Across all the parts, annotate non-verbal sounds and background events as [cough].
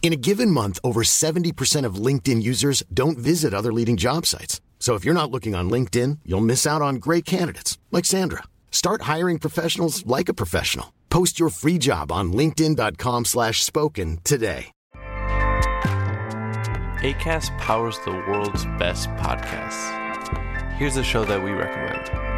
In a given month, over 70% of LinkedIn users don't visit other leading job sites. So if you're not looking on LinkedIn, you'll miss out on great candidates like Sandra. Start hiring professionals like a professional. Post your free job on linkedin.com/spoken today. ACAST powers the world's best podcasts. Here's a show that we recommend.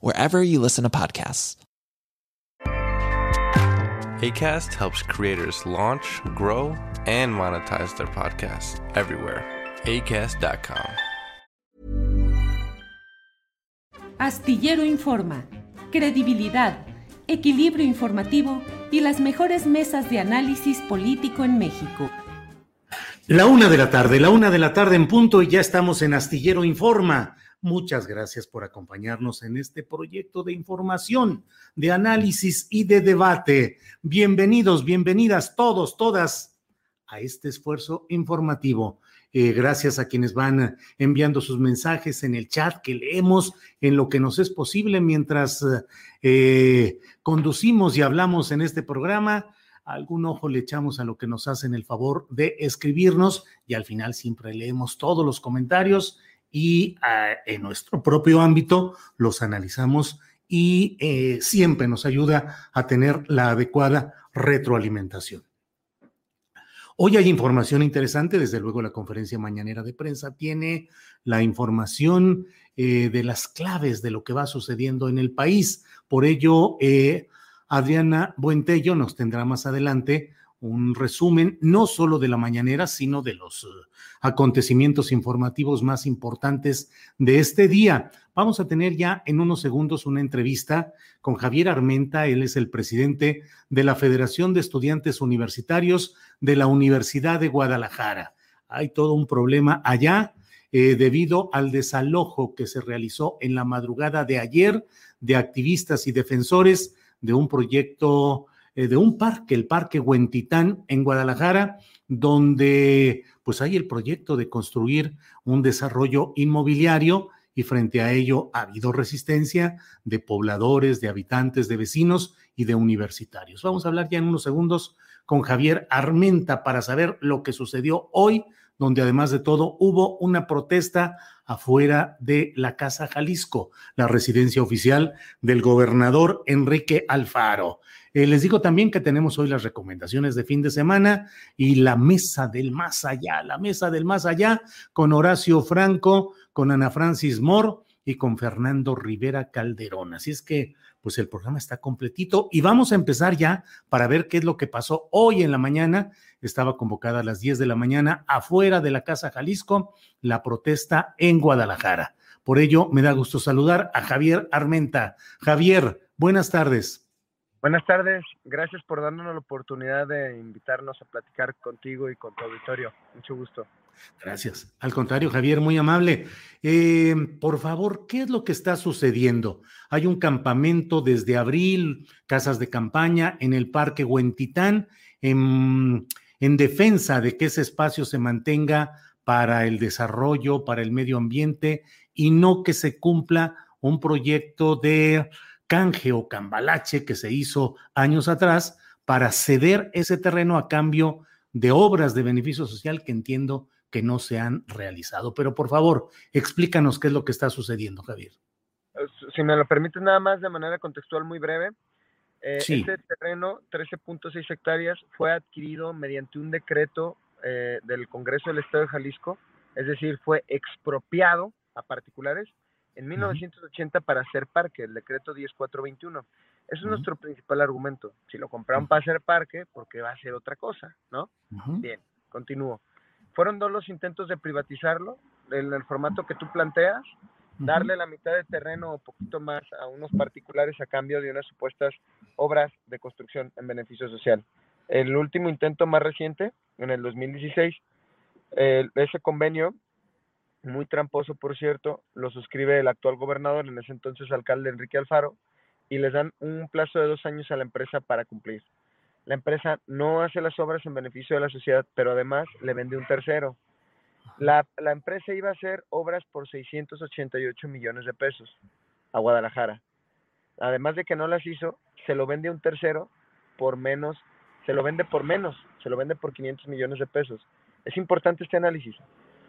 wherever you listen to podcasts. ACAST helps creators launch, grow, and monetize their podcasts everywhere. ACAST.com. Astillero Informa, credibilidad, equilibrio informativo y las mejores mesas de análisis político en México. La una de la tarde, la una de la tarde en punto y ya estamos en Astillero Informa. Muchas gracias por acompañarnos en este proyecto de información, de análisis y de debate. Bienvenidos, bienvenidas todos, todas a este esfuerzo informativo. Eh, gracias a quienes van enviando sus mensajes en el chat que leemos en lo que nos es posible mientras eh, conducimos y hablamos en este programa. Algún ojo le echamos a lo que nos hacen el favor de escribirnos y al final siempre leemos todos los comentarios y ah, en nuestro propio ámbito los analizamos y eh, siempre nos ayuda a tener la adecuada retroalimentación. Hoy hay información interesante, desde luego la conferencia mañanera de prensa tiene la información eh, de las claves de lo que va sucediendo en el país. Por ello, eh, Adriana Buentello nos tendrá más adelante un resumen no solo de la mañanera, sino de los uh, acontecimientos informativos más importantes de este día. Vamos a tener ya en unos segundos una entrevista con Javier Armenta, él es el presidente de la Federación de Estudiantes Universitarios de la Universidad de Guadalajara. Hay todo un problema allá eh, debido al desalojo que se realizó en la madrugada de ayer de activistas y defensores de un proyecto eh, de un parque, el Parque Huentitán en Guadalajara, donde pues hay el proyecto de construir un desarrollo inmobiliario y frente a ello ha habido resistencia de pobladores, de habitantes, de vecinos y de universitarios. Vamos a hablar ya en unos segundos con Javier Armenta para saber lo que sucedió hoy, donde además de todo hubo una protesta afuera de la Casa Jalisco, la residencia oficial del gobernador Enrique Alfaro. Eh, les digo también que tenemos hoy las recomendaciones de fin de semana y la mesa del más allá, la mesa del más allá con Horacio Franco, con Ana Francis Moore y con Fernando Rivera Calderón. Así es que, pues el programa está completito y vamos a empezar ya para ver qué es lo que pasó hoy en la mañana. Estaba convocada a las 10 de la mañana afuera de la Casa Jalisco la protesta en Guadalajara. Por ello, me da gusto saludar a Javier Armenta. Javier, buenas tardes. Buenas tardes, gracias por darnos la oportunidad de invitarnos a platicar contigo y con tu auditorio. Mucho gusto. Gracias. Al contrario, Javier, muy amable. Eh, por favor, ¿qué es lo que está sucediendo? Hay un campamento desde abril, casas de campaña en el Parque Huentitán, en, en defensa de que ese espacio se mantenga para el desarrollo, para el medio ambiente y no que se cumpla un proyecto de canje o cambalache que se hizo años atrás para ceder ese terreno a cambio de obras de beneficio social que entiendo que no se han realizado. Pero por favor, explícanos qué es lo que está sucediendo, Javier. Eh, si me lo permite nada más de manera contextual muy breve. Eh, Este terreno, 13.6 hectáreas, fue adquirido mediante un decreto eh, del Congreso del Estado de Jalisco, es decir, fue expropiado a particulares en 1980 para hacer parque, el decreto 10421. Eso es nuestro principal argumento. Si lo compraron para hacer parque, porque va a ser otra cosa, ¿no? Bien, continúo. Fueron dos los intentos de privatizarlo, en el formato que tú planteas, darle la mitad de terreno o poquito más a unos particulares a cambio de unas supuestas obras de construcción en beneficio social. El último intento más reciente, en el 2016, ese convenio, muy tramposo por cierto, lo suscribe el actual gobernador, en ese entonces alcalde Enrique Alfaro, y les dan un plazo de dos años a la empresa para cumplir. La empresa no hace las obras en beneficio de la sociedad, pero además le vende un tercero. La, la empresa iba a hacer obras por 688 millones de pesos a Guadalajara. Además de que no las hizo, se lo vende un tercero por menos, se lo vende por menos, se lo vende por 500 millones de pesos. Es importante este análisis.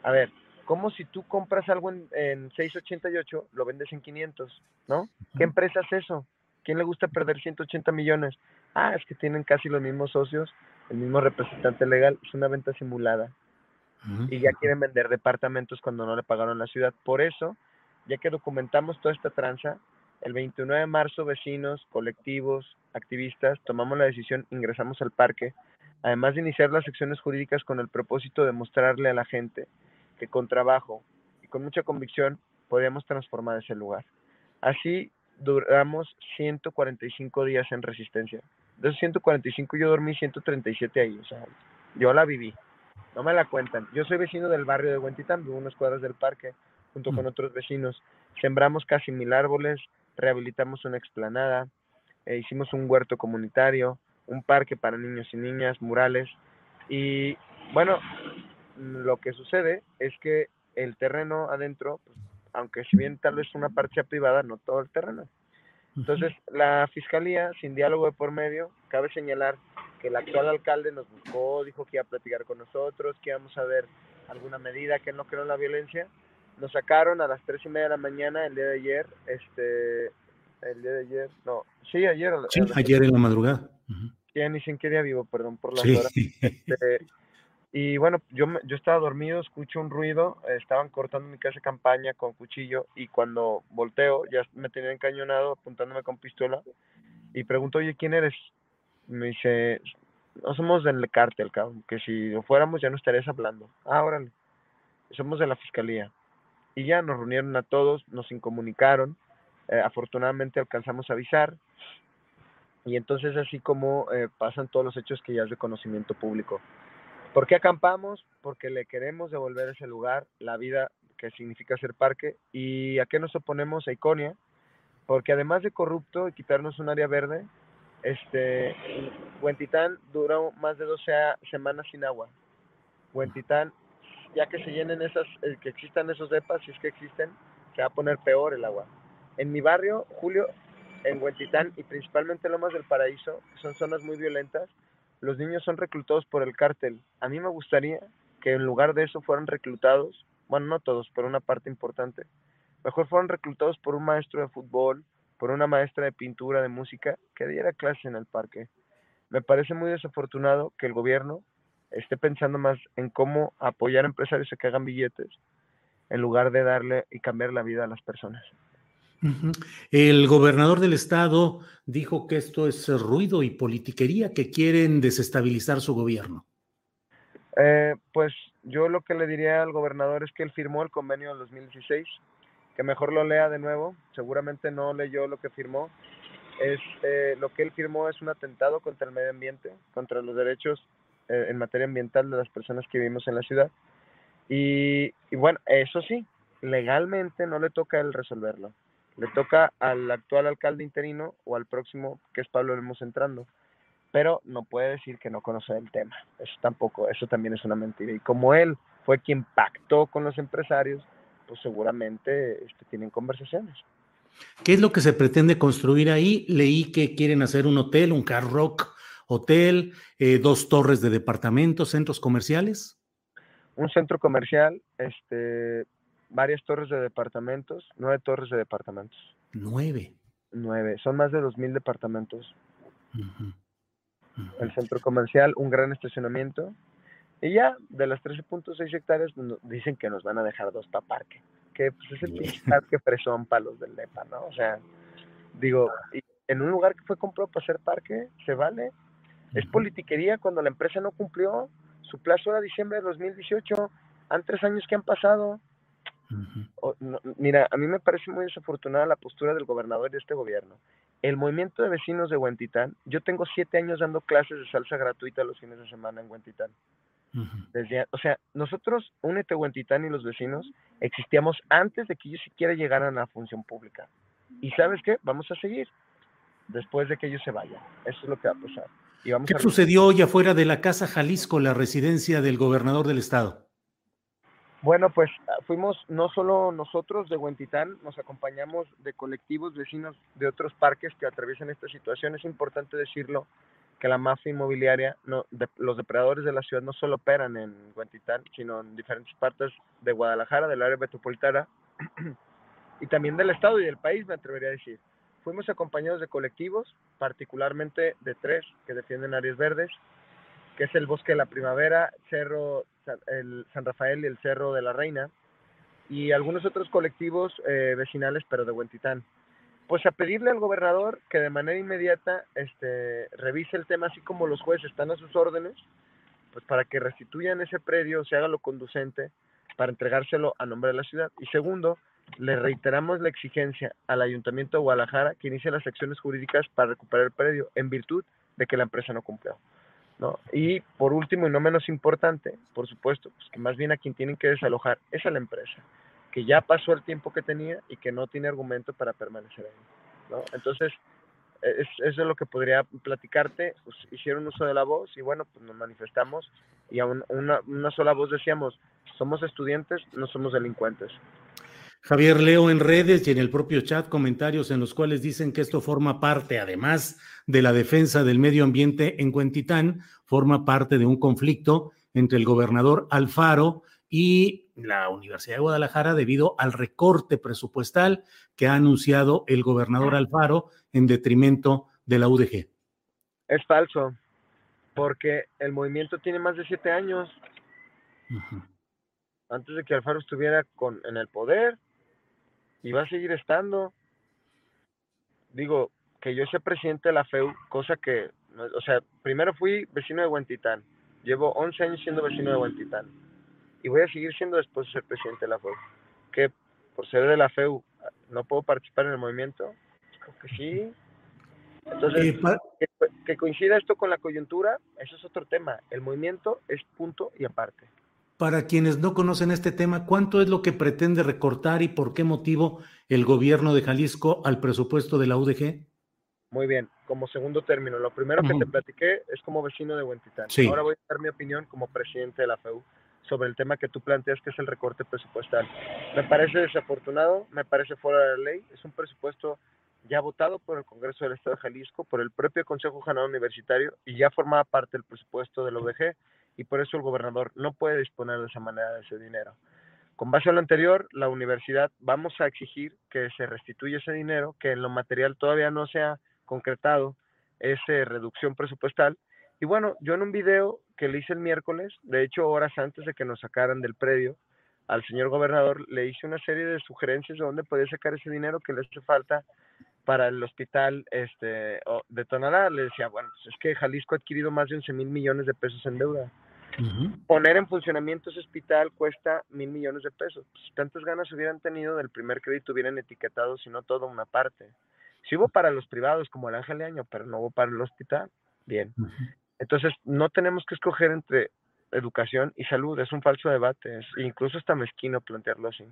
A ver, como si tú compras algo en, en 688, lo vendes en 500, ¿no? ¿Qué empresa es eso? ¿Quién le gusta perder 180 millones? Ah, es que tienen casi los mismos socios, el mismo representante legal, es una venta simulada. Y ya quieren vender departamentos cuando no le pagaron la ciudad. Por eso, ya que documentamos toda esta tranza, el 29 de marzo vecinos, colectivos, activistas, tomamos la decisión, ingresamos al parque, además de iniciar las secciones jurídicas con el propósito de mostrarle a la gente que con trabajo y con mucha convicción podíamos transformar ese lugar. Así duramos 145 días en resistencia. De esos 145 yo dormí 137 ahí, o sea, yo la viví. No me la cuentan. Yo soy vecino del barrio de Huentitán, vivo unas cuadras del parque, junto con mm. otros vecinos. Sembramos casi mil árboles, rehabilitamos una explanada, e hicimos un huerto comunitario, un parque para niños y niñas, murales. Y bueno, lo que sucede es que el terreno adentro, pues, aunque si bien tal vez una parte privada, no todo el terreno. Entonces, la fiscalía, sin diálogo de por medio, cabe señalar que el actual alcalde nos buscó, dijo que iba a platicar con nosotros, que íbamos a ver alguna medida, que no creó en la violencia. Nos sacaron a las tres y media de la mañana el día de ayer, este, el día de ayer, no, sí, ayer. Sí, ayer en la madrugada. Ya ni sé en qué día vivo, perdón por la horas. [laughs] Este, y bueno, yo, yo estaba dormido, escucho un ruido, estaban cortando mi casa de campaña con cuchillo y cuando volteo ya me tenían encañonado apuntándome con pistola y pregunto, oye, ¿quién eres? Me dice, no somos del cártel, cabrón, que si lo fuéramos ya no estarías hablando. Ah, órale, somos de la fiscalía. Y ya nos reunieron a todos, nos incomunicaron, eh, afortunadamente alcanzamos a avisar y entonces así como eh, pasan todos los hechos que ya es de conocimiento público. ¿Por qué acampamos? Porque le queremos devolver ese lugar, la vida que significa ser parque. ¿Y a qué nos oponemos a Iconia? Porque además de corrupto y quitarnos un área verde, este, Huentitán duró más de 12 semanas sin agua. Huentitán, ya que se llenen esas, eh, que existan esos depas, si es que existen, se va a poner peor el agua. En mi barrio, Julio, en Huentitán y principalmente Lomas del Paraíso, son zonas muy violentas, los niños son reclutados por el cártel. A mí me gustaría que en lugar de eso fueran reclutados, bueno, no todos, pero una parte importante, mejor fueran reclutados por un maestro de fútbol, por una maestra de pintura, de música, que diera clase en el parque. Me parece muy desafortunado que el gobierno esté pensando más en cómo apoyar a empresarios a que hagan billetes, en lugar de darle y cambiar la vida a las personas. El gobernador del estado dijo que esto es ruido y politiquería, que quieren desestabilizar su gobierno. Eh, pues yo lo que le diría al gobernador es que él firmó el convenio del 2016, que mejor lo lea de nuevo, seguramente no leyó lo que firmó. Es, eh, lo que él firmó es un atentado contra el medio ambiente, contra los derechos eh, en materia ambiental de las personas que vivimos en la ciudad. Y, y bueno, eso sí, legalmente no le toca a él resolverlo le toca al actual alcalde interino o al próximo, que es Pablo Lemos entrando. Pero no puede decir que no conoce el tema. Eso tampoco, eso también es una mentira. Y como él fue quien pactó con los empresarios, pues seguramente este, tienen conversaciones. ¿Qué es lo que se pretende construir ahí? Leí que quieren hacer un hotel, un car rock hotel, eh, dos torres de departamentos, centros comerciales. Un centro comercial, este, varias torres de departamentos, nueve torres de departamentos. Nueve. Nueve, son más de dos mil departamentos. El centro comercial, un gran estacionamiento Y ya, de las 13.6 hectáreas, dicen que nos van a dejar dos para parque. Que pues, es el pinche parque fresón para los del NEPA, ¿no? O sea, digo, en un lugar que fue comprado para hacer parque, se vale. Es politiquería cuando la empresa no cumplió. Su plazo era diciembre de 2018. Han tres años que han pasado. Mira, a mí me parece muy desafortunada la postura del gobernador y de este gobierno. El movimiento de vecinos de Huentitán, yo tengo siete años dando clases de salsa gratuita los fines de semana en Huentitán o sea, nosotros, Únete Huentitán y los vecinos, existíamos antes de que ellos siquiera llegaran a la función pública. ¿Y sabes qué? Vamos a seguir después de que ellos se vayan. Eso es lo que va a pasar. ¿Qué sucedió hoy afuera de la Casa Jalisco, la residencia del gobernador del estado? Bueno, pues ah, fuimos no solo nosotros de Huentitán, nos acompañamos de colectivos vecinos de otros parques que atraviesan esta situación. Es importante decirlo, que la mafia inmobiliaria, no, los depredadores de la ciudad no solo operan en Huentitán, sino en diferentes partes de Guadalajara, del área metropolitana y también del estado y del país, me atrevería a decir. Fuimos acompañados de colectivos, particularmente de tres que defienden áreas verdes, que es el Bosque de la Primavera, Cerro el San Rafael y el Cerro de la Reina, y algunos otros colectivos eh, vecinales, pero de Huentitán pues a pedirle al gobernador que de manera inmediata este, revise el tema, así como los jueces están a sus órdenes, pues para que restituyan ese predio, se haga lo conducente para entregárselo a nombre de la ciudad. Y segundo, le reiteramos la exigencia al Ayuntamiento de Guadalajara que inicie las acciones jurídicas para recuperar el predio en virtud de que la empresa no cumplió. ¿No? Y por último y no menos importante, por supuesto, pues que más bien a quien tienen que desalojar es a la empresa que ya pasó el tiempo que tenía y que no tiene argumento para permanecer ahí. ¿no? Entonces, es, eso es lo que podría platicarte. Pues, hicieron uso de la voz y bueno, pues nos manifestamos y a una, una sola voz decíamos, somos estudiantes, no somos delincuentes. Javier, leo en redes y en el propio chat comentarios en los cuales dicen que esto forma parte, además de la defensa del medio ambiente en Cuentitán, forma parte de un conflicto entre el gobernador Alfaro y la Universidad de Guadalajara debido al recorte presupuestal que ha anunciado el gobernador Alfaro en detrimento de la UDG. Es falso, porque el movimiento tiene más de siete años. Antes de que Alfaro estuviera con, en el poder, y va a seguir estando. Digo, que yo sea presidente de la FEU, cosa que, o sea, primero fui vecino de Huentitán, llevo 11 años siendo vecino de Huentitán y voy a seguir siendo después de ser presidente de la FEU. Que por ser de la FEU no puedo participar en el movimiento. Creo que sí. Entonces, que, coincida esto con la coyuntura, eso es otro tema. El movimiento es punto y aparte. Para quienes no conocen este tema, ¿cuánto es lo que pretende recortar y por qué motivo el gobierno de Jalisco al presupuesto de la UDG? Muy bien, como segundo término, lo primero que te platiqué es como vecino de Huentitán. Ahora voy a dar mi opinión como presidente de la FEU sobre el tema que tú planteas, que es el recorte presupuestal. Me parece desafortunado, me parece fuera de la ley, es un presupuesto ya votado por el Congreso del Estado de Jalisco, por el propio Consejo General Universitario y ya formaba parte del presupuesto del OVG y por eso el gobernador no puede disponer de esa manera de ese dinero. Con base a lo anterior, la universidad vamos a exigir que se restituya ese dinero, que en lo material todavía no se ha concretado esa reducción presupuestal. Y bueno, yo en un video que le hice el miércoles, de hecho horas antes de que nos sacaran del predio, al señor gobernador le hice una serie de sugerencias de dónde podía sacar ese dinero que le hace falta para el hospital este, de Tonalá. Le decía, bueno, pues es que Jalisco ha adquirido más de 11 mil millones de pesos en deuda. Poner en funcionamiento ese hospital cuesta mil millones de pesos. Pues, si tantas ganas hubieran tenido del primer crédito, hubieran etiquetado, si no toda una parte. Si hubo para los privados como el Ángel Año, pero no hubo para el hospital, bien. Entonces, no tenemos que escoger entre educación y salud, es un falso debate, es incluso está mezquino plantearlo así.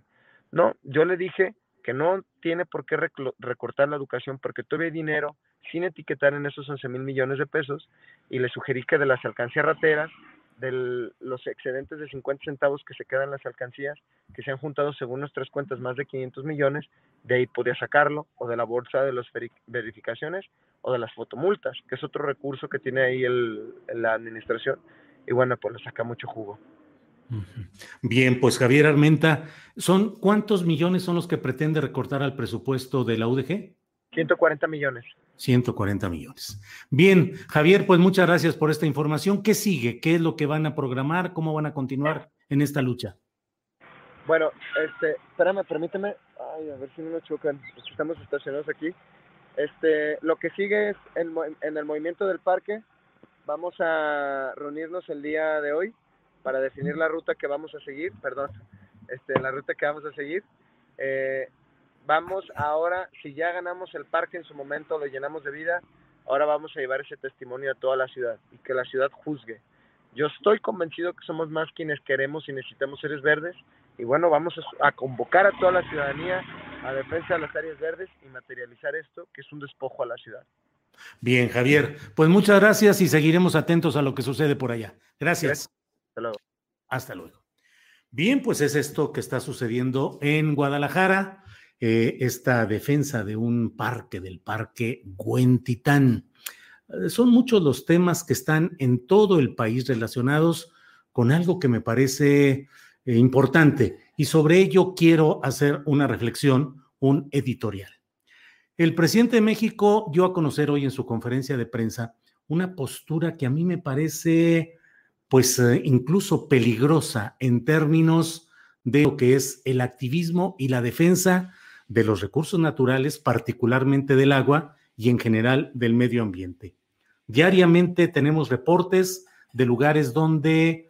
No, yo le dije que no tiene por qué recortar la educación porque todavía hay dinero sin etiquetar en esos 11 mil millones de pesos y le sugerí que de las alcancías rateras, de los excedentes de 50 centavos que se quedan en las alcancías, que se han juntado según nuestras cuentas más de 500 millones, de ahí podía sacarlo, o de la bolsa de las verificaciones, o de las fotomultas, que es otro recurso que tiene ahí el, la administración, y bueno, pues le saca mucho jugo. Bien, pues Javier Armenta, ¿son cuántos millones son los que pretende recortar al presupuesto de la UDG? 140 millones. 140 millones. Bien, Javier, pues muchas gracias por esta información. ¿Qué sigue? ¿Qué es lo que van a programar? ¿Cómo van a continuar en esta lucha? Bueno, este, espérame, permíteme. Ay, a ver si no nos chocan. Estamos estacionados aquí. Este, lo que sigue es en, en el movimiento del parque. Vamos a reunirnos el día de hoy para definir la ruta que vamos a seguir, perdón, este, la ruta que vamos a seguir. Eh, vamos ahora, si ya ganamos el parque en su momento, lo llenamos de vida, ahora vamos a llevar ese testimonio a toda la ciudad y que la ciudad juzgue. Yo estoy convencido que somos más quienes queremos y necesitamos seres verdes y bueno, vamos a, convocar a toda la ciudadanía a defensa de las áreas verdes y materializar esto, que es un despojo a la ciudad. Bien, Javier, pues muchas gracias y seguiremos atentos a lo que sucede por allá. Gracias. Hasta luego. Hasta luego. Bien, pues es esto que está sucediendo en Guadalajara. Eh, esta defensa de un parque, del parque Güentitán. Eh, son muchos los temas que están en todo el país relacionados con algo que me parece eh, importante y sobre ello quiero hacer una reflexión, un editorial. El presidente de México dio a conocer hoy en su conferencia de prensa una postura que a mí me parece pues incluso peligrosa en términos de lo que es el activismo y la defensa de los recursos naturales, particularmente del agua y en general del medio ambiente. Diariamente tenemos reportes de lugares donde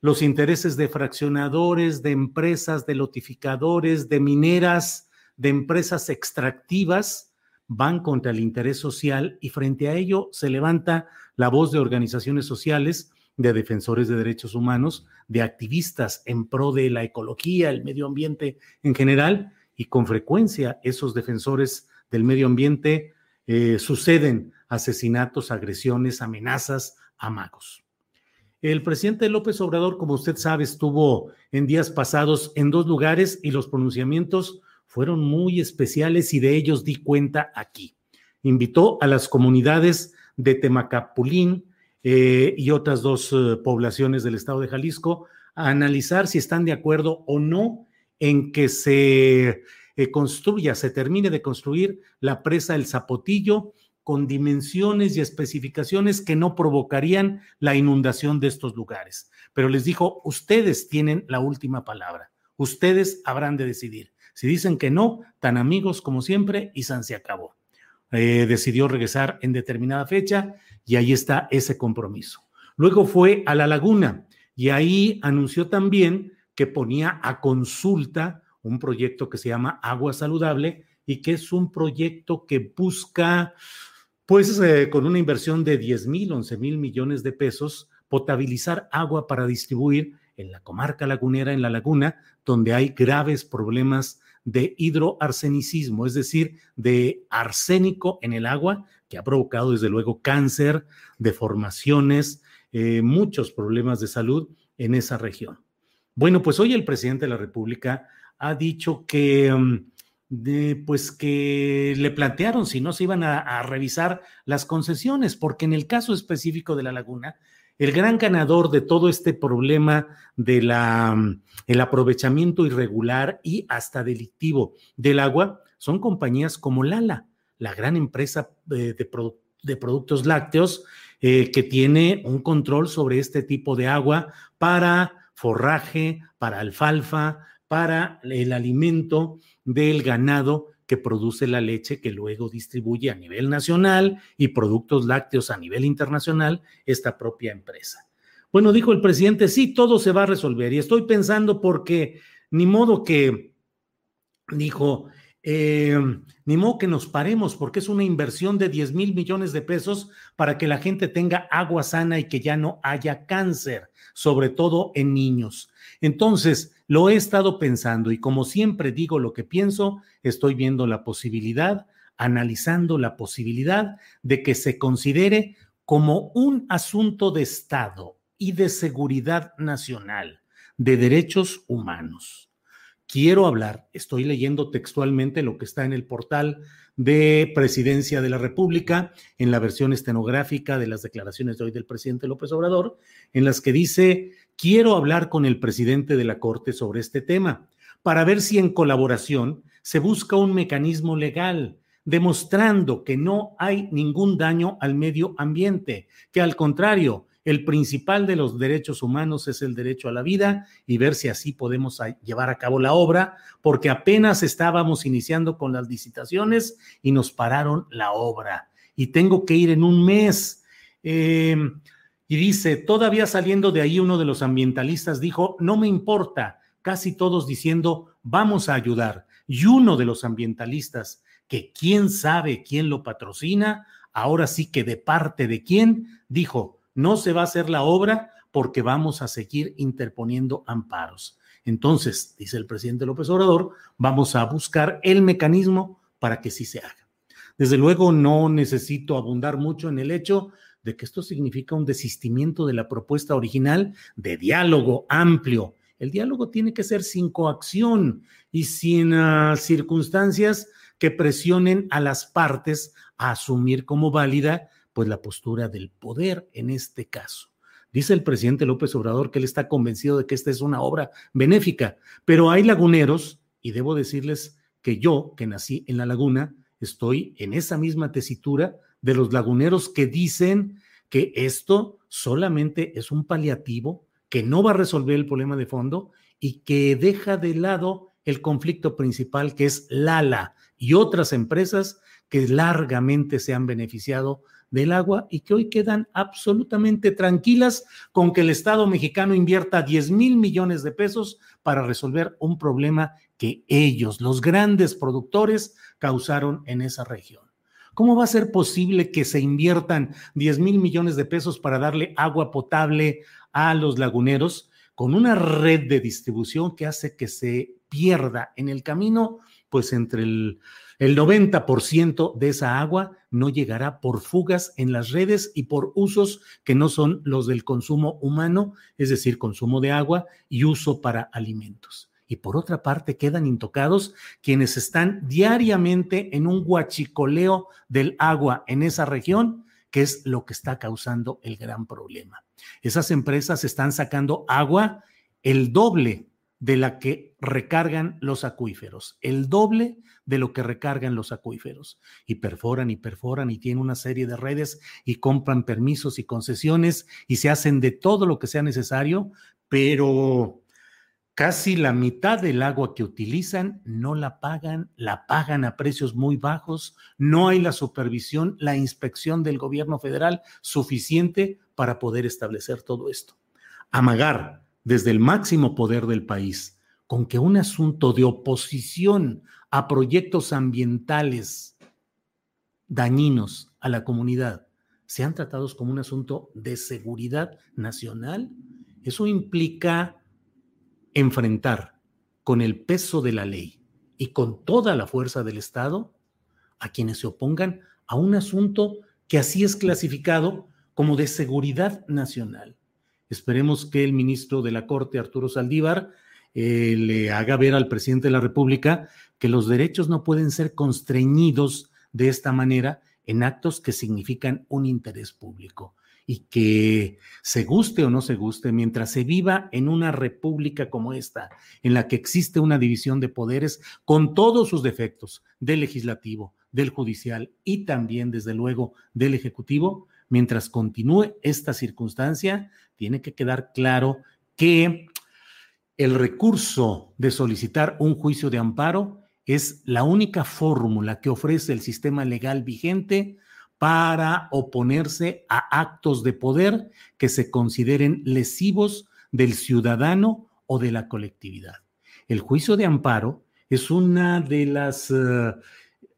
los intereses de fraccionadores, de empresas, de lotificadores, de mineras, de empresas extractivas van contra el interés social y frente a ello se levanta la voz de organizaciones sociales, de defensores de derechos humanos, de activistas en pro de la ecología, el medio ambiente en general, y con frecuencia esos defensores del medio ambiente eh, suceden asesinatos, agresiones, amenazas, amagos. El presidente López Obrador, como usted sabe, estuvo en días pasados en dos lugares y los pronunciamientos fueron muy especiales y de ellos di cuenta aquí. Invitó a las comunidades de Temacapulín eh, y otras dos eh, poblaciones del estado de Jalisco a analizar si están de acuerdo o no en que se eh, construya, se termine de construir la presa El Zapotillo con dimensiones y especificaciones que no provocarían la inundación de estos lugares. Pero les dijo, ustedes tienen la última palabra, ustedes habrán de decidir. Si dicen que no, tan amigos como siempre y San se acabó. Eh, decidió regresar en determinada fecha y ahí está ese compromiso. Luego fue a la laguna y ahí anunció también que ponía a consulta un proyecto que se llama Agua Saludable y que es un proyecto que busca, pues eh, con una inversión de 10 mil, 11 mil millones de pesos, potabilizar agua para distribuir en la comarca lagunera, en la laguna, donde hay graves problemas de hidroarsenicismo, es decir, de arsénico en el agua, que ha provocado desde luego cáncer, deformaciones, eh, muchos problemas de salud en esa región. Bueno, pues hoy el presidente de la República ha dicho que, mm, pues que le plantearon si no se iban a, revisar las concesiones, porque en el caso específico de la laguna, el gran ganador de todo este problema de la mm, el aprovechamiento irregular y hasta delictivo del agua son compañías como Lala, la gran empresa de, productos lácteos eh, que tiene un control sobre este tipo de agua para forraje, para alfalfa, para el alimento del ganado que produce la leche que luego distribuye a nivel nacional y productos lácteos a nivel internacional esta propia empresa. Bueno, dijo el presidente, sí, todo se va a resolver y estoy pensando porque ni modo que, dijo, eh, ni modo que nos paremos porque es una inversión de 10 mil millones de pesos para que la gente tenga agua sana y que ya no haya cáncer sobre todo en niños. Entonces, lo he estado pensando y como siempre digo lo que pienso, estoy viendo la posibilidad, analizando la posibilidad de que se considere como un asunto de Estado y de seguridad nacional, de derechos humanos. Quiero hablar, estoy leyendo textualmente lo que está en el portal de Presidencia de la República, en la versión estenográfica de las declaraciones de hoy del presidente López Obrador, en las que dice, quiero hablar con el presidente de la Corte sobre este tema, para ver si en colaboración se busca un mecanismo legal demostrando que no hay ningún daño al medio ambiente, que al contrario, el principal de los derechos humanos es el derecho a la vida y ver si así podemos llevar a cabo la obra, porque apenas estábamos iniciando con las licitaciones y nos pararon la obra. Y tengo que ir en un mes. Em, y dice, todavía saliendo de ahí, uno de los ambientalistas dijo, no me importa, casi todos diciendo, vamos a ayudar. Y uno de los ambientalistas, que quién sabe quién lo patrocina, ahora sí que de parte de quién, dijo, no se va a hacer la obra porque vamos a seguir interponiendo amparos. Entonces, dice el presidente López Obrador, vamos a buscar el mecanismo para que sí se haga. Desde luego, no necesito abundar mucho en el hecho de que esto significa un desistimiento de la propuesta original de diálogo amplio. El diálogo tiene que ser sin coacción y sin uh, circunstancias que presionen a las partes a asumir como válida pues la postura del poder en este caso. Dice el presidente López Obrador que él está convencido de que esta es una obra benéfica, pero hay laguneros, y debo decirles que yo, que nací en la laguna, estoy en esa misma tesitura de los laguneros que dicen que esto solamente es un paliativo, que no va a resolver el problema de fondo y que deja de lado el conflicto principal que es Lala y otras empresas que largamente se han beneficiado del agua y que hoy quedan absolutamente tranquilas con que el Estado mexicano invierta 10 mil millones de pesos para resolver un problema que ellos, los grandes productores, causaron en esa región. ¿Cómo va a ser posible que se inviertan 10 mil millones de pesos para darle agua potable a los laguneros con una red de distribución que hace que se pierda en el camino, pues entre el el 90% de esa agua no llegará por fugas en las redes y por usos que no son los del consumo humano, es decir, consumo de agua y uso para alimentos. Y por otra parte, quedan intocados quienes están diariamente en un guachicoleo del agua en esa región, que es lo que está causando el gran problema. Esas empresas están sacando agua el doble de la que recargan los acuíferos, el doble de lo que recargan los acuíferos. Y perforan y perforan y tienen una serie de redes y compran permisos y concesiones y se hacen de todo lo que sea necesario, pero casi la mitad del agua que utilizan no la pagan, la pagan a precios muy bajos, no hay la supervisión, la inspección del gobierno federal suficiente para poder establecer todo esto. Amagar desde el máximo poder del país con que un asunto de oposición a proyectos ambientales dañinos a la comunidad sean tratados como un asunto de seguridad nacional, eso implica enfrentar con el peso de la ley y con toda la fuerza del Estado a quienes se opongan a un asunto que así es clasificado como de seguridad nacional. Esperemos que el ministro de la Corte, Arturo Saldívar, eh, le haga ver al presidente de la República que los derechos no pueden ser constreñidos de esta manera en actos que significan un interés público y que se guste o no se guste, mientras se viva en una república como esta, en la que existe una división de poderes con todos sus defectos, del legislativo, del judicial y también, desde luego, del ejecutivo, mientras continúe esta circunstancia, tiene que quedar claro que el recurso de solicitar un juicio de amparo es la única fórmula que ofrece el sistema legal vigente para oponerse a actos de poder que se consideren lesivos del ciudadano o de la colectividad. El juicio de amparo es una de las uh,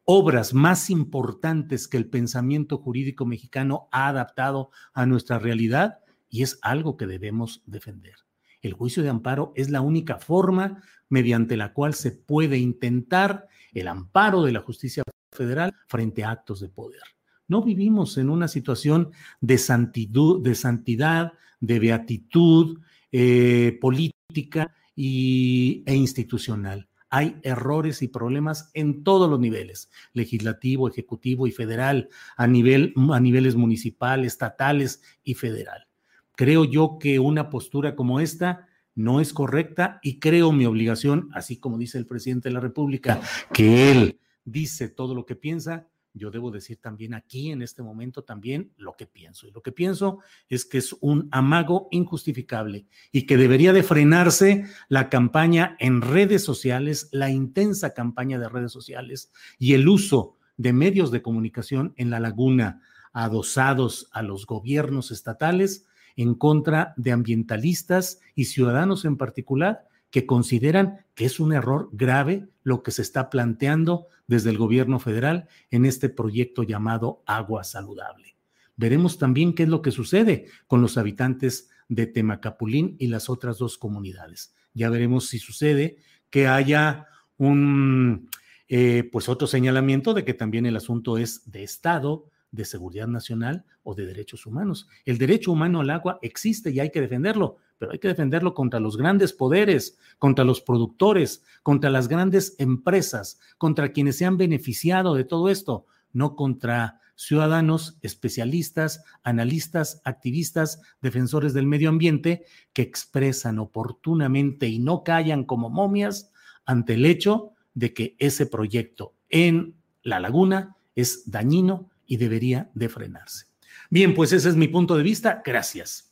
obras más importantes que el pensamiento jurídico mexicano ha adaptado a nuestra realidad y es algo que debemos defender. El juicio de amparo es la única forma mediante la cual se puede intentar el amparo de la justicia federal frente a actos de poder. No vivimos en una situación de, santidad, de beatitud eh, política y, e institucional. Hay errores y problemas en todos los niveles, legislativo, ejecutivo y federal, a, nivel, a niveles municipal, estatales y federal. Creo yo que una postura como esta no es correcta y creo mi obligación, así como dice el presidente de la República, que él dice todo lo que piensa, yo debo decir también aquí en este momento también lo que pienso. Y lo que pienso es que es un amago injustificable y que debería de frenarse la campaña en redes sociales, la intensa campaña de redes sociales y el uso de medios de comunicación en la laguna adosados a los gobiernos estatales en contra de ambientalistas y ciudadanos en particular que consideran que es un error grave lo que se está planteando desde el gobierno federal en este proyecto llamado Agua Saludable. Veremos también qué es lo que sucede con los habitantes de Temacapulín y las otras dos comunidades. Ya veremos si sucede que haya un, eh, pues otro señalamiento de que también el asunto es de Estado, de seguridad nacional o de derechos humanos. El derecho humano al agua existe y hay que defenderlo, pero hay que defenderlo contra los grandes poderes, contra los productores, contra las grandes empresas, contra quienes se han beneficiado de todo esto, no contra ciudadanos, especialistas, analistas, activistas, defensores del medio ambiente que expresan oportunamente y no callan como momias ante el hecho de que ese proyecto en la laguna es dañino y debería de frenarse. Bien, pues ese es mi punto de vista. Gracias.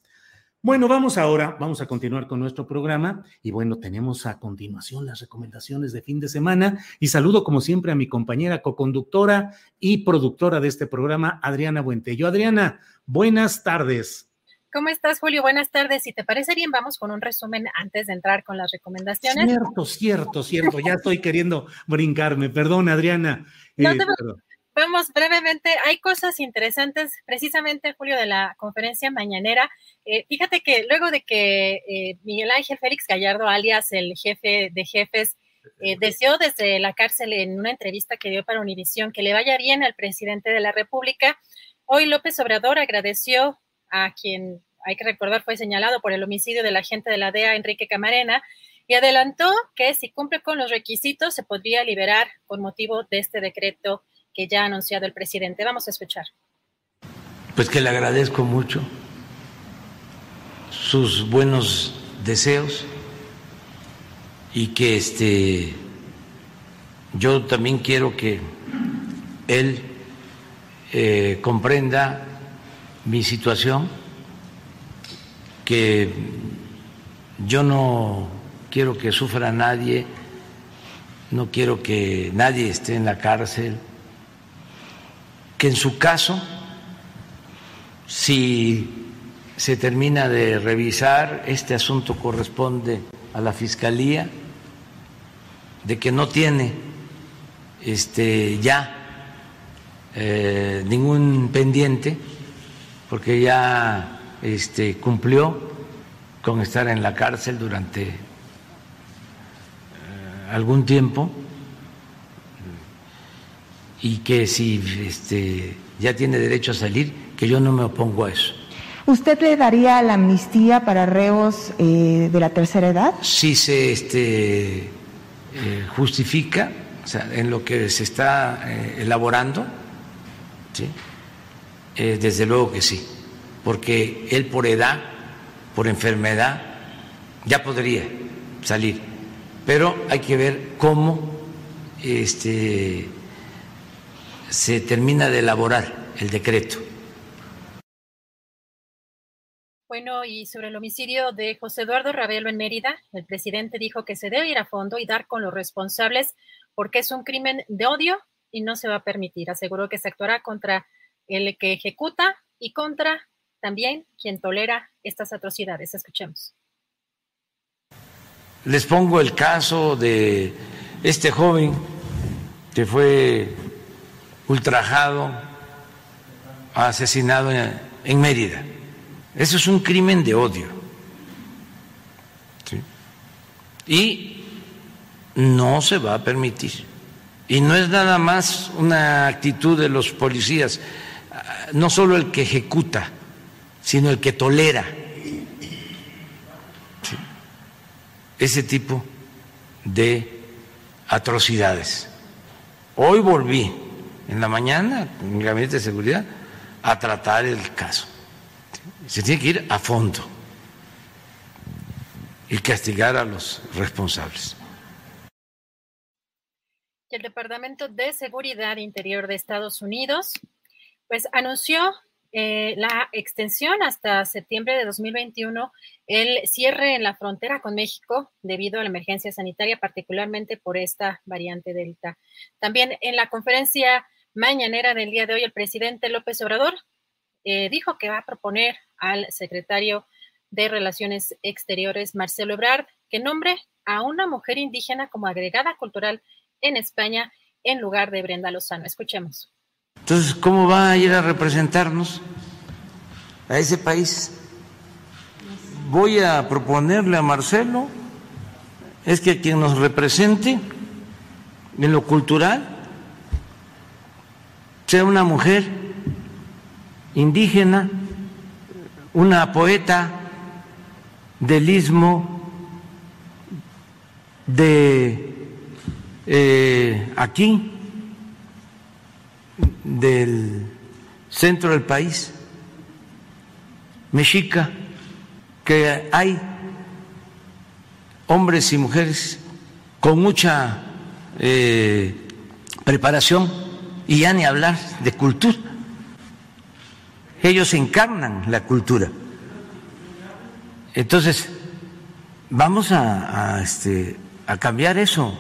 Bueno, vamos ahora, vamos a continuar con nuestro programa y bueno, tenemos a continuación las recomendaciones de fin de semana y saludo como siempre a mi compañera coconductora y productora de este programa, Adriana Buentello. Adriana, buenas tardes. ¿Cómo estás, Julio? Buenas tardes. Si te parece bien, vamos con un resumen antes de entrar con las recomendaciones. Cierto, cierto, cierto. Ya estoy queriendo brincarme. Perdón, Adriana. No eh, Vamos brevemente, hay cosas interesantes, precisamente, Julio, de la conferencia mañanera. Eh, fíjate que luego de que eh, Miguel Ángel Félix Gallardo, alias el jefe de jefes, eh, deseó desde la cárcel en una entrevista que dio para Univisión que le vaya bien al presidente de la República, hoy López Obrador agradeció a quien, hay que recordar, fue señalado por el homicidio del agente de la DEA, Enrique Camarena, y adelantó que si cumple con los requisitos se podría liberar con motivo de este decreto ya ha anunciado el presidente. Vamos a escuchar. Pues que le agradezco mucho sus buenos deseos y que este yo también quiero que él eh, comprenda mi situación, que yo no quiero que sufra nadie, no quiero que nadie esté en la cárcel que en su caso, si se termina de revisar, este asunto corresponde a la Fiscalía, de que no tiene este, ya eh, ningún pendiente, porque ya este, cumplió con estar en la cárcel durante eh, algún tiempo y que si este, ya tiene derecho a salir, que yo no me opongo a eso. ¿Usted le daría la amnistía para reos eh, de la tercera edad? Si se este, eh, justifica, o sea, en lo que se está eh, elaborando, ¿sí? desde luego que sí, porque él por edad, por enfermedad, ya podría salir, pero hay que ver cómo este, se termina de elaborar el decreto. Bueno, y sobre el homicidio de José Eduardo Ravelo en Mérida, el presidente dijo que se debe ir a fondo y dar con los responsables porque es un crimen de odio y no se va a permitir. Aseguró que se actuará contra el que ejecuta y contra también quien tolera estas atrocidades. Escuchemos. Les pongo el caso de este joven que fue ultrajado, asesinado en, Mérida. Eso es un crimen de odio. Y no se va a permitir. Y no es nada más una actitud de los policías, no solo el que ejecuta, sino el que tolera ese tipo de atrocidades. Hoy volví en la mañana en el Gabinete de Seguridad a tratar el caso. Se tiene que ir a fondo y castigar a los responsables. El Departamento de Seguridad Interior de Estados Unidos, pues anunció eh, la extensión hasta septiembre de 2021, el cierre en la frontera con México debido a la emergencia sanitaria, particularmente por esta variante Delta. También en la conferencia mañanera del día de hoy, el presidente López Obrador eh, dijo que va a proponer al secretario de Relaciones Exteriores, Marcelo Ebrard, que nombre a una mujer indígena como agregada cultural en España en lugar de Brenda Lozano. Escuchemos. Entonces, ¿cómo va a ir a representarnos a ese país? Voy a proponerle a Marcelo, es que quien nos represente en lo cultural sea una mujer indígena, una poeta del istmo de eh, aquí, del centro del país, mexica, que hay hombres y mujeres con mucha eh, preparación y ya ni hablar de cultura. Ellos encarnan la cultura. Entonces, vamos a, este, cambiar eso,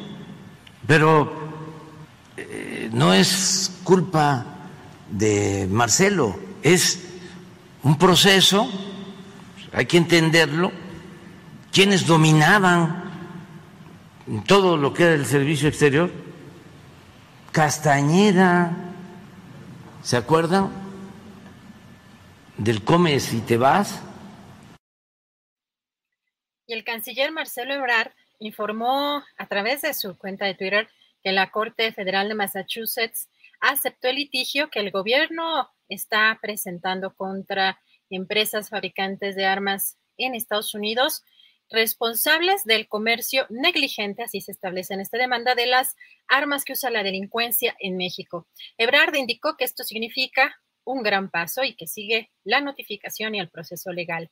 pero eh, no es culpa de Marcelo, es un proceso, hay que entenderlo, quienes dominaban todo lo que era el servicio exterior, Castañeda, ¿se acuerdan? Del comes y te vas. Y el canciller Marcelo Ebrard informó a través de su cuenta de Twitter que la Corte Federal de Massachusetts aceptó el litigio que el gobierno está presentando contra empresas fabricantes de armas en Estados Unidos responsables del comercio negligente, así se establece en esta demanda, de las armas que usa la delincuencia en México. Ebrard indicó que esto significa un gran paso y que sigue la notificación y el proceso legal.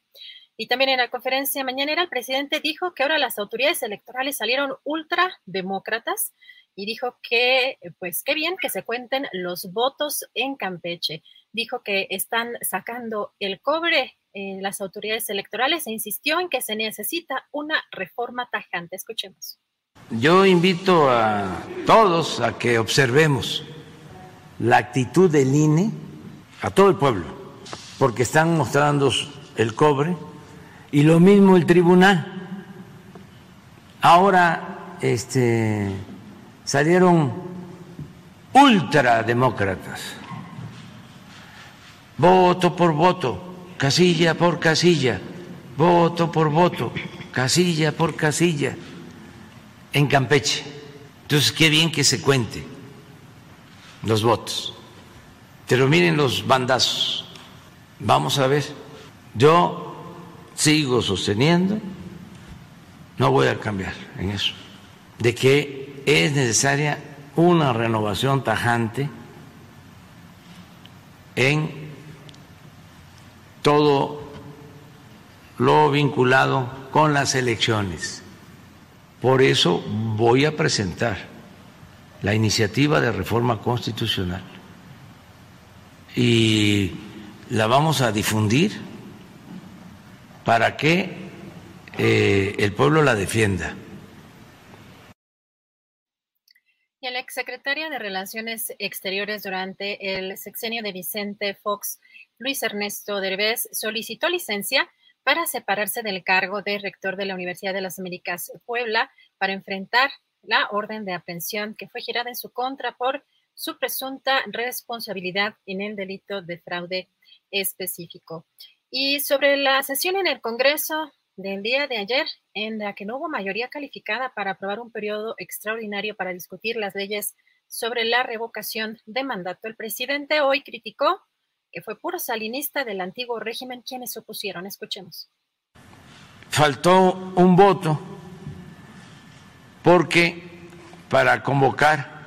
Y también en la conferencia mañanera el presidente dijo que ahora las autoridades electorales salieron ultrademócratas y dijo que, pues, qué bien que se cuenten los votos en Campeche. Dijo que están sacando el cobre en las autoridades electorales e insistió en que se necesita una reforma tajante. Escuchemos. Yo invito a todos a que observemos la actitud del INE, a todo el pueblo, porque están mostrando el cobre y lo mismo el tribunal. Ahora, este salieron ultrademócratas, voto por voto, casilla por casilla, voto por voto, casilla por casilla, en Campeche. Entonces, qué bien que se cuente los votos. Pero miren los bandazos. Vamos a ver. Yo sigo sosteniendo, no voy a cambiar en eso, de que es necesaria una renovación tajante en todo lo vinculado con las elecciones. Por eso voy a presentar la iniciativa de reforma constitucional y la vamos a difundir para que eh, el pueblo la defienda. Y el exsecretario de Relaciones Exteriores durante el sexenio de Vicente Fox, Luis Ernesto Derbez, solicitó licencia para separarse del cargo de rector de la Universidad de las Américas Puebla para enfrentar la orden de aprehensión que fue girada en su contra por su presunta responsabilidad en el delito de fraude específico. Y sobre la sesión en el Congreso, del día de ayer, en la que no hubo mayoría calificada para aprobar un periodo extraordinario para discutir las leyes sobre la revocación de mandato. El presidente hoy criticó que fue puro salinista del antiguo régimen quienes se opusieron. Escuchemos. Faltó un voto porque para convocar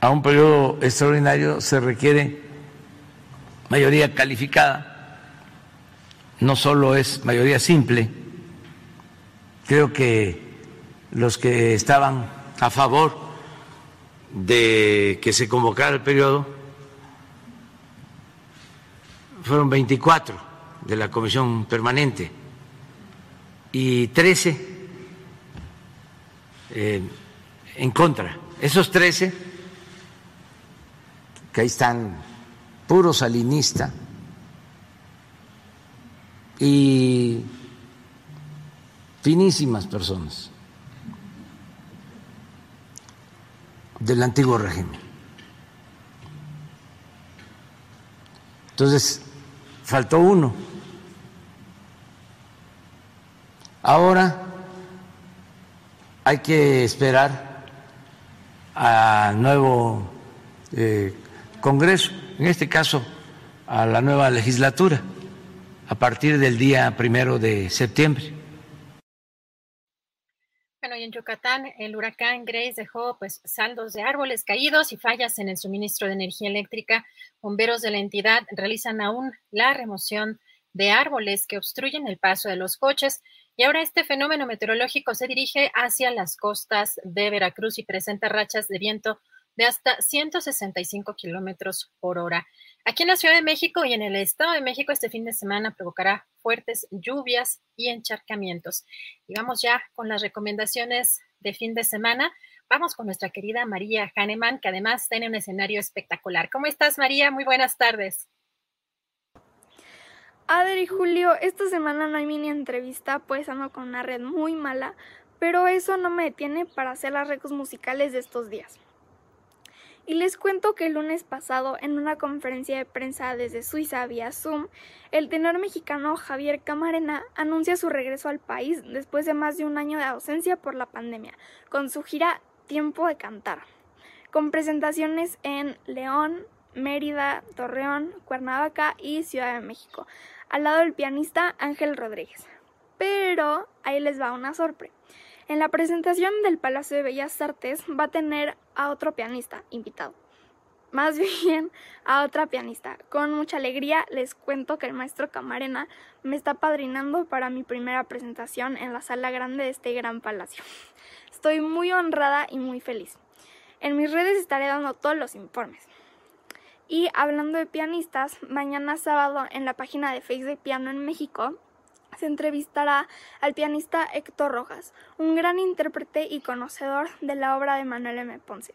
a un periodo extraordinario se requiere mayoría calificada no solo es mayoría simple, creo que los que estaban a favor de que se convocara el periodo fueron 24 de la comisión permanente y 13 eh, en contra. Esos 13, que ahí están puros salinistas y finísimas personas del antiguo régimen. Entonces, faltó uno. Ahora hay que esperar al nuevo eh, Congreso, en este caso a la nueva legislatura, a partir del día primero de septiembre. En Yucatán el huracán Grace dejó pues saldos de árboles caídos y fallas en el suministro de energía eléctrica. Bomberos de la entidad realizan aún la remoción de árboles que obstruyen el paso de los coches. Y ahora este fenómeno meteorológico se dirige hacia las costas de Veracruz y presenta rachas de viento de hasta 165 kilómetros por hora. Aquí en la Ciudad de México y en el Estado de México este fin de semana provocará fuertes lluvias y encharcamientos. Y vamos ya con las recomendaciones de fin de semana. Vamos con nuestra querida María Hahnemann, que además tiene un escenario espectacular. ¿Cómo estás, María? Muy buenas tardes. Adri Julio, esta semana no hay mini entrevista, pues ando con una red muy mala, pero eso no me detiene para hacer las recos musicales de estos días. Y les cuento que el lunes pasado, en una conferencia de prensa desde Suiza vía Zoom, el tenor mexicano Javier Camarena anuncia su regreso al país después de más de un año de ausencia por la pandemia, con su gira Tiempo de Cantar, con presentaciones en León, Mérida, Torreón, Cuernavaca y Ciudad de México, al lado del pianista Ángel Rodríguez. Pero ahí les va una sorpresa. En la presentación del Palacio de Bellas Artes va a tener a otro pianista invitado. Más [laughs] bien a otra pianista. Con mucha alegría les cuento que el maestro Camarena me está padrinando para mi primera presentación en la sala grande de este gran palacio. Estoy muy honrada y muy feliz. En mis redes estaré dando todos los informes. Y hablando de pianistas, mañana sábado en la página de Facebook de Piano en México se entrevistará al pianista Héctor Rojas, un gran intérprete y conocedor de la obra de Manuel M. Ponce,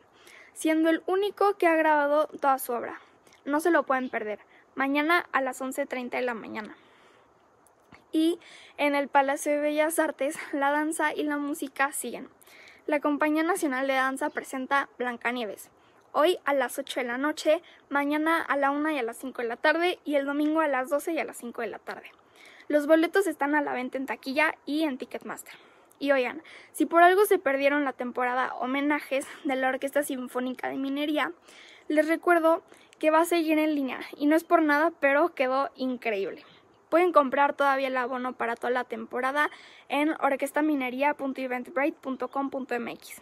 siendo el único que ha grabado toda su obra. No se lo pueden perder. Mañana a las 11.30 de la mañana. Y en el Palacio de Bellas Artes, la danza y la música siguen. La Compañía Nacional de Danza presenta Blancanieves hoy a las 8 de la noche, mañana a la 1 y a las 5 de la tarde y el domingo a las 12 y a las 5 de la tarde. Los boletos están a la venta en taquilla y en Ticketmaster. Y oigan, si por algo se perdieron la temporada homenajes de la Orquesta Sinfónica de Minería, les recuerdo que va a seguir en línea y no es por nada, pero quedó increíble. Pueden comprar todavía el abono para toda la temporada en orquestaminería.eventbrite.com.mx.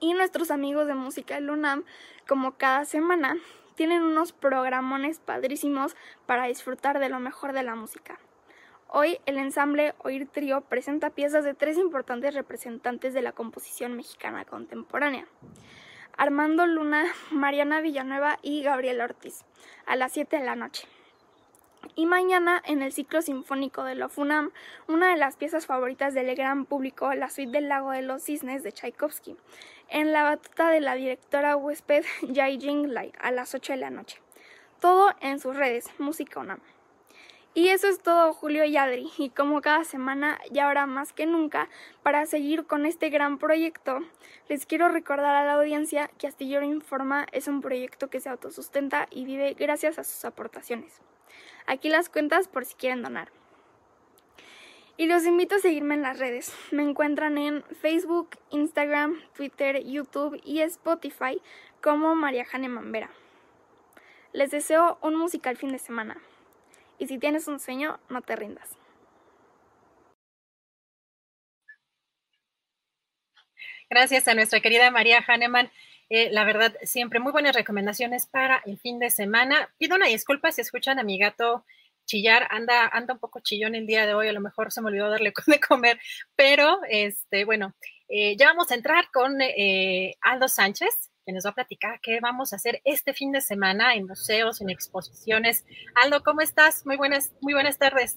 Y nuestros amigos de Música Lunam, como cada semana, tienen unos programones padrísimos para disfrutar de lo mejor de la música. Hoy el ensamble Oír Trío presenta piezas de tres importantes representantes de la composición mexicana contemporánea. Armando Luna, Mariana Villanueva y Gabriel Ortiz, a las 7 de la noche. Y mañana, en el ciclo sinfónico de la FUNAM, una de las piezas favoritas del gran público, la suite del Lago de los Cisnes de Tchaikovsky, en la batuta de la directora huésped Jai Jing Lai, a las 8 de la noche. Todo en sus redes, Música UNAM. Y eso es todo, Julio y Adri. Y como cada semana, y ahora más que nunca, para seguir con este gran proyecto, les quiero recordar a la audiencia que Astillero Informa es un proyecto que se autosustenta y vive gracias a sus aportaciones. Aquí las cuentas por si quieren donar. Y los invito a seguirme en las redes. Me encuentran en Facebook, Instagram, Twitter, YouTube y Spotify como María Jane Mambera. Les deseo un musical fin de semana. Y si tienes un sueño, no te rindas. Gracias a nuestra querida María Hahnemann. Eh, la verdad, siempre muy buenas recomendaciones para el fin de semana. Pido una disculpa si escuchan a mi gato chillar, anda, anda un poco chillón el día de hoy, a lo mejor se me olvidó darle [laughs] de comer, pero este, bueno, Eh, ya vamos a entrar con eh, Aldo Sánchez, que nos va a platicar qué vamos a hacer este fin de semana en museos, en exposiciones. Aldo, ¿cómo estás? Muy buenas, muy buenas tardes.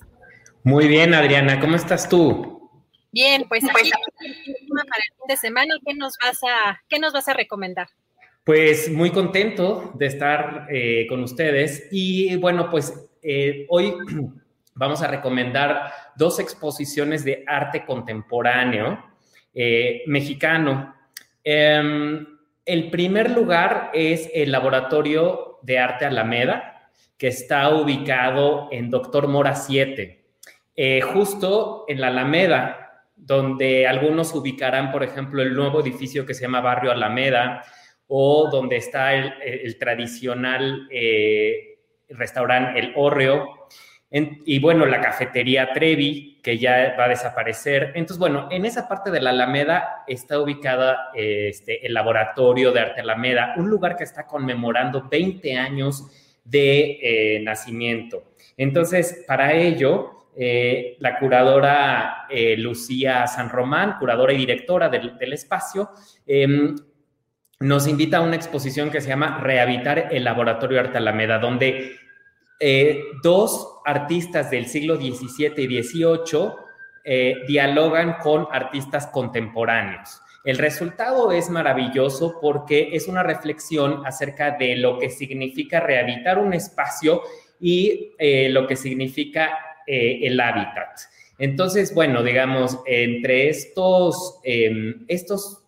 Muy bien, Adriana, ¿cómo estás tú? Bien, pues aquí para el fin de semana, ¿qué nos vas a, qué nos vas a recomendar? Pues muy contento de estar eh, con ustedes y bueno, pues eh, hoy [clears throat] vamos a recomendar dos exposiciones de arte contemporáneo eh, mexicano. Em, el primer lugar es el Laboratorio de Arte Alameda, que está ubicado en Doctor Mora 7, justo en la Alameda, donde algunos ubicarán, por ejemplo, el nuevo edificio que se llama Barrio Alameda, o donde está el, tradicional eh, restaurante El Orreo, y bueno, la cafetería Trevi, que ya va a desaparecer. Entonces, bueno, en esa parte de la Alameda está ubicada este, el Laboratorio de Arte Alameda, un lugar que está conmemorando 20 años de eh, nacimiento. Entonces, para ello, eh, la curadora Lucía San Román, curadora y directora del, espacio, em, nos invita a una exposición que se llama Rehabitar el Laboratorio Arte Alameda, donde eh, dos artistas del siglo XVII y XVIII eh, dialogan con artistas contemporáneos. El resultado es maravilloso porque es una reflexión acerca de lo que significa rehabilitar un espacio y eh, lo que significa el hábitat. Entonces, bueno, digamos, entre estos, em, estos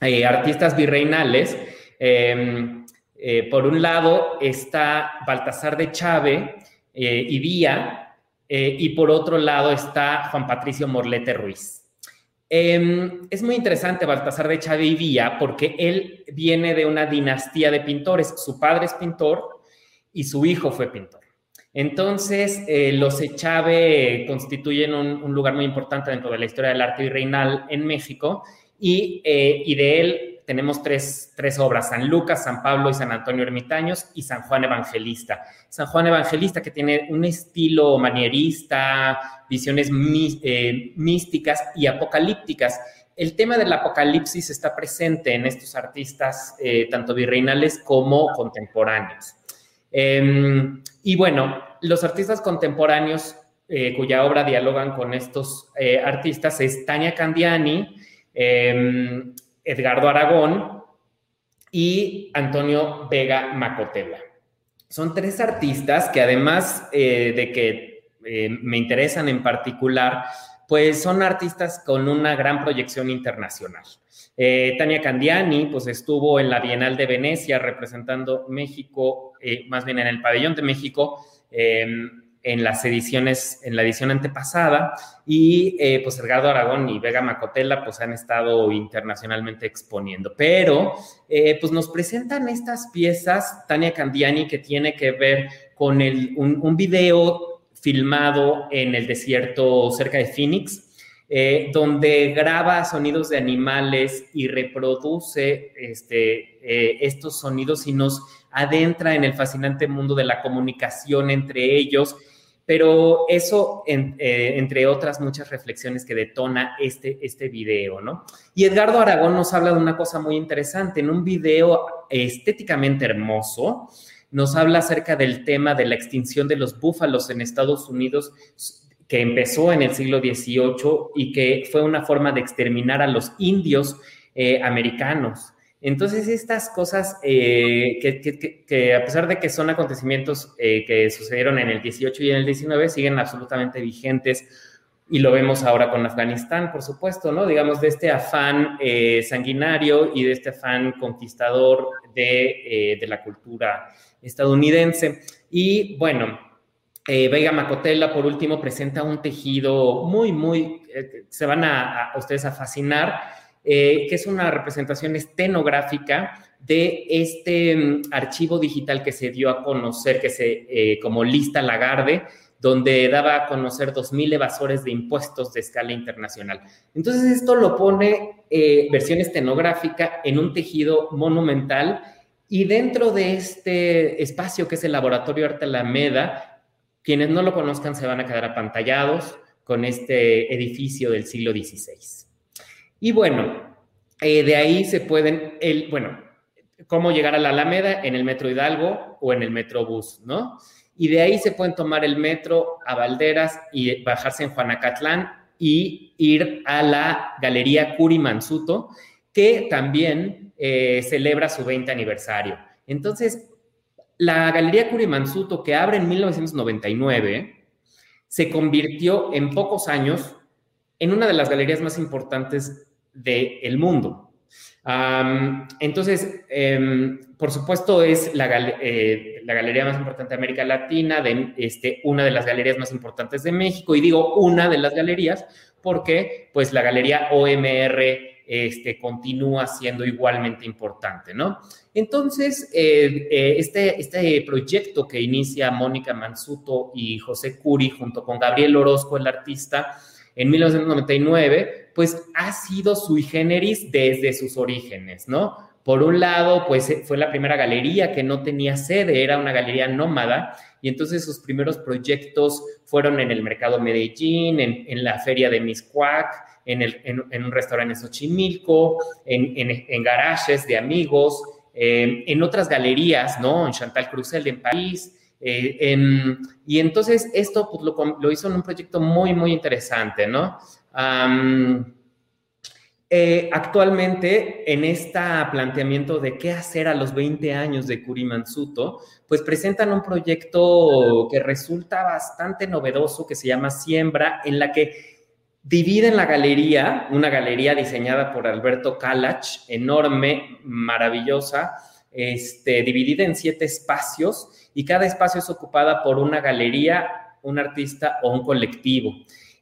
eh, artistas virreinales. Em, eh, por un lado está Baltasar de Chave eh, y Vía, y por otro lado está Juan Patricio Morlete Ruiz. Em, es muy interesante Baltasar de Chave y Vía porque él viene de una dinastía de pintores. Su padre es pintor y su hijo fue pintor. Entonces, los Echave constituyen un, lugar muy importante dentro de la historia del arte virreinal en México eh, y, de él tenemos tres, obras, San Lucas, San Pablo y San Antonio Ermitaños y San Juan Evangelista. San Juan Evangelista que tiene un estilo manierista, visiones eh, místicas y apocalípticas. El tema del apocalipsis está presente en estos artistas, eh, tanto virreinales como contemporáneos. Em, y bueno, los artistas contemporáneos cuya obra dialogan con estos artistas es Tania Candiani, Em, Edgardo Aragón y Antonio Vega Macotela. Son tres artistas que además eh, de que eh, me interesan en particular, pues son artistas con una gran proyección internacional. Eh, Tania Candiani, pues estuvo en la Bienal de Venecia representando México, más bien en el Pabellón de México, en las ediciones, en la edición antepasada, y eh, pues Edgardo Aragón y Vega Macotela pues han estado internacionalmente exponiendo, pero eh, pues nos presentan estas piezas, Tania Candiani, que tiene que ver con el, un, video filmado en el desierto cerca de Phoenix, eh, donde graba sonidos de animales y reproduce este, estos sonidos y nos adentra en el fascinante mundo de la comunicación entre ellos pero eso, eh, entre otras muchas reflexiones que detona este, este video, ¿no? Y Edgardo Aragón nos habla de una cosa muy interesante. En un video estéticamente hermoso, nos habla acerca del tema de la extinción de los búfalos en Estados Unidos, que empezó en el siglo XVIII y que fue una forma de exterminar a los indios eh, americanos. Entonces, estas cosas eh, que, a pesar de que son acontecimientos eh, que sucedieron en el 18 y en el 19, siguen absolutamente vigentes y lo vemos ahora con Afganistán, por supuesto, ¿no? Digamos, de este afán eh, sanguinario y de este afán conquistador de, de, la cultura estadounidense. Y bueno, Vega Macotela, por último, presenta un tejido muy, muy, se van a ustedes a fascinar eh, que es una representación estenográfica de este mm, archivo digital que se dio a conocer, que se, eh, como lista Lagarde, donde daba a conocer 2.000 evasores de impuestos de escala internacional. Entonces esto lo pone eh, versión estenográfica en un tejido monumental y dentro de este espacio que es el Laboratorio Arte Alameda, quienes no lo conozcan se van a quedar apantallados con este edificio del siglo XVI. Y bueno, eh, de ahí se pueden, el, bueno, cómo llegar a la Alameda en el Metro Hidalgo o en el Metrobús, ¿no? Y de ahí se pueden tomar el metro a Valderas y bajarse en Juanacatlán y ir a la Galería Curi Mansuto, que también eh, celebra su 20 aniversario. Entonces, la Galería Curi Mansuto, que abre en 1999, se convirtió en pocos años en una de las galerías más importantes del mundo entonces, em, por supuesto, es la, eh, la, galería más importante de América Latina, de, este, una de las galerías más importantes de México, y digo una de las galerías porque pues la galería OMR este, continúa siendo igualmente importante, ¿no? Entonces, eh, eh, este, este proyecto que inicia Mónica Mansuto y José Curi junto con Gabriel Orozco, el artista, en 1999, pues ha sido sui generis desde sus orígenes, ¿no? Por un lado, pues eh, fue la primera galería que no tenía sede, era una galería nómada, y entonces sus primeros proyectos fueron en el Mercado Medellín, en, la Feria de Miscuac, en, en, un restaurante en Xochimilco, en, garajes de amigos, eh, en otras galerías, ¿no? En Chantal Cruzel en París, eh, y entonces esto pues, lo, hizo en un proyecto muy, muy interesante, ¿no? Eh, actualmente, en este planteamiento de qué hacer a los 20 años de Kurimansuto, pues presentan un proyecto que resulta bastante novedoso, que se llama Siembra, en la que dividen la galería, una galería diseñada por Alberto Kalach, enorme, maravillosa, este, dividida en siete espacios y cada espacio es ocupada por una galería, un artista o un colectivo.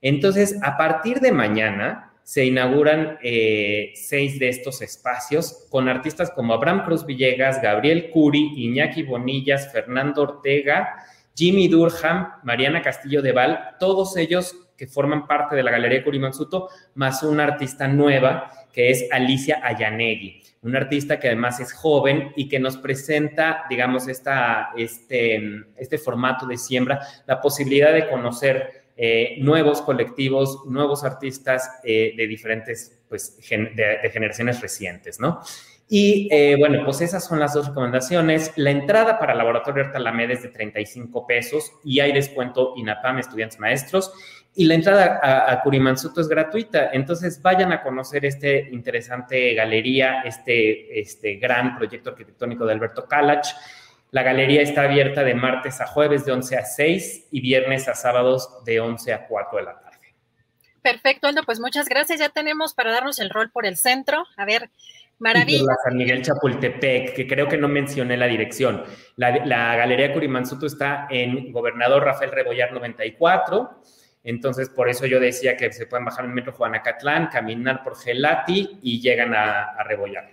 Entonces, a partir de mañana se inauguran eh, seis de estos espacios con artistas como Abraham Cruz Villegas, Gabriel Curi, Iñaki Bonillas, Fernando Ortega, Jimmy Durham, Mariana Castillo de Val, todos ellos que forman parte de la Galería Curi Mansuto, más una artista nueva que es Alicia Ayanegui un artista que además es joven y que nos presenta, digamos, esta, este, este formato de siembra, la posibilidad de conocer eh, nuevos colectivos, nuevos artistas eh, de diferentes, pues, de, generaciones recientes, ¿no? Y eh, bueno, pues esas son las dos recomendaciones. La entrada para el Laboratorio Alameda es de 35 pesos y hay descuento INAPAM, estudiantes maestros y la entrada a, a Kurimansuto es gratuita. Entonces vayan a conocer este interesante galería, este, este gran proyecto arquitectónico de Alberto Kalach. La galería está abierta de martes a jueves de 11 a 6 y viernes a sábados de 11 a 4 de la tarde. Perfecto, Aldo, pues muchas gracias. Ya tenemos para darnos el rol por el centro. A ver, maravilla. San Miguel Chapultepec, que creo que no mencioné la dirección. La, la Galería Curimansuto está en Gobernador Rafael Rebollar 94 entonces, por eso yo decía que se pueden bajar en metro Juanacatlán, caminar por Gelati y llegan a, Rebollar.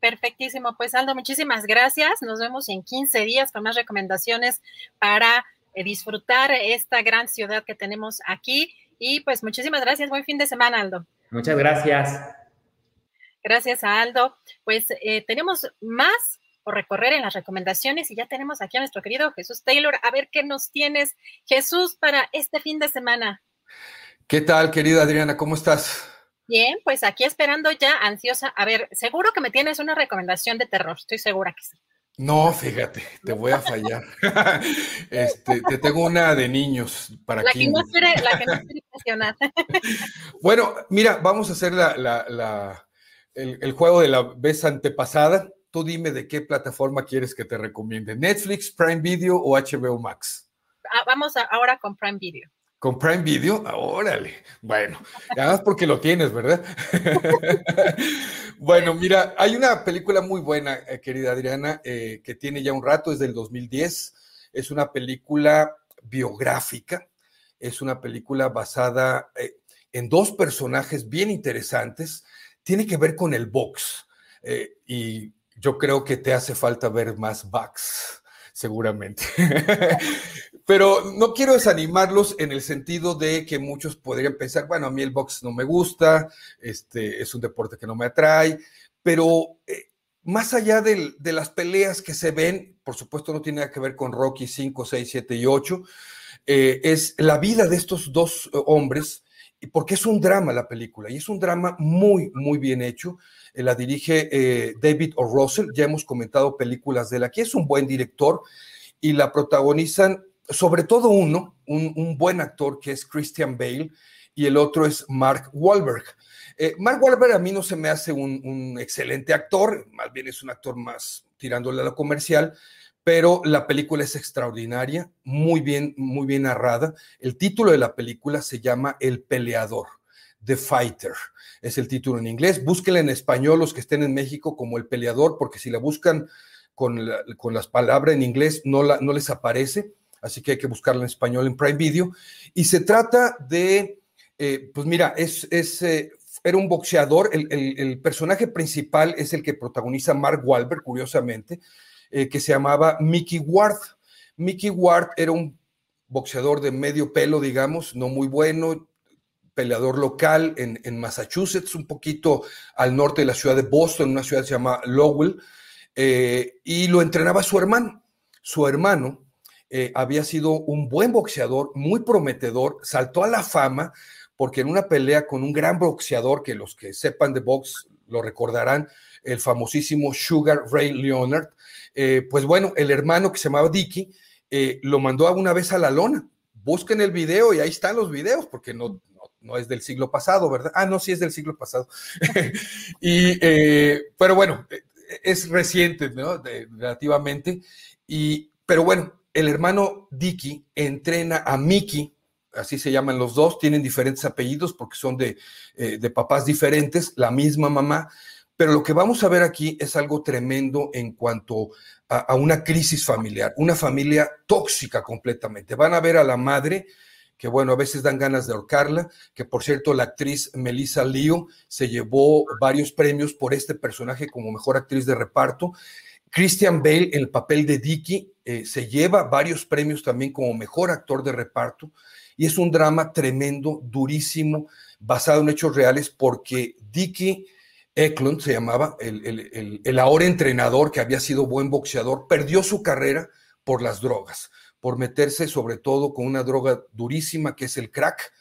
Perfectísimo. Pues Aldo, muchísimas gracias. Nos vemos en 15 días con más recomendaciones para eh, disfrutar esta gran ciudad que tenemos aquí. Y pues muchísimas gracias. Buen fin de semana, Aldo. Muchas gracias. Gracias a Aldo. Pues eh, tenemos más por recorrer en las recomendaciones y ya tenemos aquí a nuestro querido Jesús Taylor. A ver qué nos tienes, Jesús, para este fin de semana. ¿Qué tal, querida Adriana? ¿Cómo estás? Bien, pues aquí esperando ya, ansiosa. A ver, seguro que me tienes una recomendación de terror, estoy segura que sí. No, fíjate, te voy a fallar. [laughs] este, te tengo una de niños para la que no quiere, la que no quiere [laughs] bueno, mira, vamos a hacer el, el, juego de la vez antepasada tú dime de qué plataforma quieres que te recomiende, Netflix, Prime Video o HBO Max. Ah, vamos ahora con Prime Video. ¿Con Prime Video? Ah, órale. Bueno, además porque lo tienes, ¿verdad? [laughs] bueno, mira, hay una película muy buena, eh, querida Adriana, eh, que tiene ya un rato, es del 2010. Es una película biográfica, es una película basada eh, en dos personajes bien interesantes. Tiene que ver con el box. y yo creo que te hace falta ver más backs, seguramente. [laughs] Pero no quiero desanimarlos en el sentido de que muchos podrían pensar, bueno, a mí el box no me gusta, este, es un deporte que no me atrae, pero eh, más allá de, las peleas que se ven, por supuesto no tiene nada que ver con Rocky 5, 6, 7 y 8, eh, es la vida de estos dos eh, hombres porque es un drama la película y es un drama muy, muy bien hecho. Eh, la dirige eh, David O. Russell, ya hemos comentado películas de él aquí, es un buen director y la protagonizan sobre todo uno, un, buen actor que es Christian Bale y el otro es Mark Wahlberg. Eh, Mark Wahlberg a mí no se me hace un, un, excelente actor, más bien es un actor más tirándole a lo comercial, pero la película es extraordinaria, muy bien, muy bien narrada. El título de la película se llama El peleador, The Fighter. Es el título en inglés. Búsquenla en español los que estén en México como El peleador, porque si la buscan con, con las palabras en inglés no, la, no les aparece. Así que hay que buscarla en español en Prime Video. Y se trata de, eh, pues mira, es, es eh, era un boxeador. El, el, el, personaje principal es el que protagoniza Mark Wahlberg, curiosamente. Eh, que se llamaba Mickey Ward. Mickey Ward era un boxeador de medio pelo, digamos, no muy bueno, peleador local en, Massachusetts, un poquito al norte de la ciudad de Boston, una ciudad que se llama Lowell, eh, y lo entrenaba su hermano. Su hermano eh, había sido un buen boxeador, muy prometedor, saltó a la fama porque en una pelea con un gran boxeador, que los que sepan de box lo recordarán, el famosísimo Sugar Ray Leonard, eh, pues bueno, el hermano que se llamaba Dicky eh, lo mandó alguna vez a la lona. Busquen el video y ahí están los videos, porque no, no, es del siglo pasado, ¿verdad? Ah, no, sí es del siglo pasado. [laughs] y, eh, pero bueno, es reciente, ¿no? relativamente. Y, pero bueno, el hermano Dicky entrena a Mickey, así se llaman los dos, tienen diferentes apellidos porque son de, de papás diferentes, la misma mamá, pero lo que vamos a ver aquí es algo tremendo en cuanto a, una crisis familiar, una familia tóxica completamente. Van a ver a la madre, que bueno, a veces dan ganas de ahorcarla, que por cierto la actriz Melissa Leo se llevó varios premios por este personaje como mejor actriz de reparto. Christian Bale en el papel de Dicky eh, se lleva varios premios también como mejor actor de reparto y es un drama tremendo, durísimo, basado en hechos reales porque Dicky Eklund se llamaba, el, ahora entrenador que había sido buen boxeador, perdió su carrera por las drogas, por meterse sobre todo con una droga durísima que es el crack.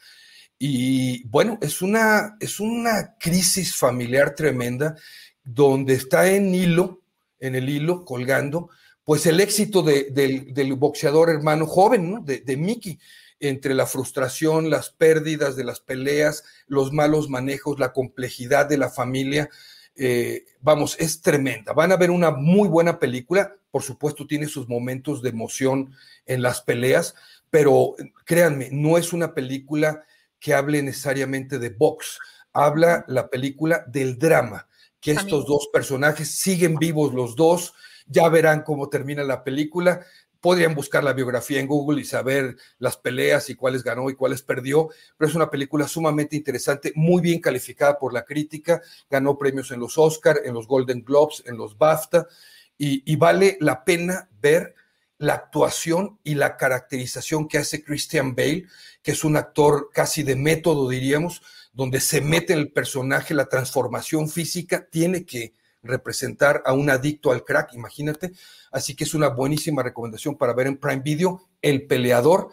Y bueno, es una, es una crisis familiar tremenda donde está en hilo, en el hilo, colgando, pues el éxito del, boxeador hermano joven, ¿no? De, de Mickey entre la frustración, las pérdidas de las peleas, los malos manejos, la complejidad de la familia. Eh, vamos, es tremenda. Van a ver una muy buena película. Por supuesto, tiene sus momentos de emoción en las peleas, pero créanme, no es una película que hable necesariamente de box. Habla la película del drama, que estos dos personajes siguen vivos los dos. Ya verán cómo termina la película podrían buscar la biografía en Google y saber las peleas y cuáles ganó y cuáles perdió, pero es una película sumamente interesante, muy bien calificada por la crítica, ganó premios en los Oscar, en los Golden Globes, en los BAFTA, y, vale la pena ver la actuación y la caracterización que hace Christian Bale, que es un actor casi de método, diríamos, donde se mete en el personaje, la transformación física, tiene que representar a un adicto al crack, imagínate. Así que es una buenísima recomendación para ver en Prime Video, El Peleador.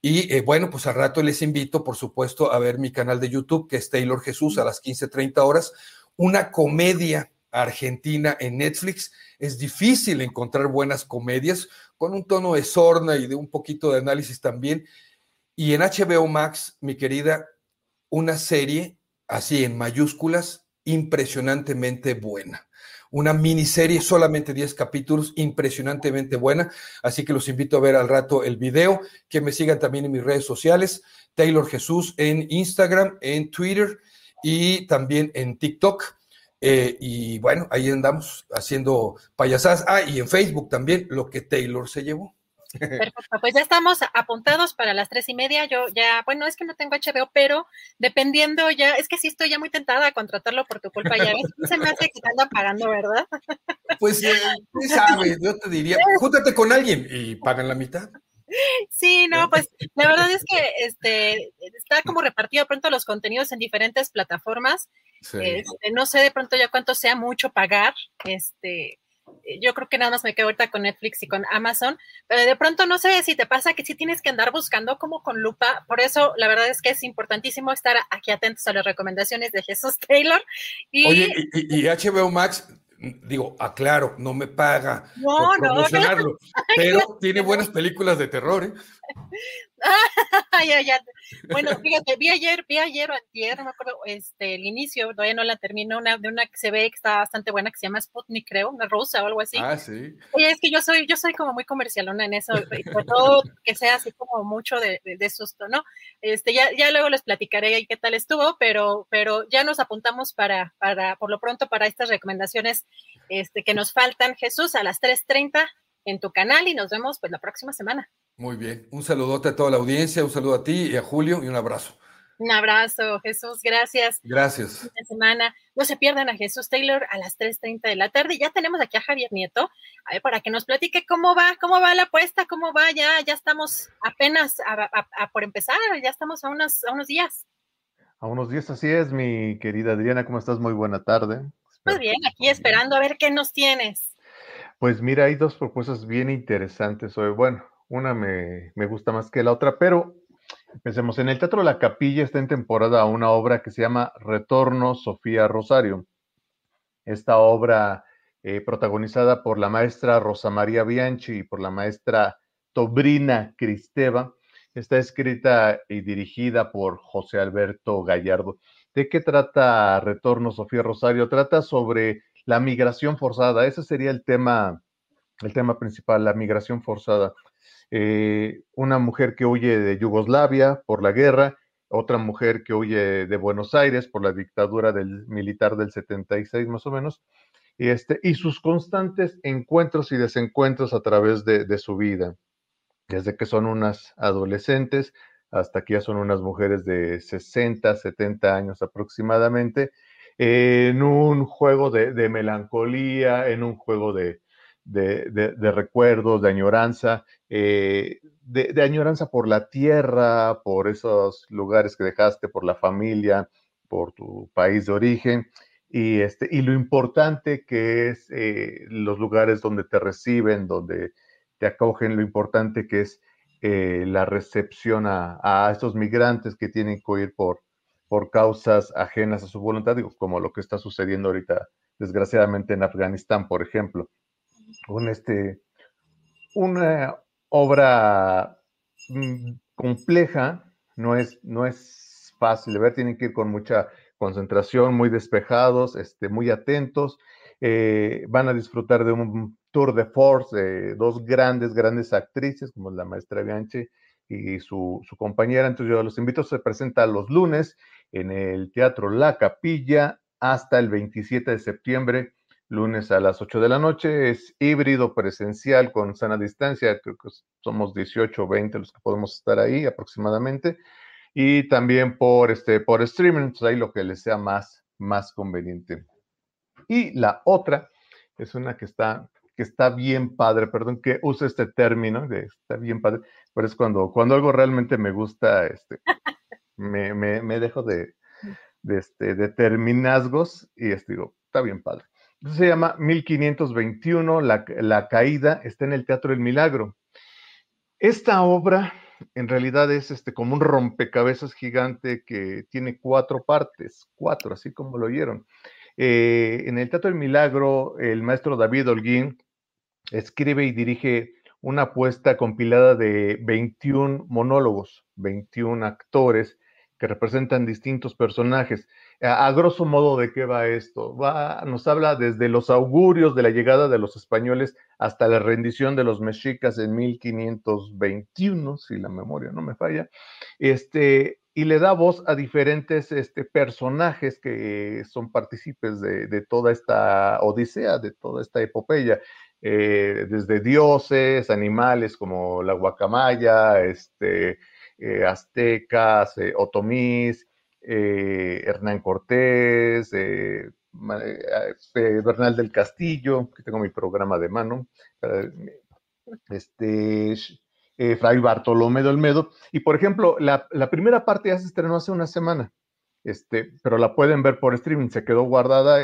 Y eh, bueno, pues al rato les invito, por supuesto, a ver mi canal de YouTube, que es Taylor Jesús, a las 15:30 horas, una comedia argentina en Netflix. Es difícil encontrar buenas comedias con un tono de sorna y de un poquito de análisis también. Y en HBO Max, mi querida, una serie así en mayúsculas, impresionantemente buena una miniserie, solamente 10 capítulos, impresionantemente buena. Así que los invito a ver al rato el video, que me sigan también en mis redes sociales, Taylor Jesús en Instagram, en Twitter y también en TikTok. Eh, y bueno, ahí andamos haciendo payasadas. Ah, y en Facebook también, lo que Taylor se llevó. Perfecto, pues ya estamos apuntados para las tres y media. Yo ya, bueno, es que no tengo HBO, pero dependiendo ya, es que sí estoy ya muy tentada a contratarlo por tu culpa. Ya ves, se me hace que te anda pagando, ¿verdad? Pues, eh, sabes, yo te diría, júntate con alguien y pagan la mitad. Sí, no, pues la verdad es que este está como repartido pronto los contenidos en diferentes plataformas. Este, no sé de pronto ya cuánto sea mucho pagar, este, yo creo que nada más me quedo ahorita con Netflix y con Amazon, pero de pronto no sé si te pasa que sí tienes que andar buscando como con lupa, por eso la verdad es que es importantísimo estar aquí atentos a las recomendaciones de Jesús Taylor. Y... Oye, y, y HBO Max digo, aclaro, no me paga por promocionarlo, [laughs] pero tiene buenas películas de terror, ¿eh? [laughs] Bueno, fíjate, vi ayer, vi ayer o antier, no me acuerdo, este, el inicio, todavía no la termino, una de una que se ve que está bastante buena, que se llama Sputnik, creo, una rosa o algo así. Ah, sí. Oye, es que yo soy, yo soy como muy comercialona en eso, y por todo que sea así como mucho de, de, susto, ¿no? Este, ya, ya luego les platicaré qué tal estuvo, pero, pero ya nos apuntamos para, para, por lo pronto, para estas recomendaciones este, que nos faltan, Jesús, a las 3.30 en tu canal y nos vemos pues la próxima semana. Muy bien, un saludote a toda la audiencia, un saludo a ti y a Julio y un abrazo. Un abrazo, Jesús, gracias. Gracias. Esta semana. No se pierdan a Jesús Taylor a las 3.30 de la tarde. Ya tenemos aquí a Javier Nieto, a ver, para que nos platique cómo va, cómo va la apuesta, cómo va, ya, ya estamos apenas a, por empezar, ya estamos a unos, a unos días. A unos días, así es, mi querida Adriana, ¿cómo estás? Muy buena tarde. Muy bien, aquí esperando a ver qué nos tienes. Pues mira, hay dos propuestas bien interesantes hoy. Bueno, una me, gusta más que la otra, pero empecemos. En el Teatro La Capilla está en temporada una obra que se llama Retorno Sofía Rosario. Esta obra eh, protagonizada por la maestra Rosa María Bianchi y por la maestra Tobrina Cristeva, está escrita y dirigida por José Alberto Gallardo. ¿De qué trata Retorno Sofía Rosario? Trata sobre la migración forzada. Ese sería el tema, el tema principal, la migración forzada. Eh, una mujer que huye de Yugoslavia por la guerra, otra mujer que huye de Buenos Aires por la dictadura del militar del 76 más o menos, y, este, y sus constantes encuentros y desencuentros a través de, de su vida, desde que son unas adolescentes hasta que ya son unas mujeres de 60, 70 años aproximadamente, en un juego de, melancolía, en un juego de, recuerdos, de añoranza, eh, de, añoranza por la tierra, por esos lugares que dejaste, por la familia, por tu país de origen. Y, este, y lo importante que es eh, los lugares donde te reciben, donde te acogen, lo importante que es eh, la recepción a, a, estos migrantes que tienen que ir por, por causas ajenas a su voluntad, digo, como lo que está sucediendo ahorita, desgraciadamente, en Afganistán, por ejemplo. Un, este, una obra mm, compleja, no es, no es fácil de ver, tienen que ir con mucha concentración, muy despejados, este, muy atentos. Eh, van a disfrutar de un tour de force de dos grandes, grandes actrices, como la maestra Bianchi y su, su compañera. Entonces yo los invito, se presenta los lunes en el Teatro La Capilla hasta el 27 de septiembre, lunes a las 8 de la noche. Es híbrido presencial con sana distancia, creo que somos 18 o 20 los que podemos estar ahí aproximadamente. Y también por, este, por streaming, entonces ahí lo que les sea más, más conveniente. Y la otra es una que está, que está bien padre, perdón que use este término, de está bien padre, pero es cuando, cuando algo realmente me gusta, este, me, me, dejo de, este, de terminazgos y digo, está bien padre. Se llama 1521, la, la caída, está en el Teatro del Milagro. Esta obra en realidad es este, como un rompecabezas gigante que tiene cuatro partes, cuatro, así como lo oyeron. Eh, en el Teatro del Milagro, el maestro David Holguín escribe y dirige una apuesta compilada de 21 monólogos, 21 actores que representan distintos personajes. A, grosso modo, ¿de qué va esto? Va, nos habla desde los augurios de la llegada de los españoles hasta la rendición de los mexicas en 1521, si la memoria no me falla, este, y le da voz a diferentes este, personajes que son partícipes de, toda esta odisea, de toda esta epopeya. Eh, desde dioses, animales como la guacamaya, este, eh, aztecas, eh, otomís, eh, Hernán Cortés, Bernal del Castillo, que tengo mi programa de mano, este, Fray Bartolomé de Olmedo. Y por ejemplo, la, primera parte ya se estrenó hace una semana, este, pero la pueden ver por streaming, se quedó guardada,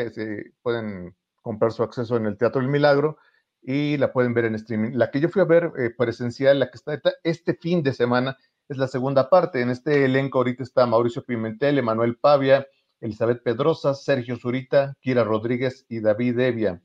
pueden comprar su acceso en el Teatro del Milagro y la pueden ver en streaming. La que yo fui a ver eh, presencial, la que está este fin de semana, es la segunda parte. En este elenco ahorita está Mauricio Pimentel, Emanuel Pavia, Elizabeth Pedrosa, Sergio Zurita, Kira Rodríguez y David Evia.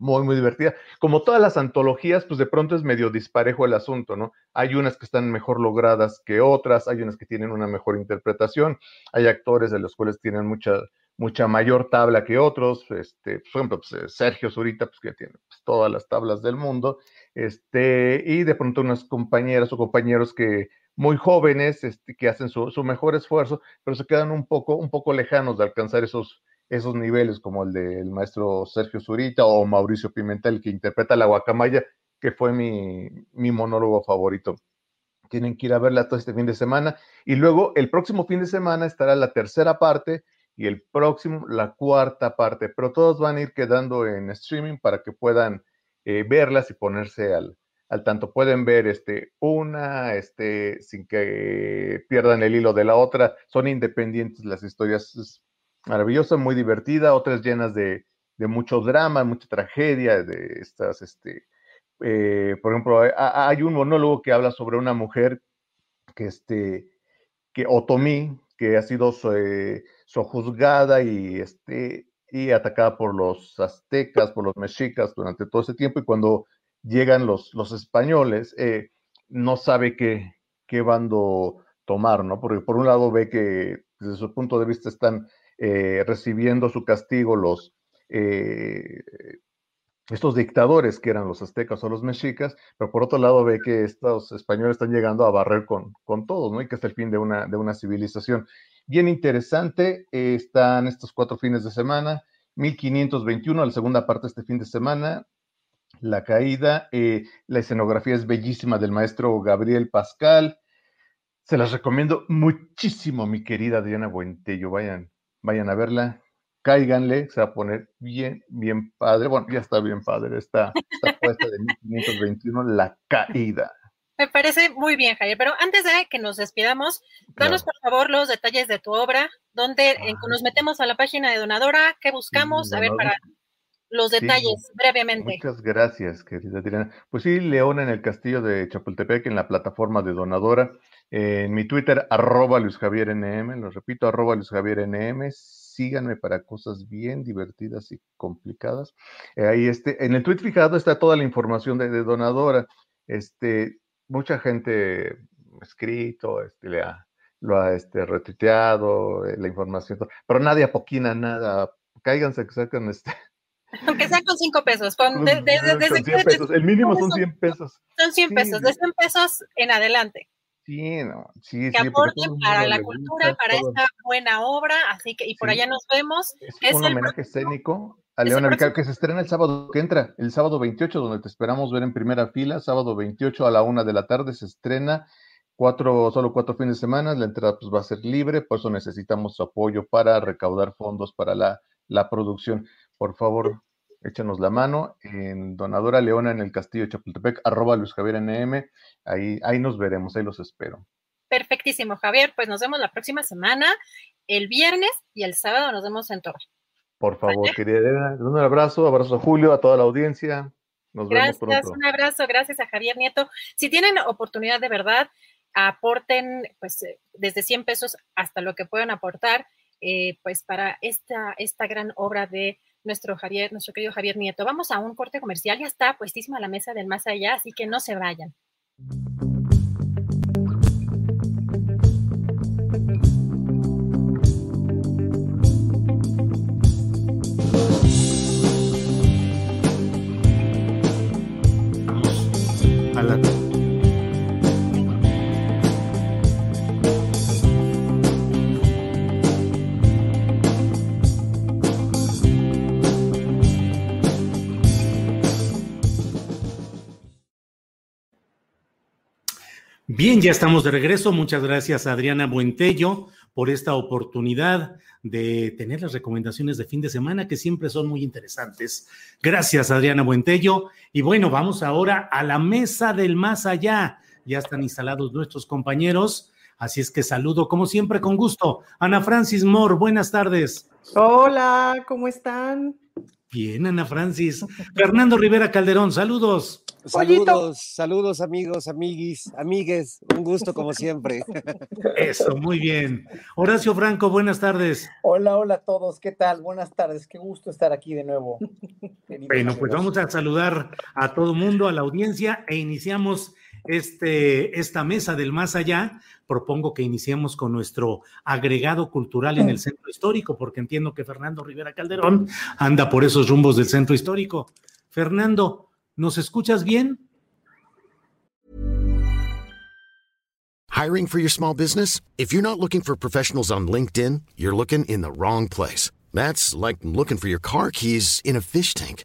Muy, muy divertida. Como todas las antologías, pues de pronto es medio disparejo el asunto, ¿no? Hay unas que están mejor logradas que otras, hay unas que tienen una mejor interpretación, hay actores de los cuales tienen mucha, mucha mayor tabla que otros, este, por ejemplo, pues, eh, Sergio Zurita, pues que tiene pues, todas las tablas del mundo, este, y de pronto unas compañeras o compañeros que muy jóvenes, este, que hacen su, mejor esfuerzo, pero se quedan un poco, un poco lejanos de alcanzar esos, esos niveles, como el del maestro Sergio Zurita o Mauricio Pimentel, que interpreta la guacamaya, que fue mi, mi monólogo favorito. Tienen que ir a verla todo este fin de semana. Y luego el próximo fin de semana estará la tercera parte y el próximo la cuarta parte, pero todos van a ir quedando en streaming para que puedan eh, verlas y ponerse al, al tanto. Pueden ver este, una este, sin que pierdan el hilo de la otra. Son independientes las historias. Es maravillosa, muy divertida, otras llenas de, de mucho drama, mucha tragedia, de estas, este, eh, por ejemplo, hay un monólogo que habla sobre una mujer que, este, que Otomí, que ha sido eh, sojuzgada y, este, y atacada por los aztecas, por los mexicas durante todo ese tiempo, y cuando llegan los, los españoles, eh, no sabe qué, qué bando tomar, ¿no? Porque por un lado ve que desde su punto de vista están eh, recibiendo su castigo los, eh, estos dictadores que eran los aztecas o los mexicas, pero por otro lado ve que estos españoles están llegando a barrer con, con todos, ¿no? Y que es el fin de una, de una civilización. Bien interesante, están estos cuatro fines de semana, 1521, la segunda parte este fin de semana, La Caída, la escenografía es bellísima del maestro Gabriel Pascal, se las recomiendo muchísimo, mi querida Diana Buentello, vayan, vayan a verla, cáiganle, se va a poner bien, bien padre. Bueno, ya está bien padre esta, esta puesta de 1521, La Caída. Me parece muy bien, Javier, pero antes de que nos despidamos, danos por favor los detalles de tu obra, donde nos metemos a la página de Donadora, ¿qué buscamos? A ver, para los detalles, brevemente. Muchas gracias, querida Adriana. Pues sí, Leona en el castillo de Chapultepec, en la plataforma de Donadora. en mi Twitter, arroba Luis Javier NM, lo repito, arroba Luis Javier NM. Síganme para cosas bien divertidas y complicadas. Eh, ahí este, en el tweet fijado está toda la información de, de Donadora. Este, mucha gente escrito, este, le ha, lo ha este, retuiteado, eh, la información, pero nadie apoquina nada. Cáiganse que sacan este. Aunque sea con cinco pesos. Con, de, pesos. El mínimo son 100 pesos. Son 100 pesos, de 100 pesos en adelante. Sí, no, sí, que aporten para la cultura, para esta buena obra, así que, y por allá nos vemos. Es, un homenaje escénico a Leona Vicario, que se estrena el sábado que entra, el sábado 28, donde te esperamos ver en primera fila, sábado 28 a la una de la tarde se estrena, cuatro, solo cuatro fines de semana, la entrada pues va a ser libre, por eso necesitamos su apoyo para recaudar fondos para la, la producción. Por favor, échanos la mano en Donadora Leona en el Castillo de Chapultepec, arroba Luis Javier NM, ahí, ahí nos veremos, ahí los espero. Perfectísimo, Javier, pues nos vemos la próxima semana, el viernes y el sábado nos vemos en Torre. Por favor, querida Elena, un abrazo, abrazo a Julio, a toda la audiencia. Nos gracias, vemos pronto. un abrazo, gracias a Javier Nieto. Si tienen oportunidad de verdad, aporten pues eh, desde 100 pesos hasta lo que puedan aportar eh, pues para esta, esta gran obra de nuestro Javier, nuestro querido Javier Nieto. Vamos a un corte comercial, ya está puestísima la mesa del más allá, así que no se vayan. A la Bien, ya estamos de regreso. Muchas gracias, Adriana Buentello, por esta oportunidad de tener las recomendaciones de fin de semana que siempre son muy interesantes. Gracias, Adriana Buentello. Y bueno, vamos ahora a la mesa del más allá. Ya están instalados nuestros compañeros. Así es que saludo, como siempre, con gusto. Ana Francis Moore, buenas tardes. Hola, ¿cómo están? Bien, Ana Francis. Fernando Rivera Calderón, saludos. Saludos, saludos amigos, amiguis, amigues, un gusto como siempre. Eso, muy bien. Horacio Franco, buenas tardes. Hola, hola a todos, ¿qué tal? Buenas tardes, qué gusto estar aquí de nuevo. Bueno, pues vamos a saludar a todo mundo, a la audiencia e iniciamos este, esta mesa del más allá, propongo que iniciemos con nuestro agregado cultural en el centro histórico, porque entiendo que Fernando Rivera Calderón anda por esos rumbos del centro histórico. Fernando, ¿nos escuchas bien? Hiring for your small business? If you're not looking for professionals on LinkedIn, you're looking in the wrong place. That's like looking for your car keys in a fish tank.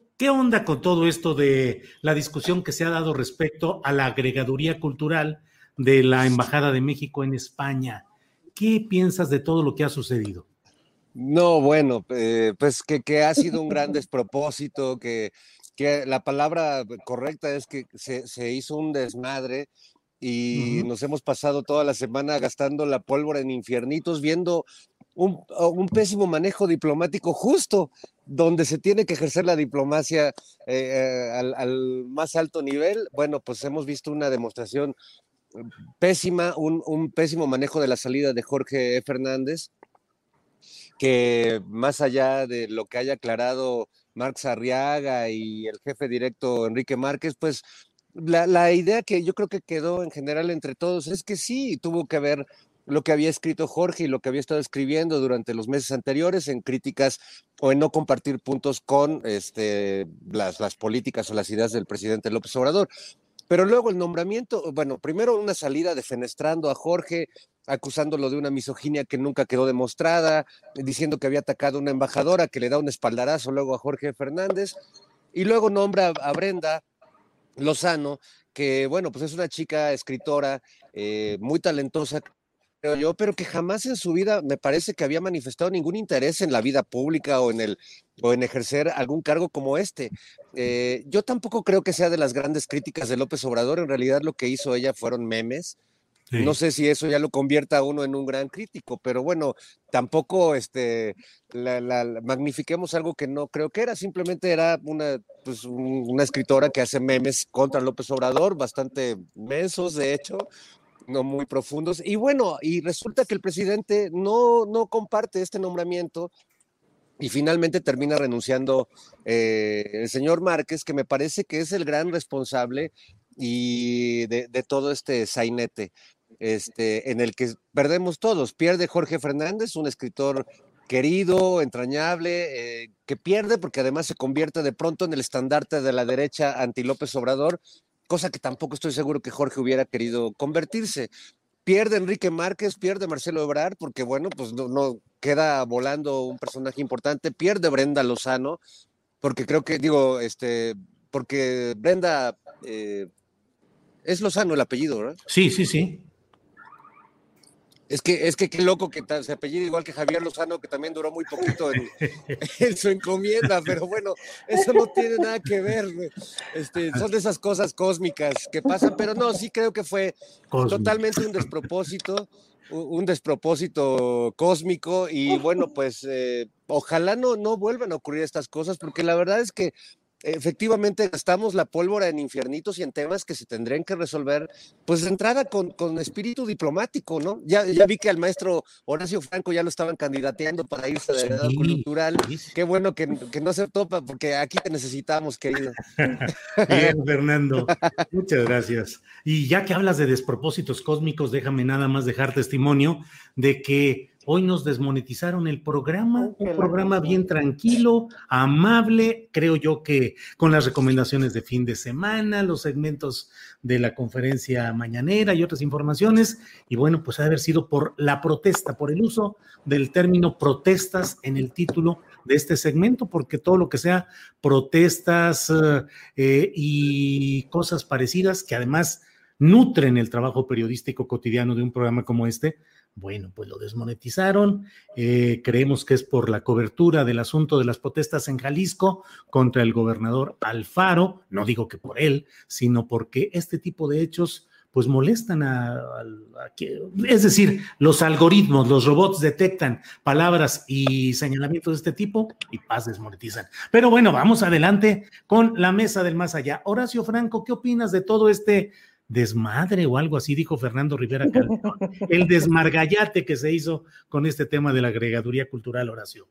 ¿qué onda con todo esto de la discusión que se ha dado respecto a la agregaduría cultural de la Embajada de México en España? ¿Qué piensas de todo lo que ha sucedido? No, bueno, eh, pues que, que ha sido un gran despropósito, que, que la palabra correcta es que se, se hizo un desmadre y nos hemos pasado toda la semana gastando la pólvora en infiernitos, viendo un, un pésimo manejo diplomático justo donde se tiene que ejercer la diplomacia eh, eh, al, más alto nivel. Bueno, pues hemos visto una demostración pésima, un, pésimo manejo de la salida de Jorge E. Fernández, que más allá de lo que haya aclarado Marx Arriaga y el jefe directo Enrique Márquez, pues la, la idea que yo creo que quedó en general entre todos es que sí, tuvo que ver lo que había escrito Jorge y lo que había estado escribiendo durante los meses anteriores en críticas o en no compartir puntos con este, las, políticas o las ideas del presidente López Obrador. Pero luego el nombramiento, bueno, primero una salida defenestrando a Jorge, acusándolo de una misoginia que nunca quedó demostrada, diciendo que había atacado a una embajadora que le da un espaldarazo luego a Jorge Fernández, y luego nombra a- a Brenda Lozano, que bueno, pues es una chica escritora eh, muy talentosa, creo yo, pero que jamás en su vida me parece que había manifestado ningún interés en la vida pública o en el o en ejercer algún cargo como este. Eh, yo tampoco creo que sea de las grandes críticas de López Obrador. En realidad lo que hizo ella fueron memes. Sí. No sé si eso ya lo convierta a uno en un gran crítico, pero bueno, tampoco este, la, la- la- magnifiquemos algo que no creo que era, simplemente era una, pues, un- una escritora que hace memes contra López Obrador, bastante mensos de hecho, no muy profundos. Y bueno, y resulta que el presidente no, no comparte este nombramiento y finalmente termina renunciando eh, el señor Márquez, que me parece que es el gran responsable y de, todo este sainete este, en el que perdemos todos. Pierde Jorge Fernández, un escritor querido, entrañable, eh, que pierde porque además se convierte de pronto en el estandarte de la derecha anti López Obrador, cosa que tampoco estoy seguro que Jorge hubiera querido convertirse. Pierde Enrique Márquez, pierde Marcelo Ebrard, porque bueno, pues no, queda volando un personaje importante, pierde Brenda Lozano, porque creo que, digo, este, porque Brenda eh, es Lozano el apellido, ¿verdad? Sí, sí, sí. Es que, es que qué loco que se apellida igual que Javier Lozano, que también duró muy poquito en, [laughs] en su encomienda, pero bueno, eso no tiene nada que ver. Este, son de esas cosas cósmicas que pasan, pero no, sí creo que fue totalmente un despropósito, un despropósito cósmico y bueno, pues eh, ojalá no, no vuelvan a ocurrir estas cosas, porque la verdad es que efectivamente gastamos la pólvora en infiernitos y en temas que se tendrían que resolver, pues de entrada con, con espíritu diplomático, ¿no? Ya, ya vi que al maestro Horacio Franco ya lo estaban candidateando para irse de Sí, cultural. Qué bueno que, que no se topa, porque aquí te necesitamos, querido. [laughs] Bien, Fernando. Muchas gracias. Y ya que hablas de despropósitos cósmicos, déjame nada más dejar testimonio de que hoy nos desmonetizaron el programa, un programa bien tranquilo, amable, creo yo que con las recomendaciones de fin de semana, los segmentos de la conferencia mañanera y otras informaciones. Y bueno, pues ha de haber sido por la protesta, por el uso del término protestas en el título de este segmento, porque todo lo que sea protestas eh, y cosas parecidas que además nutren el trabajo periodístico cotidiano de un programa como este, bueno, pues lo desmonetizaron. Eh, creemos que es por la cobertura del asunto de las protestas en Jalisco contra el gobernador Alfaro. No digo que por él, sino porque este tipo de hechos pues molestan a, a, es decir, los algoritmos, los robots detectan palabras y señalamientos de este tipo y paz desmonetizan. Pero bueno, vamos adelante con la mesa del más allá. Horacio Franco, ¿qué opinas de todo este desmadre o algo así, dijo Fernando Rivera Calderón, el desmargallate que se hizo con este tema de la agregaduría cultural, Horacio.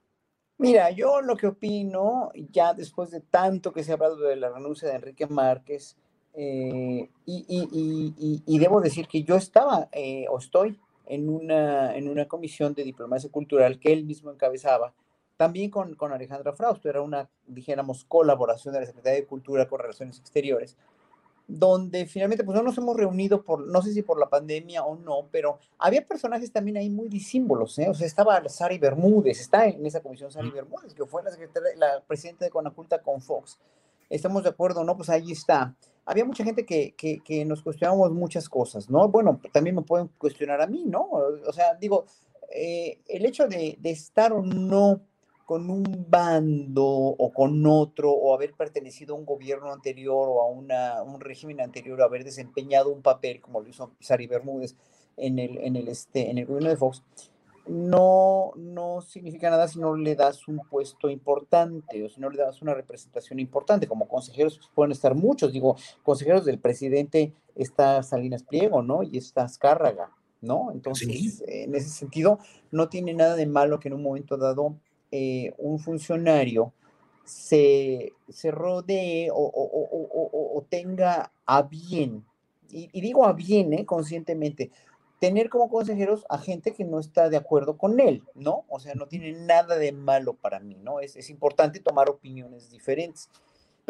Mira, yo lo que opino, ya después de tanto que se ha hablado de la renuncia de Enrique Márquez, eh, y, debo decir que yo estaba eh, o estoy en una, en una comisión de diplomacia cultural que él mismo encabezaba, también con, con Alejandra Frausto, era una, dijéramos, colaboración de la Secretaría de Cultura con Relaciones Exteriores, donde finalmente pues no nos hemos reunido por, no sé si por la pandemia o no, pero había personajes también ahí muy disímbolos, ¿eh? O sea, estaba Sari Bermúdez, está en esa comisión Sari Bermúdez, que fue la, secretaria, la presidenta de Conaculta con Fox. ¿Estamos de acuerdo no? Pues ahí está. Había mucha gente que, que, que nos cuestionábamos muchas cosas, ¿no? Bueno, también me pueden cuestionar a mí, ¿no? O sea, digo, eh, el hecho de, de estar o no con un bando o con otro, o haber pertenecido a un gobierno anterior o a una, un régimen anterior, o haber desempeñado un papel, como lo hizo Sari Bermúdez en el, en el, este, en el gobierno de Fox, no, no significa nada si no le das un puesto importante o si no le das una representación importante. Como consejeros pueden estar muchos, digo, consejeros del presidente está Salinas Pliego, ¿no? Y está Azcárraga, ¿no? Entonces, en ese sentido, no tiene nada de malo que en un momento dado eh, un funcionario se, se rodee o, tenga a bien, y, digo a bien, eh, conscientemente, tener como consejeros a gente que no está de acuerdo con él, ¿no? O sea, no tiene nada de malo para mí, ¿no? Es, es importante tomar opiniones diferentes.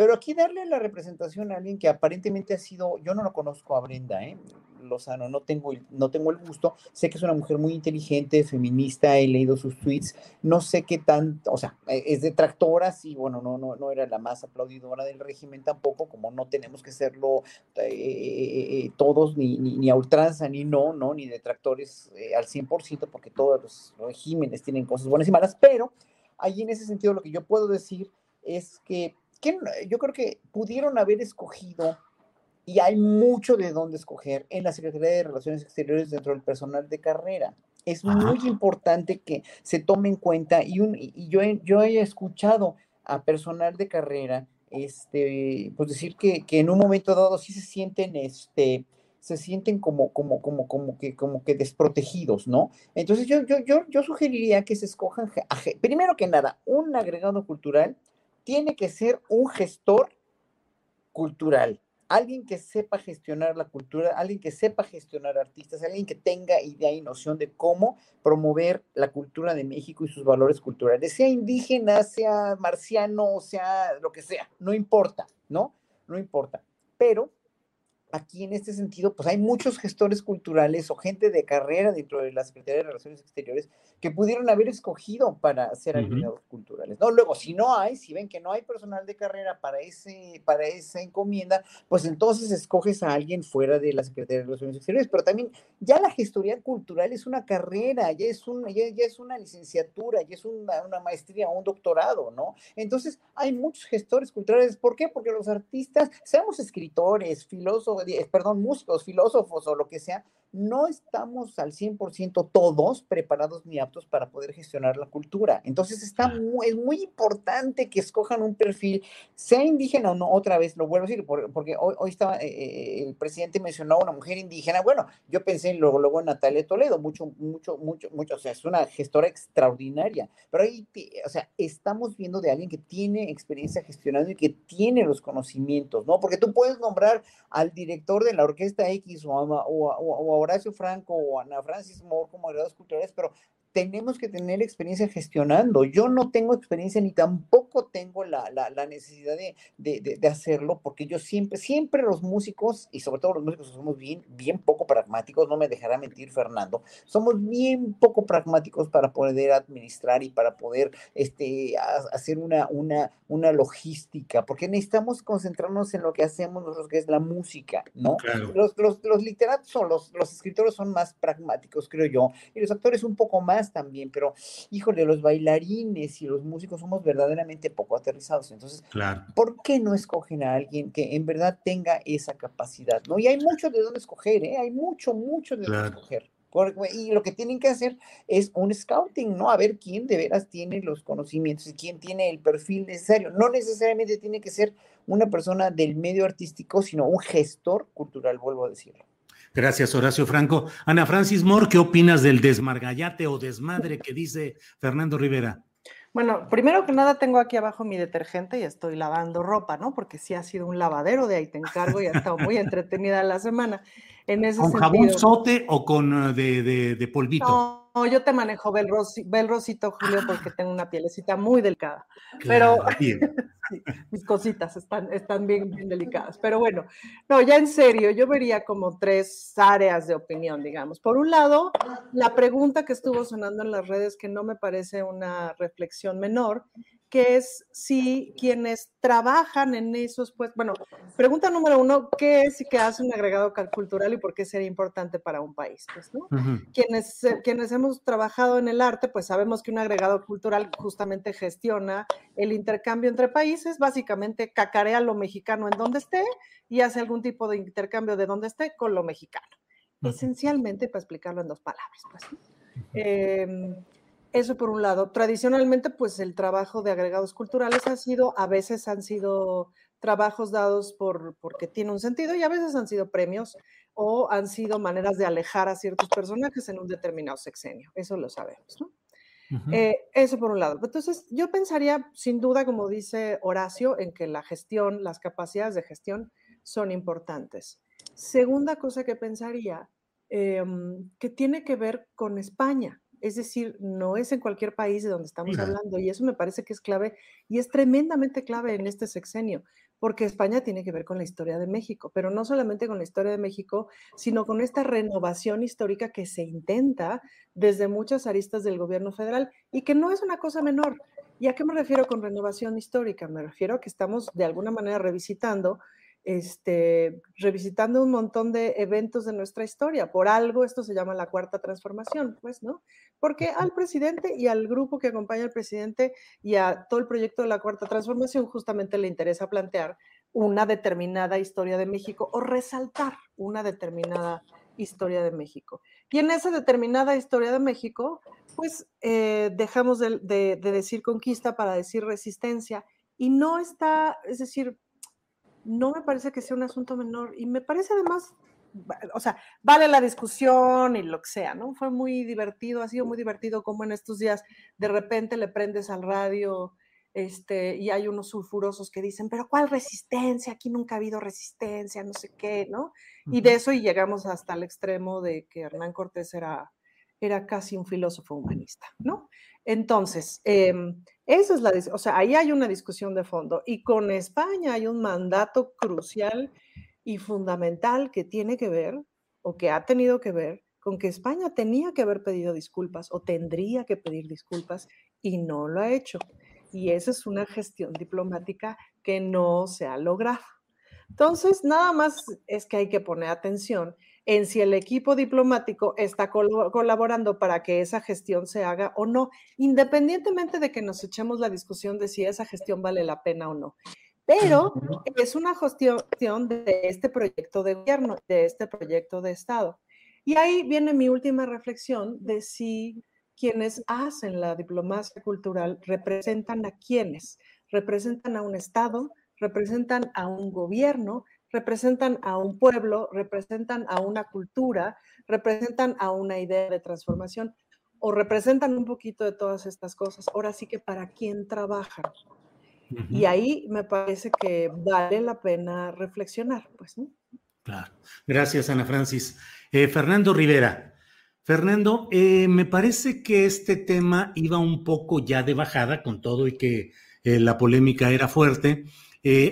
Pero aquí darle la representación a alguien que aparentemente ha sido, yo no lo conozco a Brenda, ¿eh? Lozano, no tengo, no tengo el gusto, sé que es una mujer muy inteligente, feminista, he leído sus tweets, no sé qué tan, o sea, e, es detractora, sí, bueno, no, no, no era la más aplaudidora del régimen tampoco, como no tenemos que serlo eh, eh, todos, ni, ni, a ultranza, ni no, no, ni detractores al 100%, porque todos los regímenes tienen cosas buenas y malas, pero ahí en ese sentido lo que yo puedo decir es que yo creo que pudieron haber escogido, y hay mucho de dónde escoger, en la Secretaría de Relaciones Exteriores dentro del personal de carrera. Es muy importante que se tome en cuenta, y, un, y yo, he, yo he escuchado a personal de carrera, este, pues decir que, que en un momento dado sí se sienten, este, se sienten como, como, como, como, que, como que desprotegidos, ¿no? Entonces yo, yo, yo, yo sugeriría que se escojan, primero que nada, un agregado cultural tiene que ser un gestor cultural, alguien que sepa gestionar la cultura, alguien que sepa gestionar artistas, alguien que tenga idea y noción de cómo promover la cultura de México y sus valores culturales, sea indígena, sea marciano, sea lo que sea, no importa, ¿no? No importa. Pero aquí en este sentido, pues hay muchos gestores culturales o gente de carrera dentro de la Secretaría de Relaciones Exteriores que pudieron haber escogido para ser agregados culturales. No, luego, si no hay, si ven que no hay personal de carrera para, ese, para esa encomienda, pues entonces escoges a alguien fuera de la Secretaría de Relaciones Exteriores. Pero también ya la gestoría cultural es una carrera, ya es, un, ya, es una licenciatura, ya es una, una maestría, un doctorado, ¿no? Entonces, hay muchos gestores culturales. ¿Por qué? Porque los artistas, seamos escritores, filósofos, perdón, músicos, filósofos o lo que sea, no estamos al 100% todos preparados ni aptos para poder gestionar la cultura. Entonces está muy, es muy importante que escojan un perfil, sea indígena o no, otra vez lo vuelvo a decir, porque hoy, hoy estaba, eh, eh, el presidente mencionó a una mujer indígena, bueno, yo pensé luego, luego en Natalia Toledo, mucho, mucho, mucho, mucho, o sea, es una gestora extraordinaria, pero ahí, o sea, estamos viendo de alguien que tiene experiencia gestionando y que tiene los conocimientos, ¿no? Porque tú puedes nombrar al director de la orquesta X o a, o, o, Horacio Franco o Ana Francis Moore como agregados culturales, pero tenemos que tener experiencia gestionando. Yo no tengo experiencia ni tampoco tengo la, necesidad de, hacerlo porque yo siempre, siempre los músicos, y sobre todo los músicos somos bien, bien poco pragmáticos, no me dejará mentir Fernando, somos bien poco pragmáticos para poder administrar y para poder este, hacer una, una, una logística, porque necesitamos concentrarnos en lo que hacemos nosotros, que es la música, ¿no? Los, los, literatos son, los, los escritores son más pragmáticos, creo yo, y los actores un poco más también, pero híjole, los bailarines y los músicos somos verdaderamente poco aterrizados. Entonces, ¿por qué no escogen a alguien que en verdad tenga esa capacidad? ¿no? Y hay mucho de dónde escoger, ¿eh? hay mucho, mucho de dónde escoger. y lo que tienen que hacer es un scouting, ¿no? A ver quién de veras tiene los conocimientos y quién tiene el perfil necesario. No necesariamente tiene que ser una persona del medio artístico, sino un gestor cultural, vuelvo a decirlo. Gracias, Horacio Franco. Ana Francis Moore, ¿qué opinas del desmargallate o desmadre que dice Fernando Rivera? Bueno, primero que nada tengo aquí abajo mi detergente y estoy lavando ropa, ¿no? Porque sí ha sido un lavadero, de ahí te encargo y ha estado muy entretenida la semana. En ese ¿Con jabón sote o con eh, de, de, polvito? No, yo te manejo Bel, Rosito, Julio, porque tengo una pielecita muy delicada. Pero [laughs] mis cositas están, están bien, bien delicadas. Pero bueno, no, ya en serio, yo vería como tres áreas de opinión, digamos. Por un lado, la pregunta que estuvo sonando en las redes, que no me parece una reflexión menor, que es si quienes trabajan en esos, pues, bueno, pregunta número uno, ¿qué es y qué hace un agregado cultural y por qué sería importante para un país? Pues, ¿no? quienes, eh, quienes hemos trabajado en el arte, pues sabemos que un agregado cultural justamente gestiona el intercambio entre países, básicamente cacarea lo mexicano en donde esté y hace algún tipo de intercambio de donde esté con lo mexicano. Esencialmente, para explicarlo en dos palabras, pues. Eso por un lado. Tradicionalmente, pues el trabajo de agregados culturales ha sido, a veces han sido trabajos dados por, porque tiene un sentido y a veces han sido premios o han sido maneras de alejar a ciertos personajes en un determinado sexenio. Eso lo sabemos, ¿no? Eh, eso por un lado. Entonces, yo pensaría, sin duda, como dice Horacio, en que la gestión, las capacidades de gestión son importantes. Segunda cosa que pensaría, em, que tiene que ver con España. Es decir, no es en cualquier país de donde estamos hablando y eso me parece que es clave y es tremendamente clave en este sexenio, porque España tiene que ver con la historia de México, pero no solamente con la historia de México, sino con esta renovación histórica que se intenta desde muchas aristas del gobierno federal y que no es una cosa menor. ¿Y a qué me refiero con renovación histórica? Me refiero a que estamos de alguna manera revisitando este, revisitando un montón de eventos de nuestra historia. Por algo esto se llama la cuarta transformación, pues, ¿no? Porque al presidente y al grupo que acompaña al presidente y a todo el proyecto de la cuarta transformación justamente le interesa plantear una determinada historia de México o resaltar una determinada historia de México. Y en esa determinada historia de México, pues eh, dejamos de decir conquista para decir resistencia y no está, es decir, no me parece que sea un asunto menor y me parece además, o sea, vale la discusión y lo que sea, ¿no? Fue muy divertido, ha sido muy divertido como en estos días de repente le prendes al radio este, y hay unos sulfurosos que dicen, pero ¿cuál resistencia? Aquí nunca ha habido resistencia, no sé qué, ¿no? Y de eso y llegamos hasta el extremo de que Hernán Cortés era, era casi un filósofo humanista, ¿no? Entonces, em, eso es la, o sea, ahí hay una discusión de fondo y con España hay un mandato crucial y fundamental que tiene que ver o que ha tenido que ver con que España tenía que haber pedido disculpas o tendría que pedir disculpas y no lo ha hecho. Y esa es una gestión diplomática que no se ha logrado. Entonces, nada más es que hay que poner atención en si el equipo diplomático está colaborando para que esa gestión se haga o no, independientemente de que nos echemos la discusión de si esa gestión vale la pena o no. Pero es una gestión de este proyecto de gobierno, de este proyecto de Estado. Y ahí viene mi última reflexión de si quienes hacen la diplomacia cultural representan a quienes, representan a un Estado, representan a un gobierno, representan a un pueblo, representan a una cultura, representan a una idea de transformación o representan un poquito de todas estas cosas. Ahora sí que para quién trabajan. Y ahí me parece que vale la pena reflexionar, pues, Claro. Gracias, Ana Francis. Eh, Fernando Rivera. Fernando, eh, me parece que este tema iba un poco ya de bajada con todo y que eh, la polémica era fuerte,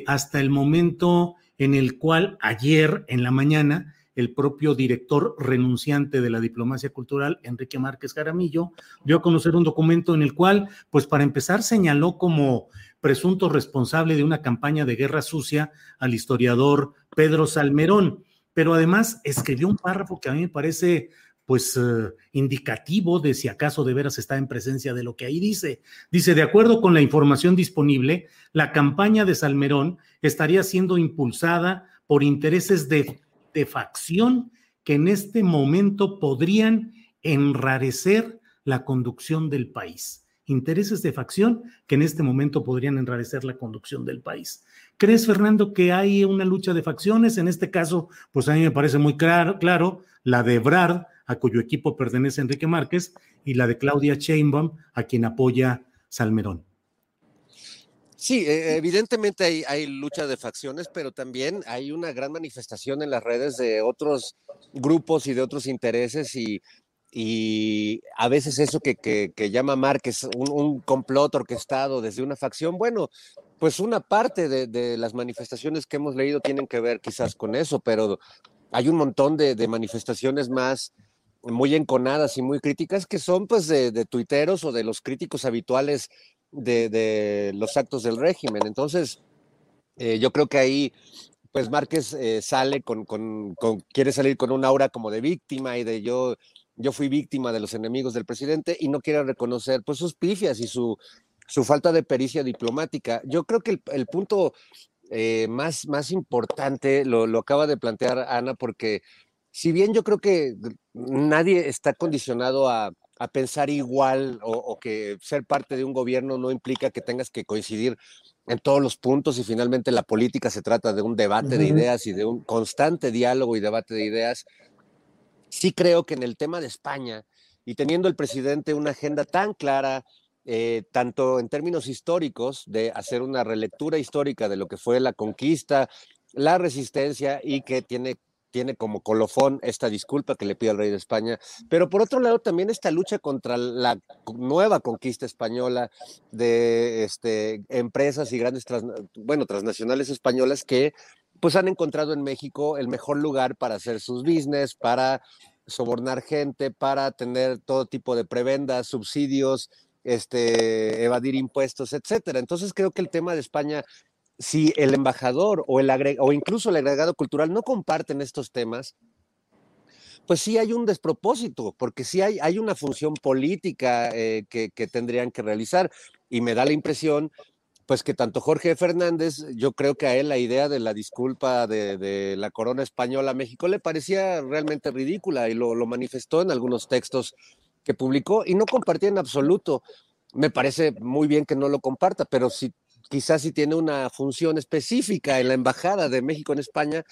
hasta el momento en el cual ayer en la mañana el propio director renunciante de la diplomacia cultural, Enrique Márquez Jaramillo, dio a conocer un documento en el cual, pues para empezar, señaló como presunto responsable de una campaña de guerra sucia al historiador Pedro Salmerón, pero además escribió un párrafo que a mí me parece pues eh, indicativo de si acaso de veras está en presencia de lo que ahí dice. Dice, de acuerdo con la información disponible, la campaña de Salmerón estaría siendo impulsada por intereses de, de facción que en este momento podrían enrarecer la conducción del país. Intereses de facción que en este momento podrían enrarecer la conducción del país. ¿Crees, Fernando, que hay una lucha de facciones? En este caso, pues a mí me parece muy claro, claro la de Brad, a cuyo equipo pertenece Enrique Márquez, y la de Claudia Sheinbaum, a quien apoya Salmerón. Sí, e, evidentemente hay, lucha de facciones, pero también hay una gran manifestación en las redes de otros grupos y de otros intereses y, a veces eso que, que, llama Márquez un, un, complot orquestado desde una facción, bueno, pues una parte de, las manifestaciones que hemos leído tienen que ver quizás con eso, pero hay un montón de, manifestaciones más muy enconadas y muy críticas que son pues de, tuiteros o de los críticos habituales de, los actos del régimen. Entonces, eh, yo creo que ahí pues Márquez eh, sale con, con, con, quiere salir con un aura como de víctima y de yo, yo fui víctima de los enemigos del presidente y no quiere reconocer pues sus pifias y su, su falta de pericia diplomática. Yo creo que el, el punto eh, más, más importante lo, lo acaba de plantear Ana porque si bien yo creo que nadie está condicionado a, a pensar igual o, o, que ser parte de un gobierno no implica que tengas que coincidir en todos los puntos y finalmente la política se trata de un debate uh -huh. de ideas y de un constante diálogo y debate de ideas. Sí creo que en el tema de España y teniendo el presidente una agenda tan clara, eh, tanto en términos históricos, de hacer una relectura histórica de lo que fue la conquista, la resistencia y que tiene tiene como colofón esta disculpa que le pide al rey de España, pero por otro lado también esta lucha contra la nueva conquista española de este, empresas y grandes, bueno, transnacionales españolas que pues han encontrado en México el mejor lugar para hacer sus business, para sobornar gente, para tener todo tipo de prebendas, subsidios, este, evadir impuestos, etcétera. Entonces creo que el tema de España si el embajador o, el o incluso el agregado cultural no comparten estos temas, pues sí hay un despropósito, porque sí hay, hay una función política eh, que, tendrían que realizar. Y me da la impresión, pues que tanto Jorge Fernández, yo creo que a él la idea de la disculpa de, la corona española a México le parecía realmente ridícula y lo manifestó en algunos textos que publicó y no compartía en absoluto. Me parece muy bien que no lo comparta, pero si quizás si tiene una función específica en la Embajada de México en España,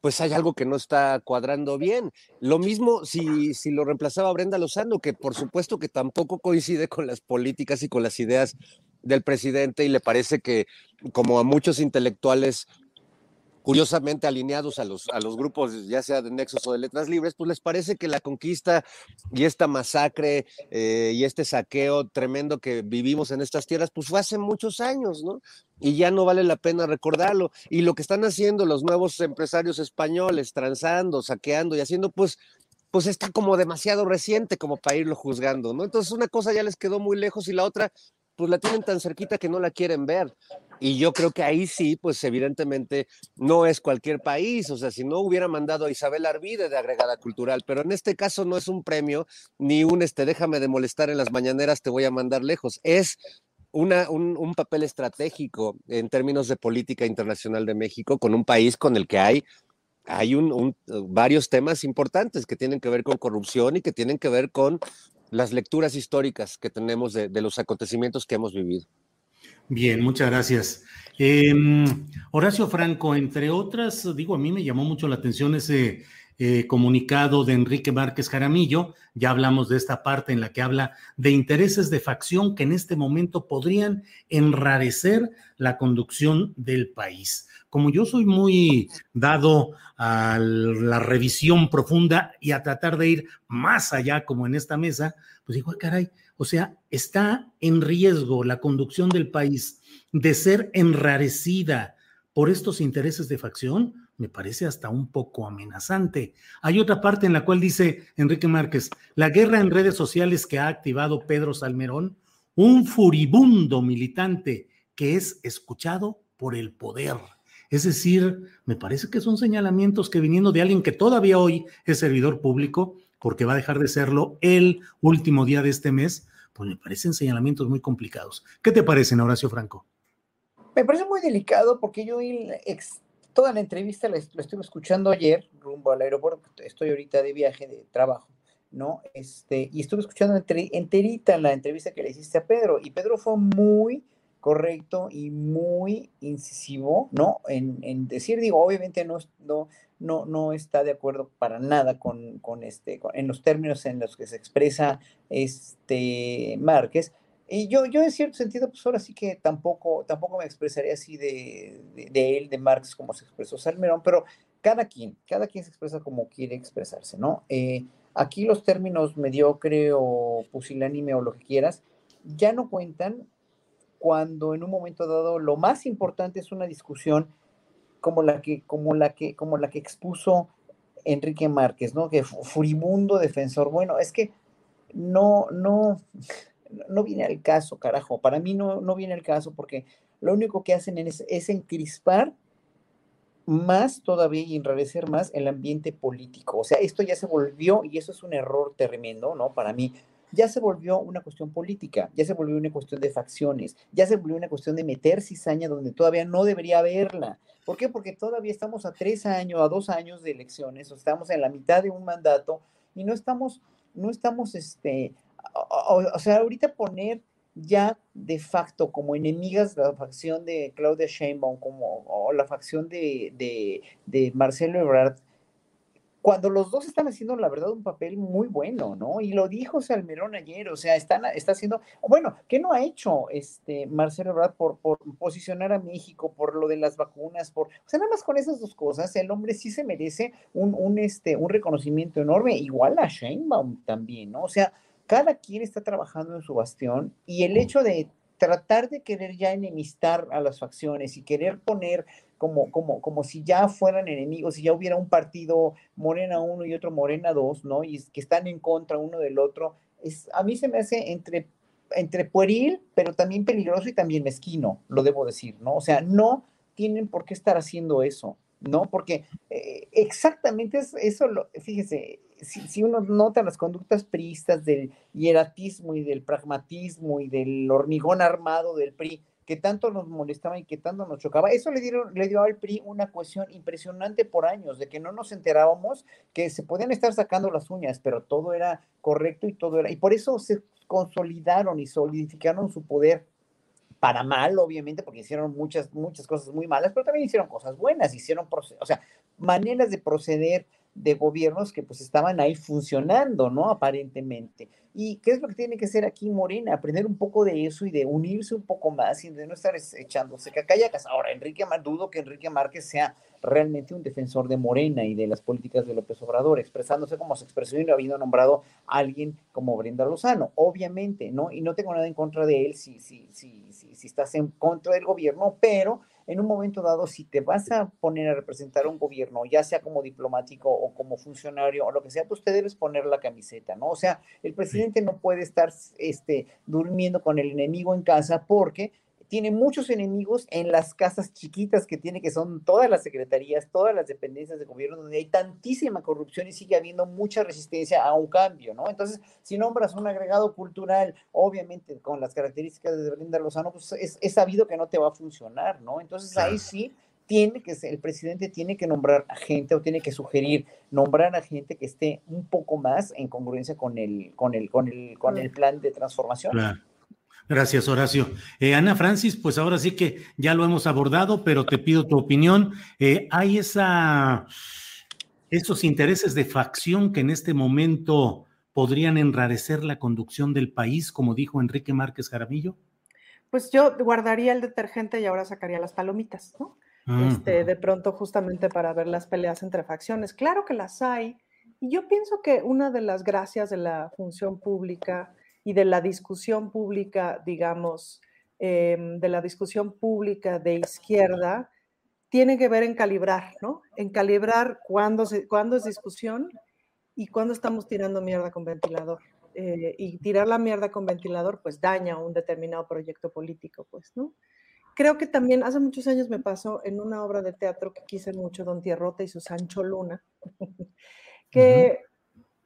pues hay algo que no está cuadrando bien. Lo mismo si, si lo reemplazaba Brenda Lozano, que por supuesto que tampoco coincide con las políticas y con las ideas del presidente y le parece que como a muchos intelectuales curiosamente alineados a los, a los grupos, ya sea de Nexos o de Letras Libres, pues les parece que la conquista y esta masacre eh, y este saqueo tremendo que vivimos en estas tierras, pues fue hace muchos años, ¿no? Y ya no vale la pena recordarlo. Y lo que están haciendo los nuevos empresarios españoles, transando, saqueando y haciendo, pues pues está como demasiado reciente como para irlo juzgando, ¿no? Entonces una cosa ya les quedó muy lejos y la otra, pues la tienen tan cerquita que no la quieren ver. Y yo creo que ahí sí, pues evidentemente no es cualquier país, o sea, si no hubiera mandado a Isabel Arvide de agregada cultural, pero en este caso no es un premio ni un este, déjame de molestar en las mañaneras, te voy a mandar lejos, es una, un, papel estratégico en términos de política internacional de México con un país con el que hay, hay varios temas importantes que tienen que ver con corrupción y que tienen que ver con las lecturas históricas que tenemos de, los acontecimientos que hemos vivido. Bien, muchas gracias. Eh, Horacio Franco, entre otras, digo, a mí me llamó mucho la atención ese eh, comunicado de Enrique Márquez Jaramillo, ya hablamos de esta parte en la que habla de intereses de facción que en este momento podrían enrarecer la conducción del país. Como yo soy muy dado a la revisión profunda y a tratar de ir más allá, como en esta mesa, pues digo, caray, o sea, está en riesgo la conducción del país de ser enrarecida por estos intereses de facción, me parece hasta un poco amenazante. Hay otra parte en la cual dice Enrique Márquez, la guerra en redes sociales que ha activado Pedro Salmerón, un furibundo militante que es escuchado por el poder. Es decir, me parece que son señalamientos que viniendo de alguien que todavía hoy es servidor público, porque va a dejar de serlo el último día de este mes, pues me parecen señalamientos muy complicados. ¿Qué te parecen, Horacio Franco? Me parece muy delicado porque yo toda la entrevista la, estuve escuchando ayer rumbo al aeropuerto, estoy ahorita de viaje de trabajo, ¿no? Este, y estuve escuchando enterita la entrevista que le hiciste a Pedro y Pedro fue muy correcto y muy incisivo, ¿no? En, decir, digo, obviamente no, no, no, no está de acuerdo para nada con, este, en los términos en los que se expresa este Márquez. Y yo, yo en cierto sentido, pues ahora sí que tampoco, tampoco me expresaría así de, de, él, de Márquez, como se expresó Salmerón, pero cada quien, cada quien se expresa como quiere expresarse, ¿no? Eh, aquí los términos mediocre o pusilánime o lo que quieras, ya no cuentan cuando en un momento dado lo más importante es una discusión como la que, como la que, como la que expuso Enrique Márquez, ¿no? Que furibundo defensor. Bueno, es que no, no, no viene al caso, carajo. Para mí no, no viene al caso porque lo único que hacen es, es encrispar más todavía y enrarecer más el ambiente político. O sea, esto ya se volvió, y eso es un error tremendo, ¿no? Para mí, ya se volvió una cuestión política, ya se volvió una cuestión de facciones, ya se volvió una cuestión de meter cizaña donde todavía no debería haberla. ¿Por qué? Porque todavía estamos a tres años, a dos años de elecciones, o estamos en la mitad de un mandato y no estamos, no estamos, este, o, sea, ahorita poner ya de facto como enemigas la facción de Claudia Sheinbaum como, o la facción de, de, de Marcelo Ebrard, cuando los dos están haciendo, la verdad, un papel muy bueno, ¿no? Y lo dijo Salmerón ayer, o sea, están, está haciendo, bueno, ¿qué no ha hecho este Marcelo Ebrard por, por posicionar a México, por lo de las vacunas, por, o sea, nada más con esas dos cosas, el hombre sí se merece un, un, este, un reconocimiento enorme, igual a Sheinbaum también, ¿no? O sea, cada quien está trabajando en su bastión y el hecho de tratar de querer ya enemistar a las facciones y querer poner como, como, como si ya fueran enemigos, si ya hubiera un partido Morena 1 y otro Morena 2, ¿no? Y que están en contra uno del otro, es, a mí se me hace entre, entre pueril, pero también peligroso y también mezquino, lo debo decir, ¿no? O sea, no tienen por qué estar haciendo eso, ¿no? Porque eh, exactamente es, eso, lo, fíjese, si, si, uno nota las conductas priistas del hieratismo y del pragmatismo y del hormigón armado del PRI, que tanto nos molestaba y que tanto nos chocaba. Eso le, dieron, le dio al PRI una cuestión impresionante por años, de que no nos enterábamos que se podían estar sacando las uñas, pero todo era correcto y todo era... Y por eso se consolidaron y solidificaron su poder para mal, obviamente, porque hicieron muchas, muchas cosas muy malas, pero también hicieron cosas buenas, hicieron, o sea, maneras de proceder de gobiernos que pues estaban ahí funcionando, ¿no? Aparentemente. ¿Y qué es lo que tiene que hacer aquí Morena? Aprender un poco de eso y de unirse un poco más y de no estar echándose cacayacas. Ahora, Enrique dudo que Enrique Márquez sea realmente un defensor de Morena y de las políticas de López Obrador, expresándose como se expresó y no habiendo nombrado a alguien como Brenda Lozano, obviamente, ¿no? Y no tengo nada en contra de él si, si, si, si, si estás en contra del gobierno, pero en un momento dado, si te vas a poner a representar un gobierno, ya sea como diplomático o como funcionario o lo que sea, pues te debes poner la camiseta, ¿no? O sea, el presidente no puede estar este, durmiendo con el enemigo en casa porque tiene muchos enemigos en las casas chiquitas que tiene, que son todas las secretarías, todas las dependencias de gobierno, donde hay tantísima corrupción y sigue habiendo mucha resistencia a un cambio, ¿no? Entonces, si nombras un agregado cultural, obviamente con las características de Brenda Lozano, pues es, sabido que no te va a funcionar, ¿no? Entonces ahí sí tiene que el presidente tiene que nombrar a gente o tiene que sugerir nombrar a gente que esté un poco más en congruencia con el con el con el con el plan de transformación. Claro. Gracias, Horacio. Eh, Ana Francis, pues ahora sí que ya lo hemos abordado, pero te pido tu opinión. Eh, hay esa Esos intereses de facción que en este momento podrían enrarecer la conducción del país, como dijo Enrique Márquez Jaramillo. Pues yo guardaría el detergente y ahora sacaría las palomitas, ¿no? Este, de pronto justamente para ver las peleas entre facciones. Claro que las hay. Y yo pienso que una de las gracias de la función pública y de la discusión pública, digamos, em, de la discusión pública de izquierda, tiene que ver en calibrar, ¿no? En calibrar cuándo, cuándo es discusión y cuándo estamos tirando mierda con ventilador. Eh, y tirar la mierda con ventilador, pues daña un determinado proyecto político, pues, ¿no? Creo que también hace muchos años me pasó en una obra de teatro que quise mucho, Don Tierrota y su Sancho Luna, [laughs] que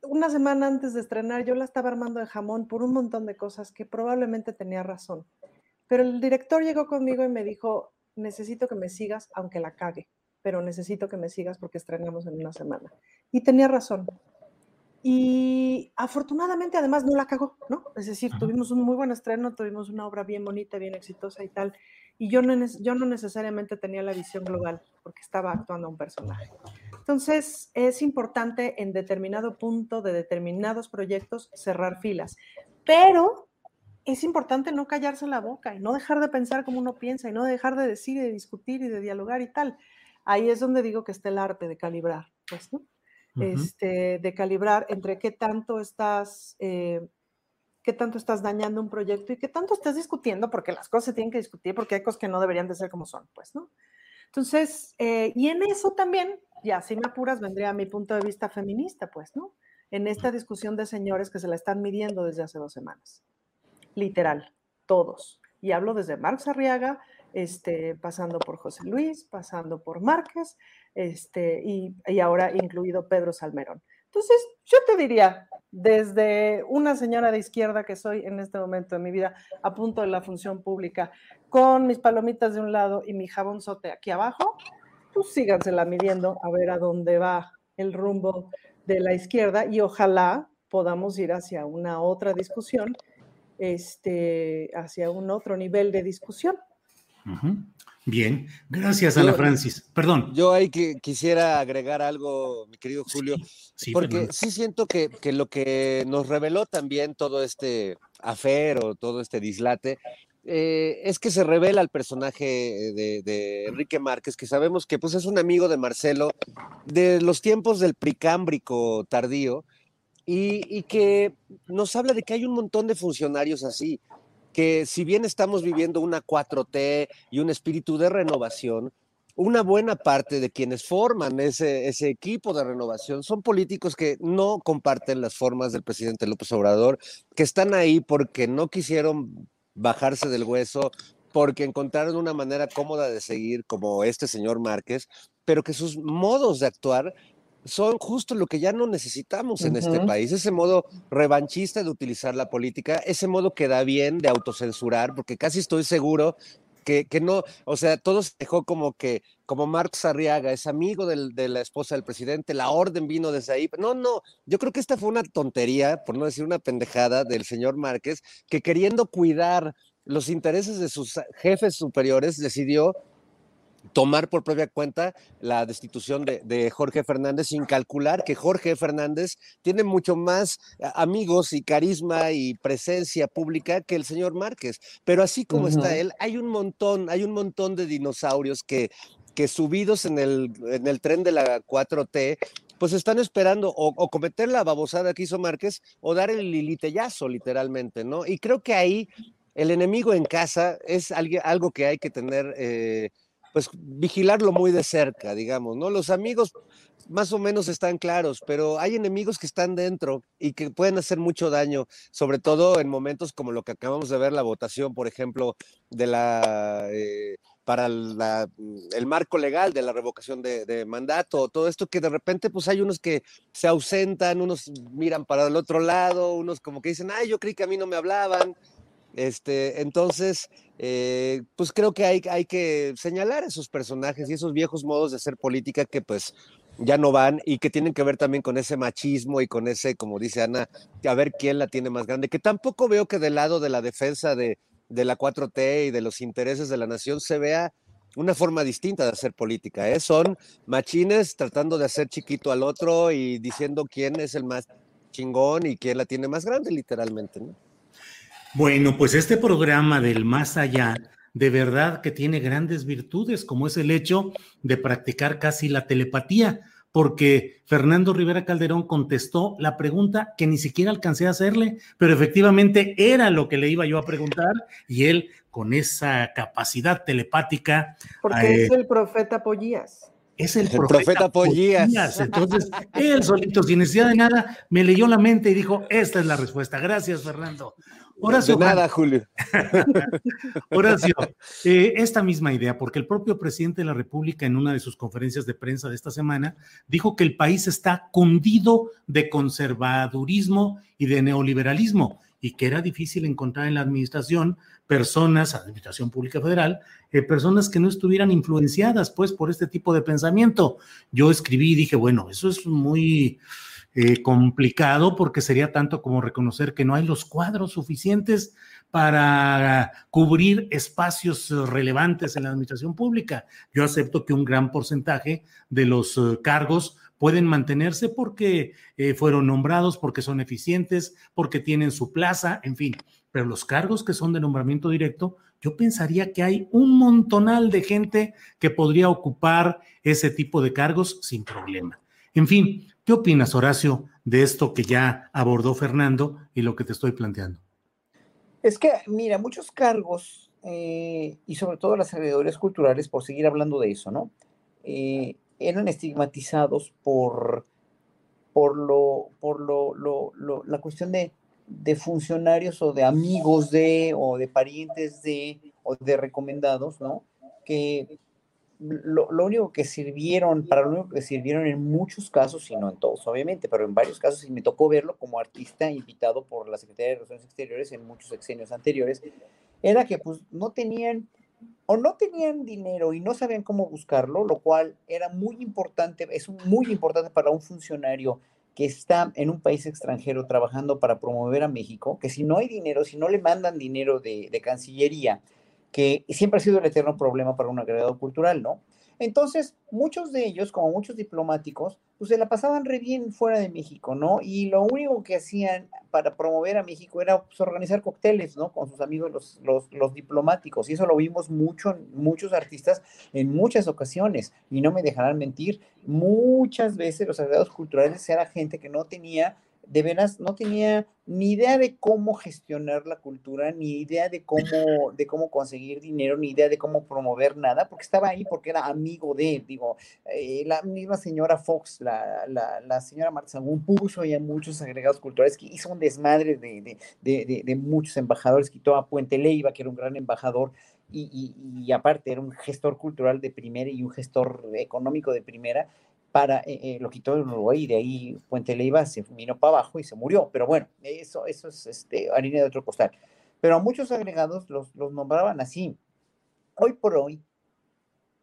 una semana antes de estrenar yo la estaba armando de jamón por un montón de cosas que probablemente tenía razón. Pero el director llegó conmigo y me dijo, necesito que me sigas aunque la cague, pero necesito que me sigas porque estrenamos en una semana. Y tenía razón. Y afortunadamente además no la cagó, ¿no? Es decir, tuvimos un muy buen estreno, tuvimos una obra bien bonita, bien exitosa y tal. Y yo no, yo no necesariamente tenía la visión global porque estaba actuando a un personaje. Entonces, es importante en determinado punto de determinados proyectos cerrar filas, pero es importante no callarse la boca y no dejar de pensar como uno piensa y no dejar de decir y de discutir y de dialogar y tal. Ahí es donde digo que está el arte de calibrar, pues, ¿no? este, de calibrar entre qué tanto estás, eh, qué tanto estás dañando un proyecto y qué tanto estás discutiendo, porque las cosas se tienen que discutir, porque hay cosas que no deberían de ser como son, pues, ¿no? Entonces, eh, y en eso también, ya si me apuras, vendría mi punto de vista feminista, pues, ¿no? En esta discusión de señores que se la están midiendo desde hace dos semanas. Literal, todos. Y hablo desde Marx Arriaga, este, pasando por José Luis, pasando por Márquez, este, y, y ahora incluido Pedro Salmerón. Entonces, yo te diría, desde una señora de izquierda que soy en este momento de mi vida, a punto de la función pública, con mis palomitas de un lado y mi jabonzote aquí abajo, pues sígansela midiendo a ver a dónde va el rumbo de la izquierda y ojalá podamos ir hacia una otra discusión, este, hacia un otro nivel de discusión. Bien, gracias Ana Francis. Perdón. Yo ahí que quisiera agregar algo, mi querido Julio, porque sí siento que, lo que nos reveló también todo este afero, todo este dislate, eh, es que se revela el personaje de, Enrique Márquez, que sabemos que pues, es un amigo de Marcelo de los tiempos del pricámbrico tardío, y, y que nos habla de que hay un montón de funcionarios así que si bien estamos viviendo una 4T y un espíritu de renovación, una buena parte de quienes forman ese, ese, equipo de renovación son políticos que no comparten las formas del presidente López Obrador, que están ahí porque no quisieron bajarse del hueso, porque encontraron una manera cómoda de seguir, como este señor Márquez, pero que sus modos de actuar son justo lo que ya no necesitamos en este país, ese modo revanchista de utilizar la política, ese modo que da bien de autocensurar, porque casi estoy seguro que, que no, o sea, todo se dejó como que, como Marx Arriaga es amigo del, de la esposa del presidente, la orden vino desde ahí. No, no, yo creo que esta fue una tontería, por no decir una pendejada del señor Márquez, que queriendo cuidar los intereses de sus jefes superiores, decidió tomar por propia cuenta la destitución de, Jorge Fernández sin calcular que Jorge Fernández tiene mucho más eh, amigos y carisma y presencia pública que el señor Márquez. Pero así como está él, hay un montón, hay un montón de dinosaurios que, que subidos en el, en el tren de la 4T, pues están esperando o, cometer la babosada que hizo Márquez o dar el lilitellazo, literalmente, ¿no? Y creo que ahí el enemigo en casa es algo que hay que tener eh, pues vigilarlo muy de cerca, digamos, ¿no? Los amigos más o menos están claros, pero hay enemigos que están dentro y que pueden hacer mucho daño, sobre todo en momentos como lo que acabamos de ver, la votación, por ejemplo, de la... Eh, para el marco legal de la revocación de, de, mandato, todo esto que de repente pues hay unos que se ausentan, unos miran para el otro lado, unos como que dicen, ay, yo creí que a mí no me hablaban, este, entonces, eh, pues creo que hay, que señalar esos personajes y esos viejos modos de hacer política que pues ya no van y que tienen que ver también con ese machismo y con ese, como dice Ana, a ver quién la tiene más grande, que tampoco veo que del lado de la defensa de, la 4T y de los intereses de la nación se vea una forma distinta de hacer política. ¿eh? Son machines tratando de hacer chiquito al otro y diciendo quién es el más chingón y quién la tiene más grande, literalmente. Bueno, pues este programa del más allá, de verdad que tiene grandes virtudes, como es el hecho de practicar casi la telepatía, porque Fernando Rivera Calderón contestó la pregunta que ni siquiera alcancé a hacerle, pero efectivamente era lo que le iba yo a preguntar y él con esa capacidad telepática. Porque eh, es el profeta Pollías. es el El profeta, profeta Pollías. Pollías. Entonces, él solito, sin necesidad de nada, me leyó la mente y dijo, esta es la respuesta. Gracias, Fernando. Horacio, de nada, Julio. [laughs] Horacio, eh, esta misma idea, porque el propio presidente de la República en una de sus conferencias de prensa de esta semana dijo que el país está cundido de conservadurismo y de neoliberalismo y que era difícil encontrar en la administración personas, administración pública federal, eh, personas que no estuvieran influenciadas pues por este tipo de pensamiento. Yo escribí y dije, bueno, eso es muy eh, complicado porque sería tanto como reconocer que no hay los cuadros suficientes para cubrir espacios eh, relevantes en la administración pública. Yo acepto que un gran porcentaje de los eh, cargos pueden mantenerse porque fueron nombrados, porque son eficientes, porque tienen su plaza, en fin. Pero los cargos que son de nombramiento directo, yo pensaría que hay un montonal de gente que podría ocupar ese tipo de cargos sin problema. En fin, ¿qué opinas, Horacio, de esto que ya abordó Fernando y lo que te estoy planteando? Es que, mira, muchos cargos eh, y sobre todo las acreedores culturales, por seguir hablando de eso, ¿no? Eh, eran estigmatizados por, por, lo, por lo- la cuestión de, de funcionarios o de amigos de, o de parientes de, o de recomendados, ¿no? Que lo, lo único que sirvieron, para lo único que sirvieron en muchos casos, y no en todos, obviamente, pero en varios casos, y me tocó verlo como artista invitado por la Secretaría de Relaciones Exteriores en muchos sexenios anteriores, era que pues no tenían o no tenían dinero y no sabían cómo buscarlo, lo cual era muy importante, es muy importante para un funcionario que está en un país extranjero trabajando para promover a México, que si no hay dinero, si no le mandan dinero de, de Cancillería, que siempre ha sido el eterno problema para un agregado cultural, ¿no? Entonces, muchos de ellos, como muchos diplomáticos, pues se la pasaban re bien fuera de México, ¿no? Y lo único que hacían para promover a México era pues, organizar cócteles, ¿no? Con sus amigos los, los, diplomáticos. Y eso lo vimos mucho muchos artistas en muchas ocasiones. Y no me dejarán mentir, muchas veces los agregados culturales era gente que no tenía de veras no tenía ni idea de cómo gestionar la cultura, ni idea de cómo, de cómo conseguir dinero, ni idea de cómo promover nada, porque estaba ahí porque era amigo de, digo, eh, la misma señora Fox, la, la, la señora Marta Sagún puso ya muchos agregados culturales, que hizo un desmadre de, de, de, de, de muchos embajadores, quitó a Puente Leiva, que era un gran embajador, y, y, y aparte era un gestor cultural de primera y un gestor económico de primera, para, eh, eh, lo quitó en Uruguay y de ahí Puente Leiva se vino para abajo y se murió. Pero bueno, eso, eso es este, harina de otro costal. Pero a muchos agregados los, los nombraban así. Hoy por hoy,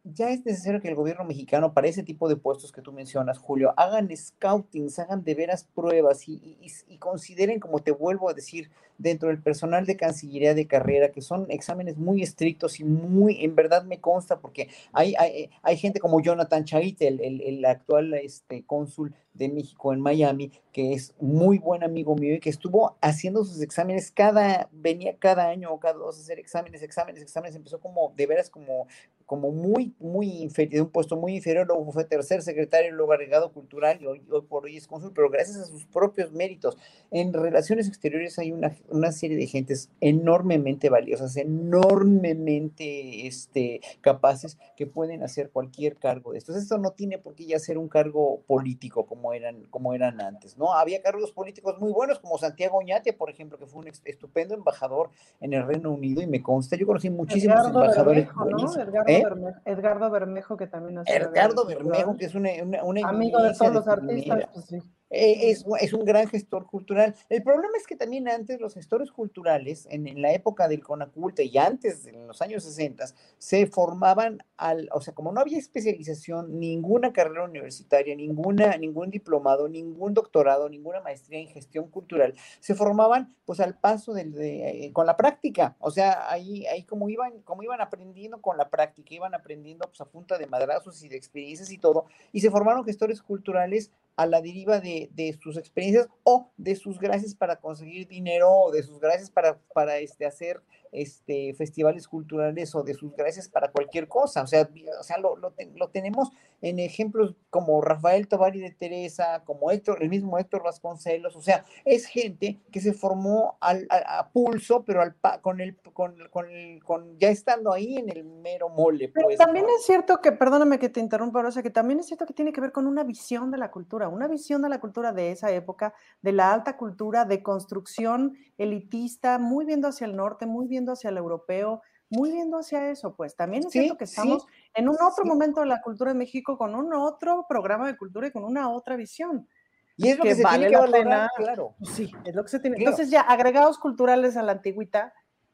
ya es necesario que el gobierno mexicano, para ese tipo de puestos que tú mencionas, Julio, hagan scoutings, hagan de veras pruebas y, consideren, como te vuelvo a decir, dentro del personal de Cancillería de carrera, que son exámenes muy estrictos y muy, en verdad me consta, porque hay, hay, hay gente como Jonathan Chaite, el, el, el actual este, cónsul de México en Miami, que es muy buen amigo mío y que estuvo haciendo sus exámenes cada, venía cada año o cada dos a hacer exámenes, exámenes, exámenes, empezó como, de veras como, como muy, muy inferior, de un puesto muy inferior, luego fue tercer secretario, luego agregado cultural y hoy, hoy por hoy es cónsul, pero gracias a sus propios méritos. En relaciones exteriores hay una, una serie de gentes enormemente valiosas, enormemente este, capaces que pueden hacer cualquier cargo de estos. Esto no tiene por qué ya ser un cargo político como eran, como eran antes, ¿no? Había cargos políticos muy buenos, como Santiago Oñate, por ejemplo, que fue un estupendo embajador en el Reino Unido y me consta, yo conocí muchísimos Edgardo embajadores Bermejo, ¿no? Edgardo, ¿Eh? Bermejo, Edgardo Bermejo, que también ha Edgardo Bermejo, que es una, una, una amigo de todos los artistas, artistas, pues sí. Eh, es, es, un gran gestor cultural. El problema es que también antes los gestores culturales, en, en la época del Conaculta y antes, en los años 60, se formaban al, o sea, como no había especialización, ninguna carrera universitaria, ninguna, ningún diplomado, ningún doctorado, ninguna maestría en gestión cultural, se formaban pues al paso del, de, eh, con la práctica. O sea, ahí, ahí como iban, como iban aprendiendo con la práctica, iban aprendiendo pues a punta de madrazos y de experiencias y todo, y se formaron gestores culturales a la deriva de, de, sus experiencias o de sus gracias para conseguir dinero o de sus gracias para, para este, hacer este, festivales culturales o de sus gracias para cualquier cosa. O sea, o sea lo, lo, lo tenemos en ejemplos como Rafael Tovari de Teresa, como Héctor, el mismo Héctor Vasconcelos. O sea, es gente que se formó al, a, a, pulso, pero al, con, el, con, con, el, con ya estando ahí en el mero mole. Pues, pero también ¿no? es cierto que, perdóname que te interrumpa, Rosa, que también es cierto que tiene que ver con una visión de la cultura, una visión de la cultura de esa época, de la alta cultura, de construcción elitista, muy viendo hacia el norte, muy viendo hacia el europeo, muy viendo hacia eso, pues también es sí, cierto que estamos sí, en un otro sí. momento de la cultura de México con un otro programa de cultura y con una otra visión. Y es lo que, que se vale tiene que valorar, claro. Sí, es lo que se tiene. Entonces ya agregados culturales a la antigüita,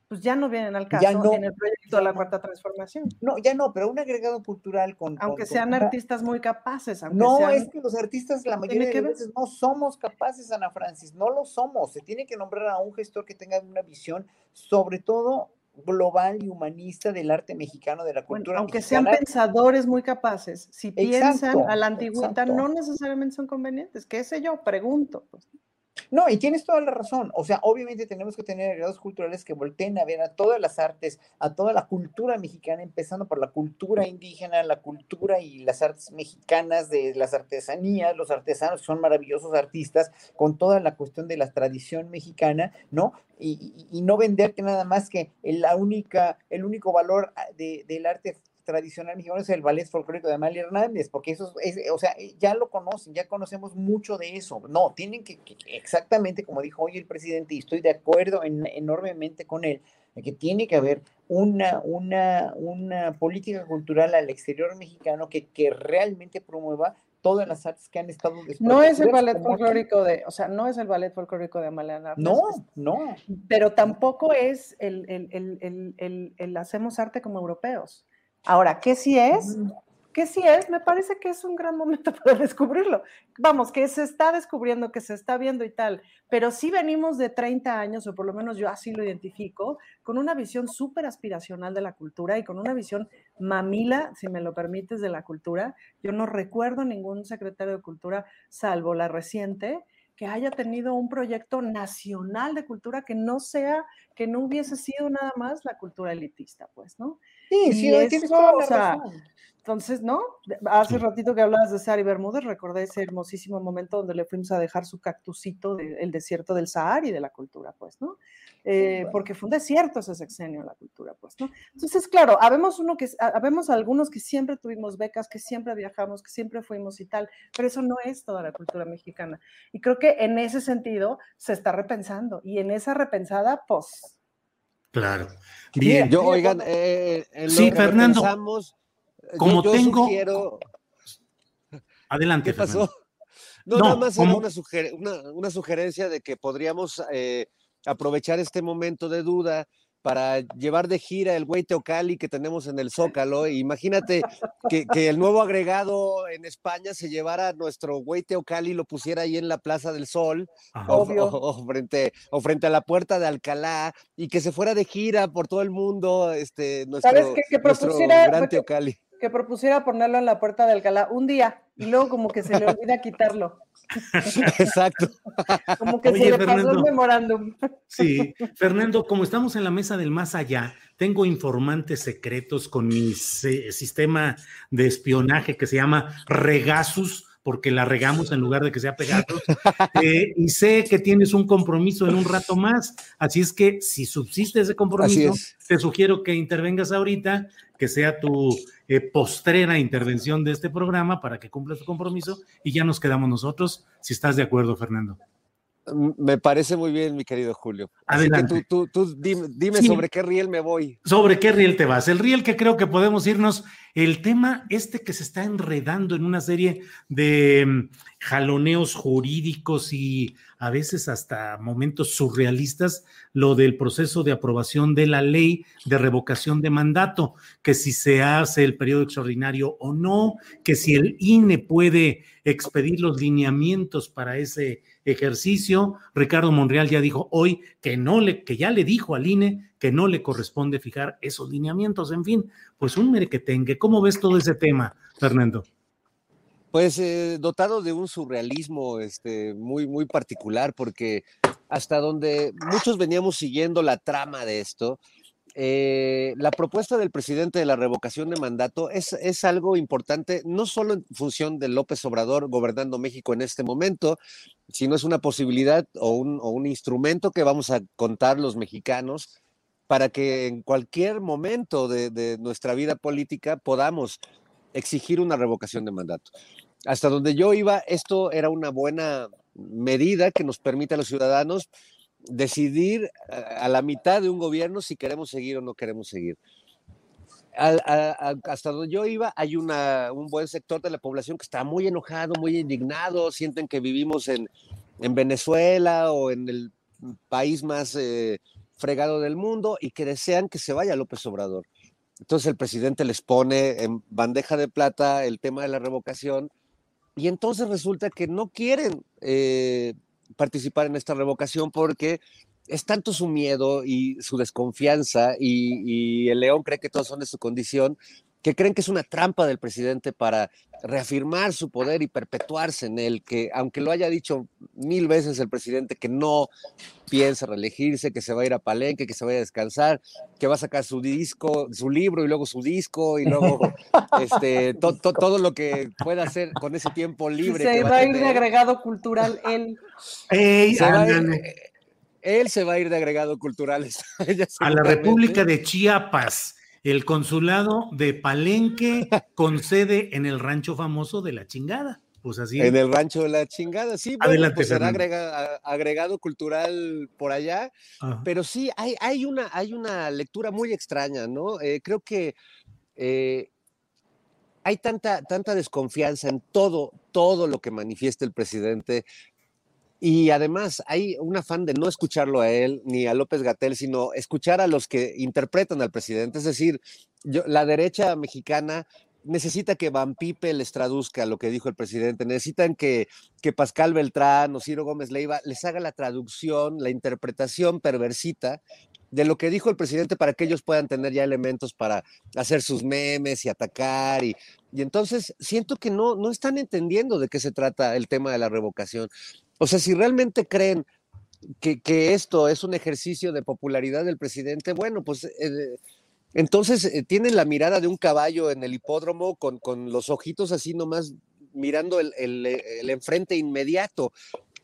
pues ya no vienen al caso ya no, en el proyecto de la cuarta transformación. No, ya no, pero un agregado cultural con... Aunque con, sean con, artistas muy capaces. Aunque no, sean, es que los artistas la mayoría de veces no somos capaces, Ana Francis, no lo somos. Se tiene que nombrar a un gestor que tenga una visión, sobre todo global y humanista del arte mexicano, de la cultura bueno, aunque mexicana. sean pensadores muy capaces, si piensan exacto, a la antigüita, exacto. no necesariamente son convenientes. ¿Qué sé yo? Pregunto. Pues. No, y tienes toda la razón. O sea, obviamente tenemos que tener agregados culturales que volteen a ver a todas las artes, a toda la cultura mexicana, empezando por la cultura indígena, la cultura y las artes mexicanas, de las artesanías, los artesanos son maravillosos artistas, con toda la cuestión de la tradición mexicana, ¿no? Y, y, y no venderte nada más que la única, el único valor de, del arte tradicional mexicano es el ballet folclórico de Amalia Hernández, porque eso es, o sea, ya lo conocen, ya conocemos mucho de eso. No, tienen que, que exactamente como dijo hoy el presidente, y estoy de acuerdo en, enormemente con él, que tiene que haber una, una, una política cultural al exterior mexicano que, que realmente promueva todas las artes que han estado No es el ballet folclórico de, o sea, no es el ballet folclórico de Amalia Hernández. No, no. Pero tampoco es el, el, el, el hacemos arte como europeos. Ahora, ¿qué sí es? ¿Qué sí es? Me parece que es un gran momento [laughs] para descubrirlo. Vamos, que se está descubriendo, que se está viendo y tal, pero sí venimos de 30 años, o por lo menos yo así lo identifico, con una visión súper aspiracional de la cultura y con una visión mamila, si me lo permites, de la cultura. Yo no recuerdo ningún secretario de cultura, salvo la reciente, que haya tenido un proyecto nacional de cultura que no sea, que no hubiese sido nada más la cultura elitista, pues, ¿no? Sí, sí, eso, tienes toda la razón. Entonces, ¿no? Hace ratito que hablabas de Sari Bermúdez, recordé ese hermosísimo momento donde le fuimos a dejar su cactusito del de, desierto del Sahara y de la cultura, pues, ¿no? Eh, bueno. Porque fue un desierto ese sexenio la cultura, pues, ¿no? Entonces, claro, habemos, uno que, habemos algunos que siempre tuvimos becas, que siempre viajamos, que siempre fuimos y tal, pero eso no es toda la cultura mexicana. Y creo que en ese sentido se está repensando y en esa repensada, pues... Claro. Bien. Yo, oigan, eh, en sí, Fernando. Pensamos, como yo, yo tengo. Sugiero... Adelante. ¿Qué pasó? [laughs] No, no, nada más era una, suger una, una, sugerencia de que podríamos eh, aprovechar este momento de duda para llevar de gira el güey Teocali que tenemos en el Zócalo. Imagínate que, que, el nuevo agregado en España se llevara nuestro güey Teocali y lo pusiera ahí en la Plaza del Sol o, o, o, frente, o frente a la puerta de Alcalá y que se fuera de gira por todo el mundo este, nuestro, ¿Sabes qué? Que nuestro gran Teocali. Que propusiera ponerlo en la puerta de Alcalá un día y luego como que se le [laughs] olvida quitarlo. [laughs] Exacto. Como que Oye, se le Fernando, pasó el memorándum. Sí, Fernando, como estamos en la mesa del más allá, tengo informantes secretos con mi sistema de espionaje que se llama Regasus porque la regamos en lugar de que sea Pegasus. [laughs] Eh, y sé que tienes un compromiso en un rato más, así es que si subsiste ese compromiso, te sugiero que intervengas ahorita, que sea tu eh, postrera intervención de este programa para que cumpla tu compromiso y ya nos quedamos nosotros, si estás de acuerdo, Fernando. Me parece muy bien, mi querido Julio. Adelante. Así que tú, tú, tú dime, dime sí. sobre qué riel me voy. ¿Sobre qué riel te vas? El riel que creo que podemos irnos el tema este que se está enredando en una serie de mm, jaloneos jurídicos y a veces hasta momentos surrealistas, lo del proceso de aprobación de la ley de revocación de mandato, que si se hace el periodo extraordinario o no, que si el INE puede expedir los lineamientos para ese ejercicio. Ricardo Monreal ya dijo hoy que no le, que ya le dijo al INE que no le corresponde fijar esos lineamientos. En fin, pues un merequetengue. ¿Cómo ves todo ese tema, Fernando? Pues eh, dotado de un surrealismo este, muy, muy particular, porque hasta donde muchos veníamos siguiendo la trama de esto, eh, la propuesta del presidente de la revocación de mandato es, es, algo importante, no solo en función de López Obrador gobernando México en este momento, sino es una posibilidad o un, o un instrumento que vamos a contar los mexicanos para que en cualquier momento de, de nuestra vida política podamos exigir una revocación de mandato. Hasta donde yo iba, esto era una buena medida que nos permite a los ciudadanos decidir a la mitad de un gobierno si queremos seguir o no queremos seguir. hasta donde yo iba, hay una, un buen sector de la población que está muy enojado, muy indignado, sienten que vivimos en, en Venezuela o en el país más eh, fregado del mundo y que desean que se vaya López Obrador. Entonces el presidente les pone en bandeja de plata el tema de la revocación y entonces resulta que no quieren eh, participar en esta revocación porque es tanto su miedo y su desconfianza y, el león cree que todos son de su condición que creen que es una trampa del presidente para reafirmar su poder y perpetuarse en él, que aunque lo haya dicho mil veces el presidente que no piensa reelegirse, que se va a ir a Palenque, que se vaya a descansar, que va a sacar su disco, su libro y luego su disco y luego [laughs] este, todo lo que pueda hacer con ese tiempo libre. Se va, a ir de agregado cultural él. él se va a ir de agregado cultural. [laughs] a la República de Chiapas el consulado de Palenque con sede en el rancho famoso de la chingada. Pues así. En el rancho de la chingada, sí. Adelante, pues será agregado cultural por allá. Pero sí, hay, hay, una, hay una lectura muy extraña, ¿no? Eh, creo que eh, hay tanta, tanta desconfianza en todo, todo lo que manifiesta el presidente y además hay un afán de no escucharlo a él ni a López Gatel, sino escuchar a los que interpretan al presidente. Es decir, yo, la derecha mexicana necesita que Van Pipe les traduzca lo que dijo el presidente, necesitan que, que Pascal Beltrán o Ciro Gómez Leiva les haga la traducción, la interpretación perversita de lo que dijo el presidente para que ellos puedan tener ya elementos para hacer sus memes y atacar. Y, y entonces siento que no, no están entendiendo de qué se trata el tema de la revocación. O sea, si realmente creen que, esto es un ejercicio de popularidad del presidente, bueno, pues eh, entonces eh, tienen la mirada de un caballo en el hipódromo con, con los ojitos así nomás mirando el, el, enfrente inmediato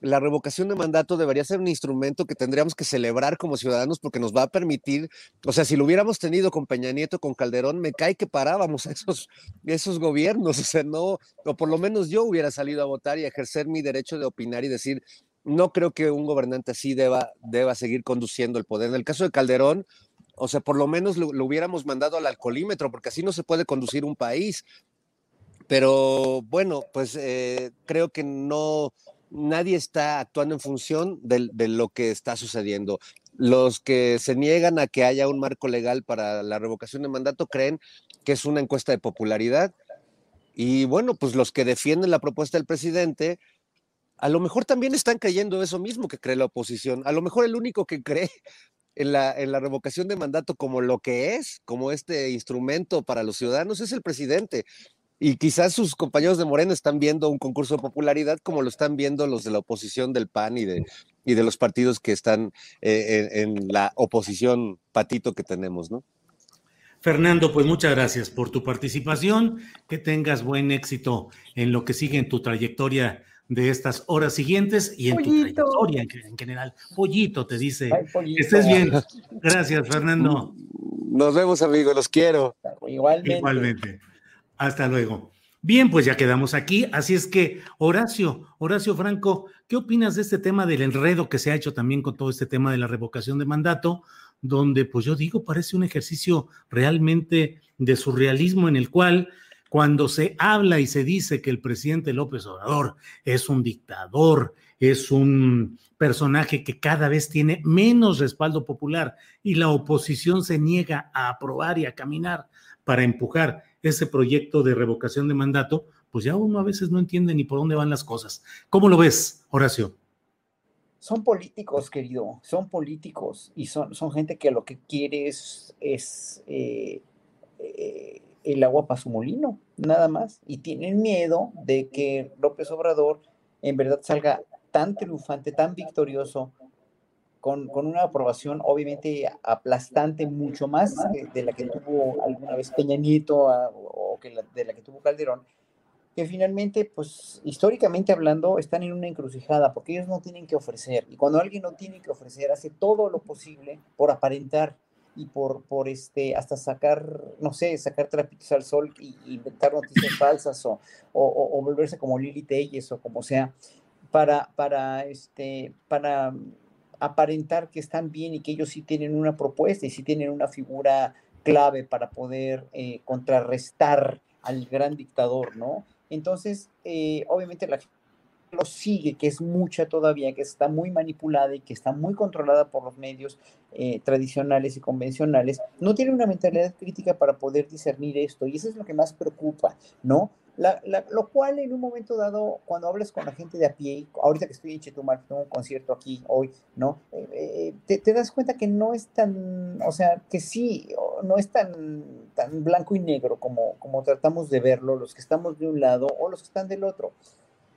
la revocación de mandato debería ser un instrumento que tendríamos que celebrar como ciudadanos porque nos va a permitir, o sea, si lo hubiéramos tenido con Peña Nieto, con Calderón, me cae que parábamos a [laughs] esos, esos gobiernos, o sea, no, o por lo menos yo hubiera salido a votar y ejercer mi derecho de opinar y decir, no creo que un gobernante así deba, deba seguir conduciendo el poder. En el caso de Calderón, o sea, por lo menos lo, hubiéramos mandado al alcoholímetro, porque así no se puede conducir un país. Pero bueno, pues eh, creo que no, nadie está actuando en función de, lo que está sucediendo. Los que se niegan a que haya un marco legal para la revocación de mandato creen que es una encuesta de popularidad. Y bueno, pues los que defienden la propuesta del presidente, a lo mejor también están creyendo eso mismo que cree la oposición. A lo mejor el único que cree en la, en la revocación de mandato como lo que es, como este instrumento para los ciudadanos, es el presidente. Y quizás sus compañeros de Morena están viendo un concurso de popularidad como lo están viendo los de la oposición del PAN y de, y de los partidos que están eh, en, la oposición patito que tenemos, ¿no? Fernando, pues muchas gracias por tu participación. Que tengas buen éxito en lo que sigue en tu trayectoria de estas horas siguientes y en tu trayectoria en, general. Pollito, te dice. Que estés bien. [laughs] Gracias, Fernando. Nos vemos, amigos. Los quiero. Igualmente. Igualmente. Hasta luego. Bien, pues ya quedamos aquí. Así es que, Horacio, Horacio Franco, ¿qué opinas de este tema del enredo que se ha hecho también con todo este tema de la revocación de mandato? donde pues yo digo parece un ejercicio realmente de surrealismo en el cual cuando se habla y se dice que el presidente López Obrador es un dictador, es un personaje que cada vez tiene menos respaldo popular y la oposición se niega a aprobar y a caminar para empujar ese proyecto de revocación de mandato, pues ya uno a veces no entiende ni por dónde van las cosas. ¿Cómo lo ves, Horacio? Son políticos, querido, son políticos y son, son gente que lo que quiere es, eh, eh, el agua para su molino, nada más. Y tienen miedo de que López Obrador en verdad salga tan triunfante, tan victorioso, con, una aprobación obviamente aplastante, mucho más de la que tuvo alguna vez Peña Nieto o que de la que tuvo Calderón, que finalmente, pues históricamente hablando, están en una encrucijada porque ellos no tienen que ofrecer. Y cuando alguien no tiene que ofrecer, hace todo lo posible por aparentar y por, por este, hasta sacar, no sé, sacar trapitos al sol y, inventar noticias falsas o, o, volverse como Lili Telles o como sea, para, para, este, para aparentar que están bien y que ellos sí tienen una propuesta y sí tienen una figura clave para poder eh, contrarrestar al gran dictador, ¿no? Entonces, eh, obviamente la lo sigue, que es mucha todavía, que está muy manipulada y que está muy controlada por los medios eh, tradicionales y convencionales, no tiene una mentalidad crítica para poder discernir esto. Y eso es lo que más preocupa, ¿no? Lo cual en un momento dado, cuando hablas con la gente de a pie, ahorita que estoy en Chetumal, tengo un concierto aquí hoy, ¿no? Eh, eh, te, das cuenta que no es tan, o sea, que sí, no es tan, tan blanco y negro como, como tratamos de verlo los que estamos de un lado o los que están del otro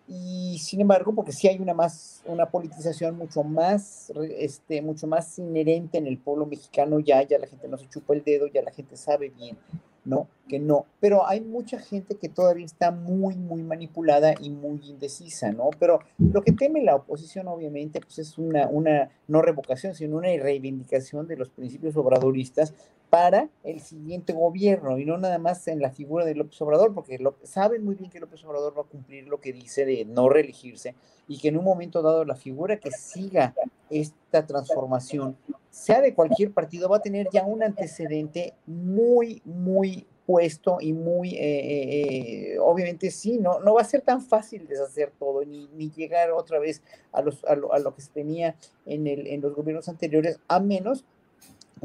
y sin embargo, porque sí hay una más, una politización mucho más, este, mucho más inherente en el pueblo mexicano ya, ya la gente no se chupa el dedo, ya la gente sabe bien ¿no? Que no. Pero hay mucha gente que todavía está muy, muy manipulada y muy indecisa, ¿no? Pero lo que teme la oposición, obviamente, pues es una, una no revocación, sino una reivindicación de los principios obradoristas para el siguiente gobierno y no nada más en la figura de López Obrador, porque saben muy bien que López Obrador va a cumplir lo que dice de no reelegirse y que en un momento dado la figura que siga esta transformación sea de cualquier partido, va a tener ya un antecedente muy, muy puesto y muy, eh, eh, eh, obviamente sí, no, no va a ser tan fácil deshacer todo, ni, ni llegar otra vez a, los, a, lo, que se tenía en, el, en los gobiernos anteriores, a menos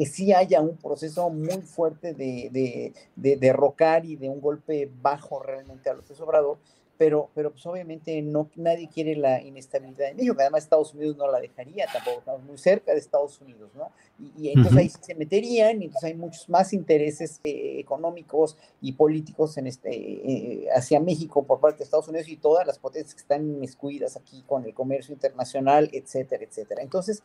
que sí haya un proceso muy fuerte de, de, de derrocar y de un golpe bajo realmente a los Obrador, pero, pero pues obviamente no, nadie quiere la inestabilidad en México, además Estados Unidos no la dejaría tampoco, estamos muy cerca de Estados Unidos, ¿no? Y, entonces ahí se meterían, y entonces hay muchos más intereses eh, económicos y políticos en este, eh, hacia México por parte de Estados Unidos y todas las potencias que están inmiscuidas aquí con el comercio internacional, etcétera, etcétera. Entonces,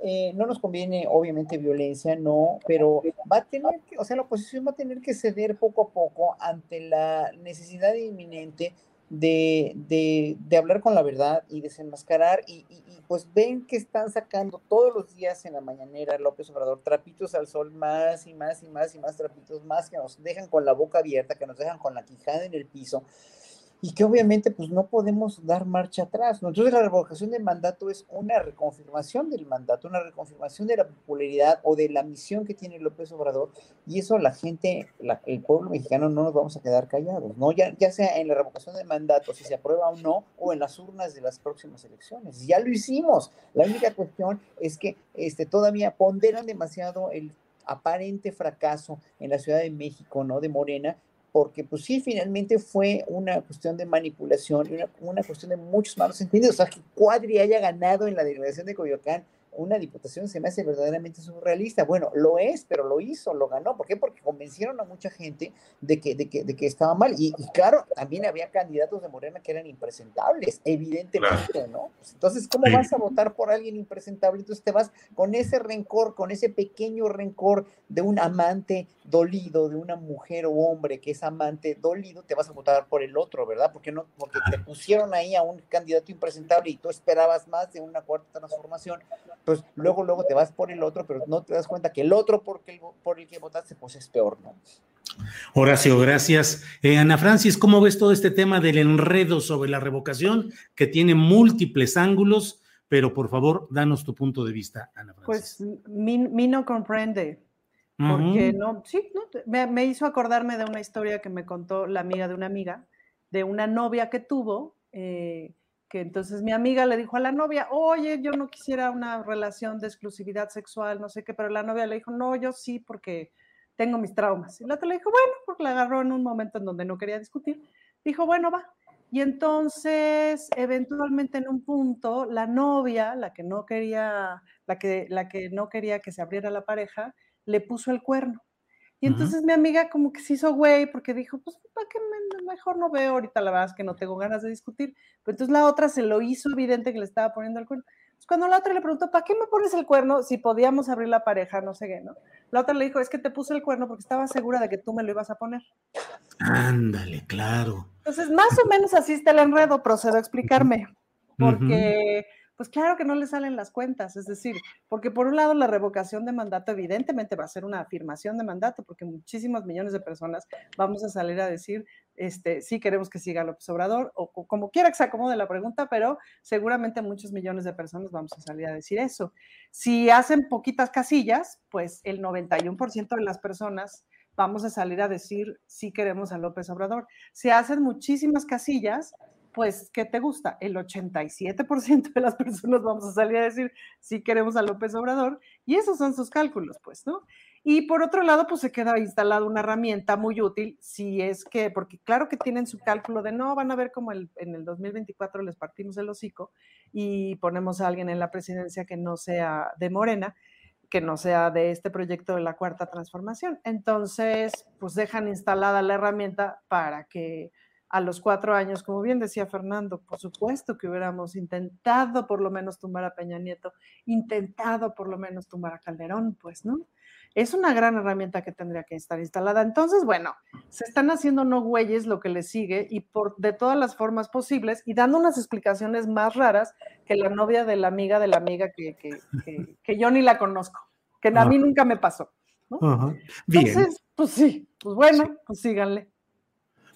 eh, no nos conviene, obviamente, violencia, no, pero va a tener que, o sea, la oposición va a tener que ceder poco a poco ante la necesidad inminente de, de, de, hablar con la verdad y desenmascarar y, y, pues ven que están sacando todos los días en la mañanera López Obrador trapitos al sol más y más y más y más trapitos más que nos dejan con la boca abierta, que nos dejan con la quijada en el piso y que obviamente pues no podemos dar marcha atrás. Entonces la revocación del mandato es una reconfirmación del mandato, una reconfirmación de la popularidad o de la misión que tiene López Obrador y eso la gente, el pueblo mexicano no nos vamos a quedar callados, ¿no? Ya, ya sea en la revocación del mandato, si se aprueba o no, o en las urnas de las próximas elecciones. Ya lo hicimos. La única cuestión es que este, todavía ponderan demasiado el aparente fracaso en la Ciudad de México, ¿no? De Morena, porque pues sí, finalmente fue una cuestión de manipulación y una, una cuestión de muchos malos entendidos. O sea, que Cuadri haya ganado en la delegación de Coyoacán una diputación se me hace verdaderamente surrealista. Bueno, lo es, pero lo hizo, lo ganó. ¿Por qué? Porque convencieron a mucha gente de que, de que, de que estaba mal. Y, claro, también había candidatos de Morena que eran impresentables, evidentemente, ¿no? Pues, entonces, ¿cómo vas a votar por alguien impresentable? Entonces te vas con ese rencor, con ese pequeño rencor de un amante dolido, de una mujer o hombre que es amante dolido, te vas a votar por el otro, ¿verdad? Porque no, porque te pusieron ahí a un candidato impresentable y tú esperabas más de una cuarta transformación pues luego, luego te vas por el otro, pero no te das cuenta que el otro por el, por el que votaste, pues es peor, ¿no? Horacio, gracias. Eh, Ana Francis, ¿cómo ves todo este tema del enredo sobre la revocación que tiene múltiples ángulos? pero por favor, danos tu punto de vista, Ana Francis. Pues mi, no comprende, porque no, sí, no, me, hizo acordarme de una historia que me contó la amiga de una amiga, de una novia que tuvo, eh, que entonces mi amiga le dijo a la novia, oye, yo no quisiera una relación de exclusividad sexual, no sé qué, pero la novia le dijo, no, yo sí, porque tengo mis traumas. Y la otra le dijo, bueno, porque la agarró en un momento en donde no quería discutir, dijo, bueno, va. Y entonces, eventualmente en un punto, la novia, la que no quería, la que, la que no quería que se abriera la pareja, le puso el cuerno. Y entonces mi amiga como que se hizo güey porque dijo, pues, ¿para qué mejor no veo ahorita? La verdad es que no tengo ganas de discutir. Pero entonces la otra se lo hizo evidente que le estaba poniendo el cuerno. Cuando la otra le preguntó, ¿para qué me pones el cuerno si podíamos abrir la pareja? No sé qué, ¿no? La otra le dijo, es que te puse el cuerno porque estaba segura de que tú me lo ibas a poner. Ándale, claro. Entonces, más o menos así está el enredo, procedo a explicarme. Porque pues claro que no le salen las cuentas, es decir, porque por un lado la revocación de mandato evidentemente va a ser una afirmación de mandato, porque muchísimos millones de personas vamos a salir a decir, este, sí queremos que siga López Obrador, o, como quiera que se acomode la pregunta, pero seguramente muchos millones de personas vamos a salir a decir eso. Si hacen poquitas casillas, pues el 91% de las personas vamos a salir a decir sí queremos a López Obrador. Si hacen muchísimas casillas, pues, ¿qué te gusta? El 87% de las personas vamos a salir a decir, sí queremos a López Obrador, y esos son sus cálculos, pues, ¿no? Y por otro lado, pues se queda instalada una herramienta muy útil, si es que, porque claro que tienen su cálculo de no, van a ver como en el 2024 les partimos el hocico y ponemos a alguien en la presidencia que no sea de Morena, que no sea de este proyecto de la cuarta transformación. Entonces, pues dejan instalada la herramienta para que a los cuatro años, como bien decía Fernando, por supuesto que hubiéramos intentado por lo menos tumbar a Peña Nieto, intentado por lo menos tumbar a Calderón, pues, ¿no? Es una gran herramienta que tendría que estar instalada. Entonces, bueno, se están haciendo no güeyes lo que le sigue y por de todas las formas posibles y dando unas explicaciones más raras que la novia de la amiga de la amiga que, que, yo ni la conozco, que a mí nunca me pasó. ¿no? Entonces, pues sí, pues bueno, pues síganle.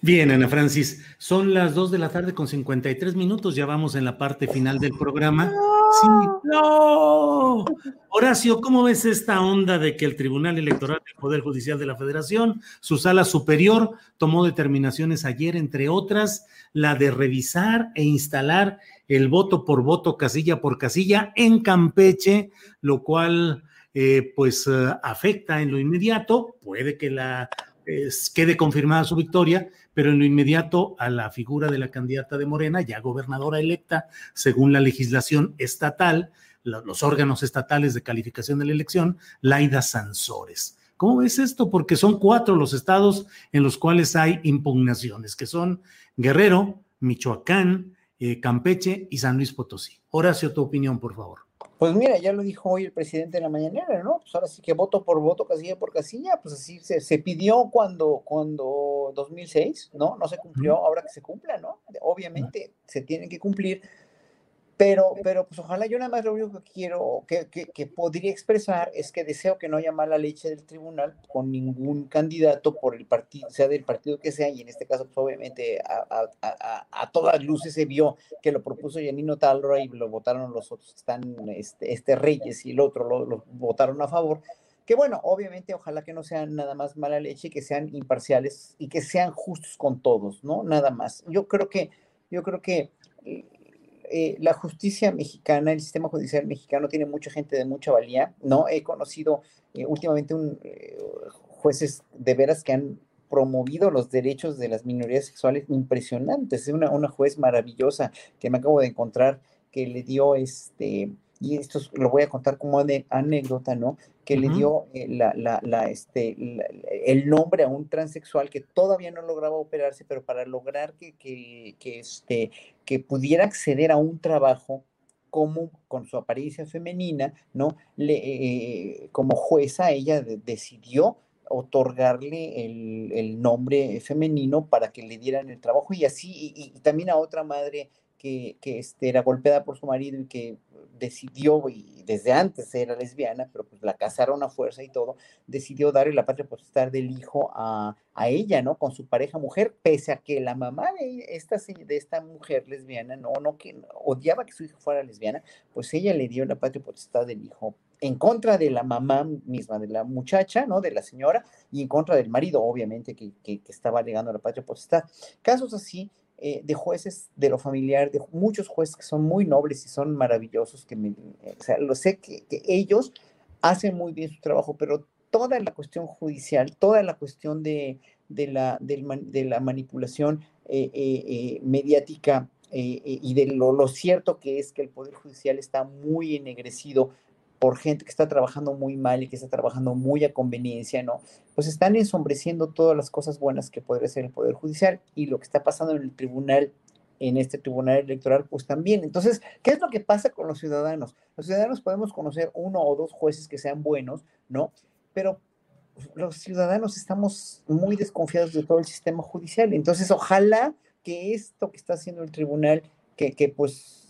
Bien, Ana Francis, son las 2 de la tarde con 53 minutos, ya vamos en la parte final del programa. Sí, no. Horacio, ¿cómo ves esta onda de que el Tribunal Electoral del Poder Judicial de la Federación, su sala superior, tomó determinaciones ayer, entre otras, la de revisar e instalar el voto por voto, casilla por casilla en Campeche, lo cual eh, pues eh, afecta en lo inmediato, puede que la quede confirmada su victoria, pero en lo inmediato a la figura de la candidata de Morena, ya gobernadora electa, según la legislación estatal, los órganos estatales de calificación de la elección, Laida Sansores. ¿Cómo ves esto? Porque son cuatro los estados en los cuales hay impugnaciones, que son Guerrero, Michoacán, eh, Campeche y San Luis Potosí. Horacio, tu opinión, por favor. Pues mira, ya lo dijo hoy el presidente de la mañanera, ¿no? Pues ahora sí que voto por voto, casilla por casilla, pues así se, se pidió cuando, cuando 2006, ¿no? No se cumplió, ahora que se cumpla, ¿no? Obviamente se tienen que cumplir pero, pero pues ojalá yo nada más lo único que quiero, que, que, podría expresar es que deseo que no haya mala leche del tribunal con ningún candidato por el partido, sea del partido que sea, y en este caso pues obviamente a, a, a, todas luces se vio que lo propuso Janino Talra y lo votaron los otros, están este, este Reyes y el otro lo, votaron a favor, que bueno, obviamente ojalá que no sean nada más mala leche, que sean imparciales y que sean justos con todos, ¿no? Nada más. Yo creo que, yo creo que eh, la justicia mexicana, el sistema judicial mexicano tiene mucha gente de mucha valía, ¿no? He conocido eh, últimamente un, eh, jueces de veras que han promovido los derechos de las minorías sexuales impresionantes. Es una, una juez maravillosa que me acabo de encontrar que le dio este, y esto lo voy a contar como anécdota, ¿no? Que le dio eh, la, la, la, este, el nombre a un transexual que todavía no lograba operarse, pero para lograr que, que, que, este, que pudiera acceder a un trabajo como con su apariencia femenina, ¿no? Le, eh, como jueza, ella decidió otorgarle el, el, nombre femenino para que le dieran el trabajo y así, y, y también a otra madre que, que este, era golpeada por su marido y que decidió, y desde antes era lesbiana, pero pues la casaron a fuerza y todo, decidió darle la patria potestad del hijo a, a ella, ¿no? Con su pareja mujer, pese a que la mamá de esta, de esta mujer lesbiana, no, no, que odiaba que su hijo fuera lesbiana, pues ella le dio la patria potestad del hijo en contra de la mamá misma, de la muchacha, ¿no? De la señora, y en contra del marido, obviamente, que, que, estaba alegando la patria potestad. Casos así eh, de jueces de lo familiar, de muchos jueces que son muy nobles y son maravillosos, que me, eh, o sea, lo sé que, que, ellos hacen muy bien su trabajo, pero toda la cuestión judicial, toda la cuestión de, de, la, de, la, manipulación eh, eh, mediática y de lo, lo, cierto que es que el Poder Judicial está muy ennegrecido por gente que está trabajando muy mal y que está trabajando muy a conveniencia, ¿no? Pues están ensombreciendo todas las cosas buenas que podría ser el Poder Judicial y lo que está pasando en el tribunal, en este tribunal electoral, pues también. Entonces, ¿qué es lo que pasa con los ciudadanos? Los ciudadanos podemos conocer uno o dos jueces que sean buenos, ¿no? Pero los ciudadanos estamos muy desconfiados de todo el sistema judicial. Entonces, ojalá que esto que está haciendo el tribunal, que, que pues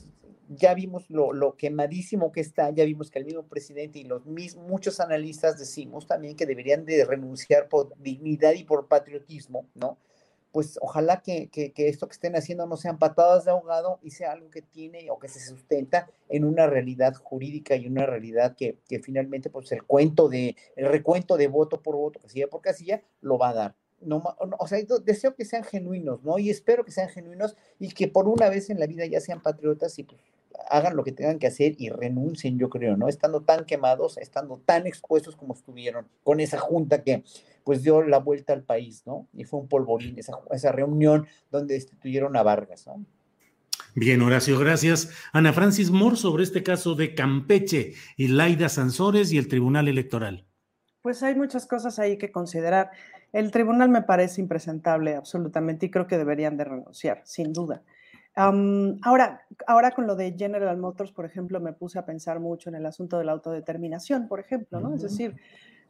ya vimos lo, lo, quemadísimo que está, ya vimos que el mismo presidente y los mismos, muchos analistas decimos también que deberían de renunciar por dignidad y por patriotismo, ¿no? Pues ojalá que, que, esto que estén haciendo no sean patadas de ahogado y sea algo que tiene o que se sustenta en una realidad jurídica y una realidad que, que finalmente pues el cuento de, el recuento de voto por voto, casilla por casilla, lo va a dar. No, o sea, deseo que sean genuinos, ¿no? Y espero que sean genuinos y que por una vez en la vida ya sean patriotas y pues hagan lo que tengan que hacer y renuncien, yo creo, ¿no? Estando tan quemados, estando tan expuestos como estuvieron con esa junta que pues dio la vuelta al país, ¿no? Y fue un polvorín esa, esa reunión donde destituyeron a Vargas, ¿no? Bien, Horacio, gracias. Ana Francis Moore sobre este caso de Campeche y Laida Sansores y el Tribunal Electoral. Pues hay muchas cosas ahí que considerar. El tribunal me parece impresentable absolutamente y creo que deberían de renunciar, sin duda. Um, ahora, ahora con lo de General Motors, por ejemplo, me puse a pensar mucho en el asunto de la autodeterminación, por ejemplo, ¿no? Uh -huh. Es decir,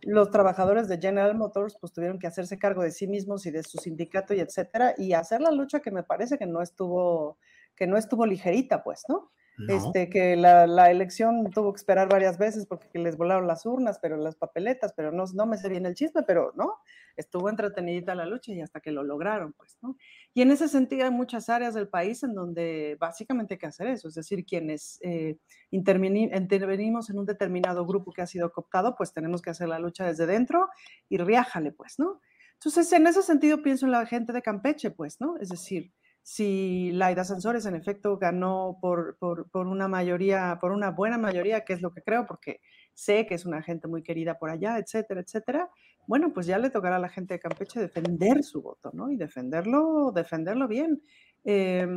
los trabajadores de General Motors pues tuvieron que hacerse cargo de sí mismos y de su sindicato y etcétera y hacer la lucha que me parece que no estuvo que no estuvo ligerita, pues, ¿no? No. Este, que la, elección tuvo que esperar varias veces porque les volaron las urnas, pero las papeletas, pero no, no me sé bien el chisme, pero no, estuvo entretenidita la lucha y hasta que lo lograron, pues, ¿no? Y en ese sentido hay muchas áreas del país en donde básicamente hay que hacer eso, es decir, quienes eh, intervenimos en un determinado grupo que ha sido cooptado, pues tenemos que hacer la lucha desde dentro y riájale, pues, ¿no? Entonces, en ese sentido pienso en la gente de Campeche, pues, ¿no? Es decir, si Laida Sansores en efecto ganó por, por, por, una mayoría, por una buena mayoría, que es lo que creo, porque sé que es una gente muy querida por allá, etcétera, etcétera, bueno, pues ya le tocará a la gente de Campeche defender su voto, ¿no? Y defenderlo, defenderlo bien. Eh,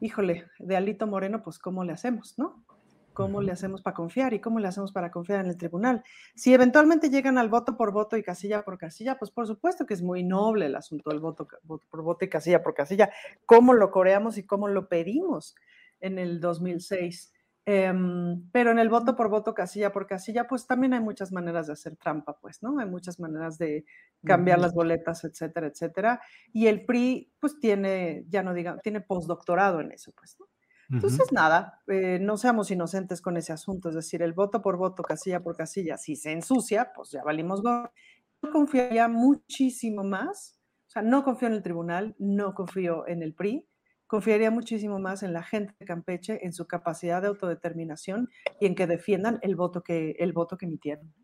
híjole, de Alito Moreno, pues ¿cómo le hacemos, no? ¿Cómo le hacemos para confiar y cómo le hacemos para confiar en el tribunal? Si eventualmente llegan al voto por voto y casilla por casilla, pues por supuesto que es muy noble el asunto del voto, voto por voto y casilla por casilla. ¿Cómo lo coreamos y cómo lo pedimos en el 2006? Eh, pero en el voto por voto, casilla por casilla, pues también hay muchas maneras de hacer trampa, pues, ¿no? Hay muchas maneras de cambiar uh -huh. las boletas, etcétera, etcétera. Y el PRI, pues tiene, ya no digan, tiene postdoctorado en eso, pues, ¿no? Entonces, uh -huh. nada, eh, no seamos inocentes con ese asunto, es decir, el voto por voto, casilla por casilla, si se ensucia, pues ya valimos go. Yo confiaría muchísimo más, o sea, no confío en el tribunal, no confío en el PRI, confiaría muchísimo más en la gente de Campeche, en su capacidad de autodeterminación y en que defiendan el voto que, el voto que emitieron.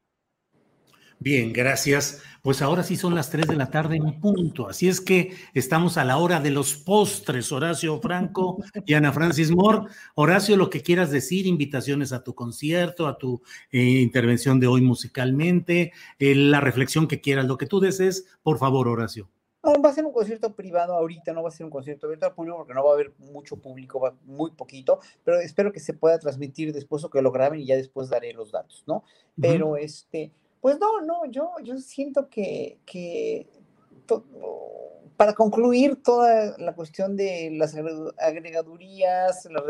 Bien, gracias. Pues ahora sí son las 3 de la tarde en punto. Así es que estamos a la hora de los postres, Horacio Franco y Ana Francis Moore. Horacio, lo que quieras decir, invitaciones a tu concierto, a tu eh, intervención de hoy musicalmente, eh, la reflexión que quieras, lo que tú desees, por favor, Horacio. No, va a ser un concierto privado ahorita, no va a ser un concierto abierto al público porque no va a haber mucho público, va muy poquito, pero espero que se pueda transmitir después o que lo graben y ya después daré los datos, ¿no? Pero uh -huh. este, pues no, no, yo, yo siento que, que to, para concluir toda la cuestión de las agregadurías, las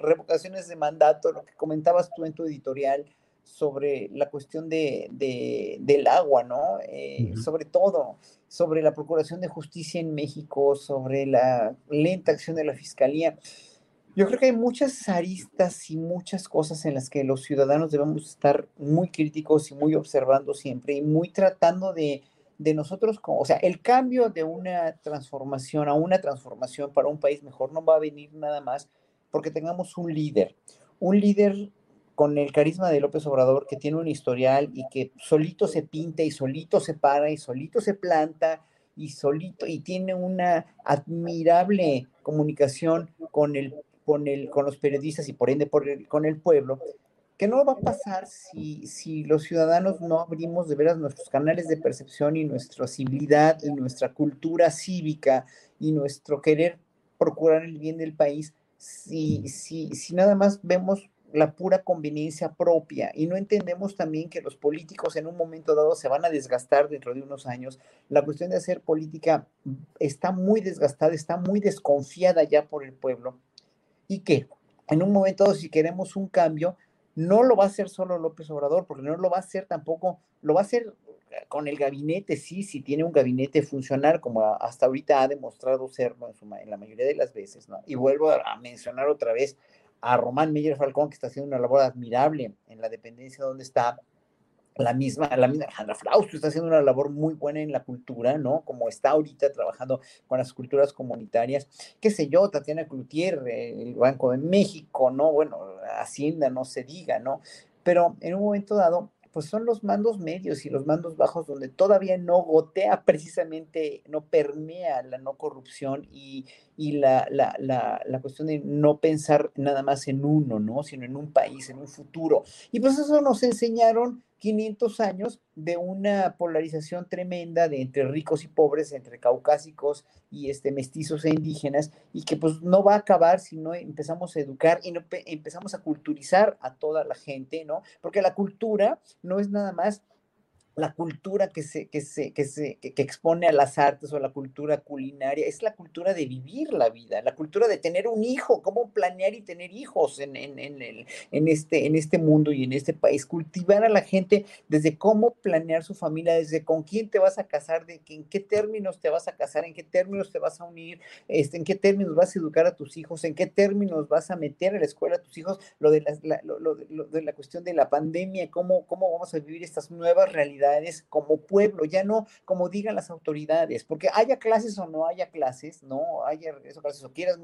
revocaciones de mandato, lo que comentabas tú en tu editorial, sobre la cuestión de, de, del agua, ¿no? Eh, uh -huh. Sobre todo, sobre la Procuración de Justicia en México, sobre la lenta acción de la Fiscalía. Yo creo que hay muchas aristas y muchas cosas en las que los ciudadanos debemos estar muy críticos y muy observando siempre y muy tratando de, de nosotros, como, o sea, el cambio de una transformación a una transformación para un país mejor no va a venir nada más porque tengamos un líder, un líder con el carisma de López Obrador que tiene un historial y que solito se pinta y solito se para y solito se planta y solito y tiene una admirable comunicación con el con, los periodistas y por ende con el pueblo, que no va a pasar si, los ciudadanos no abrimos de veras nuestros canales de percepción y nuestra civilidad y nuestra cultura cívica y nuestro querer procurar el bien del país, si nada más vemos la pura conveniencia propia y no entendemos también que los políticos en un momento dado se van a desgastar dentro de unos años. La cuestión de hacer política está muy desgastada, está muy desconfiada ya por el pueblo y que en un momento si queremos un cambio, no lo va a hacer solo López Obrador, porque no lo va a hacer tampoco, lo va a hacer con el gabinete, sí, si tiene un gabinete funcional, como hasta ahorita ha demostrado serlo en, la mayoría de las veces, ¿no? Y vuelvo a, mencionar otra vez a Román Meyer Falcón, que está haciendo una labor admirable en la dependencia donde está, la misma, la misma Alejandra Frausto está haciendo una labor muy buena en la cultura, ¿no? Como está ahorita trabajando con las culturas comunitarias, qué sé yo, Tatiana Cloutier, el Banco de México, ¿no? Bueno, Hacienda, no se diga, ¿no? Pero en un momento dado, pues son los mandos medios y los mandos bajos donde todavía no gotea precisamente, no permea la no corrupción y, y la, la, la, la, cuestión de no pensar nada más en uno, ¿no? Sino en un país, en un futuro. Y pues eso nos enseñaron 500 años de una polarización tremenda de entre ricos y pobres, entre caucásicos y este, mestizos e indígenas, y que pues no va a acabar si no empezamos a educar y no empezamos a culturizar a toda la gente, ¿no? Porque la cultura no es nada más la cultura que se, que se, que se que, expone a las artes o la cultura culinaria, es la cultura de vivir la vida, la cultura de tener un hijo, cómo planear y tener hijos en, en, en, el, en, este, en este mundo y en este país, cultivar a la gente desde cómo planear su familia, desde con quién te vas a casar, de que, en qué términos te vas a casar, en qué términos te vas a unir, este, en qué términos vas a educar a tus hijos, en qué términos vas a meter a la escuela a tus hijos, lo de la, lo, lo, de la cuestión de la pandemia, cómo, cómo vamos a vivir estas nuevas realidades como pueblo, ya no como digan las autoridades, porque haya clases o no haya clases, no haya eso clases o quieras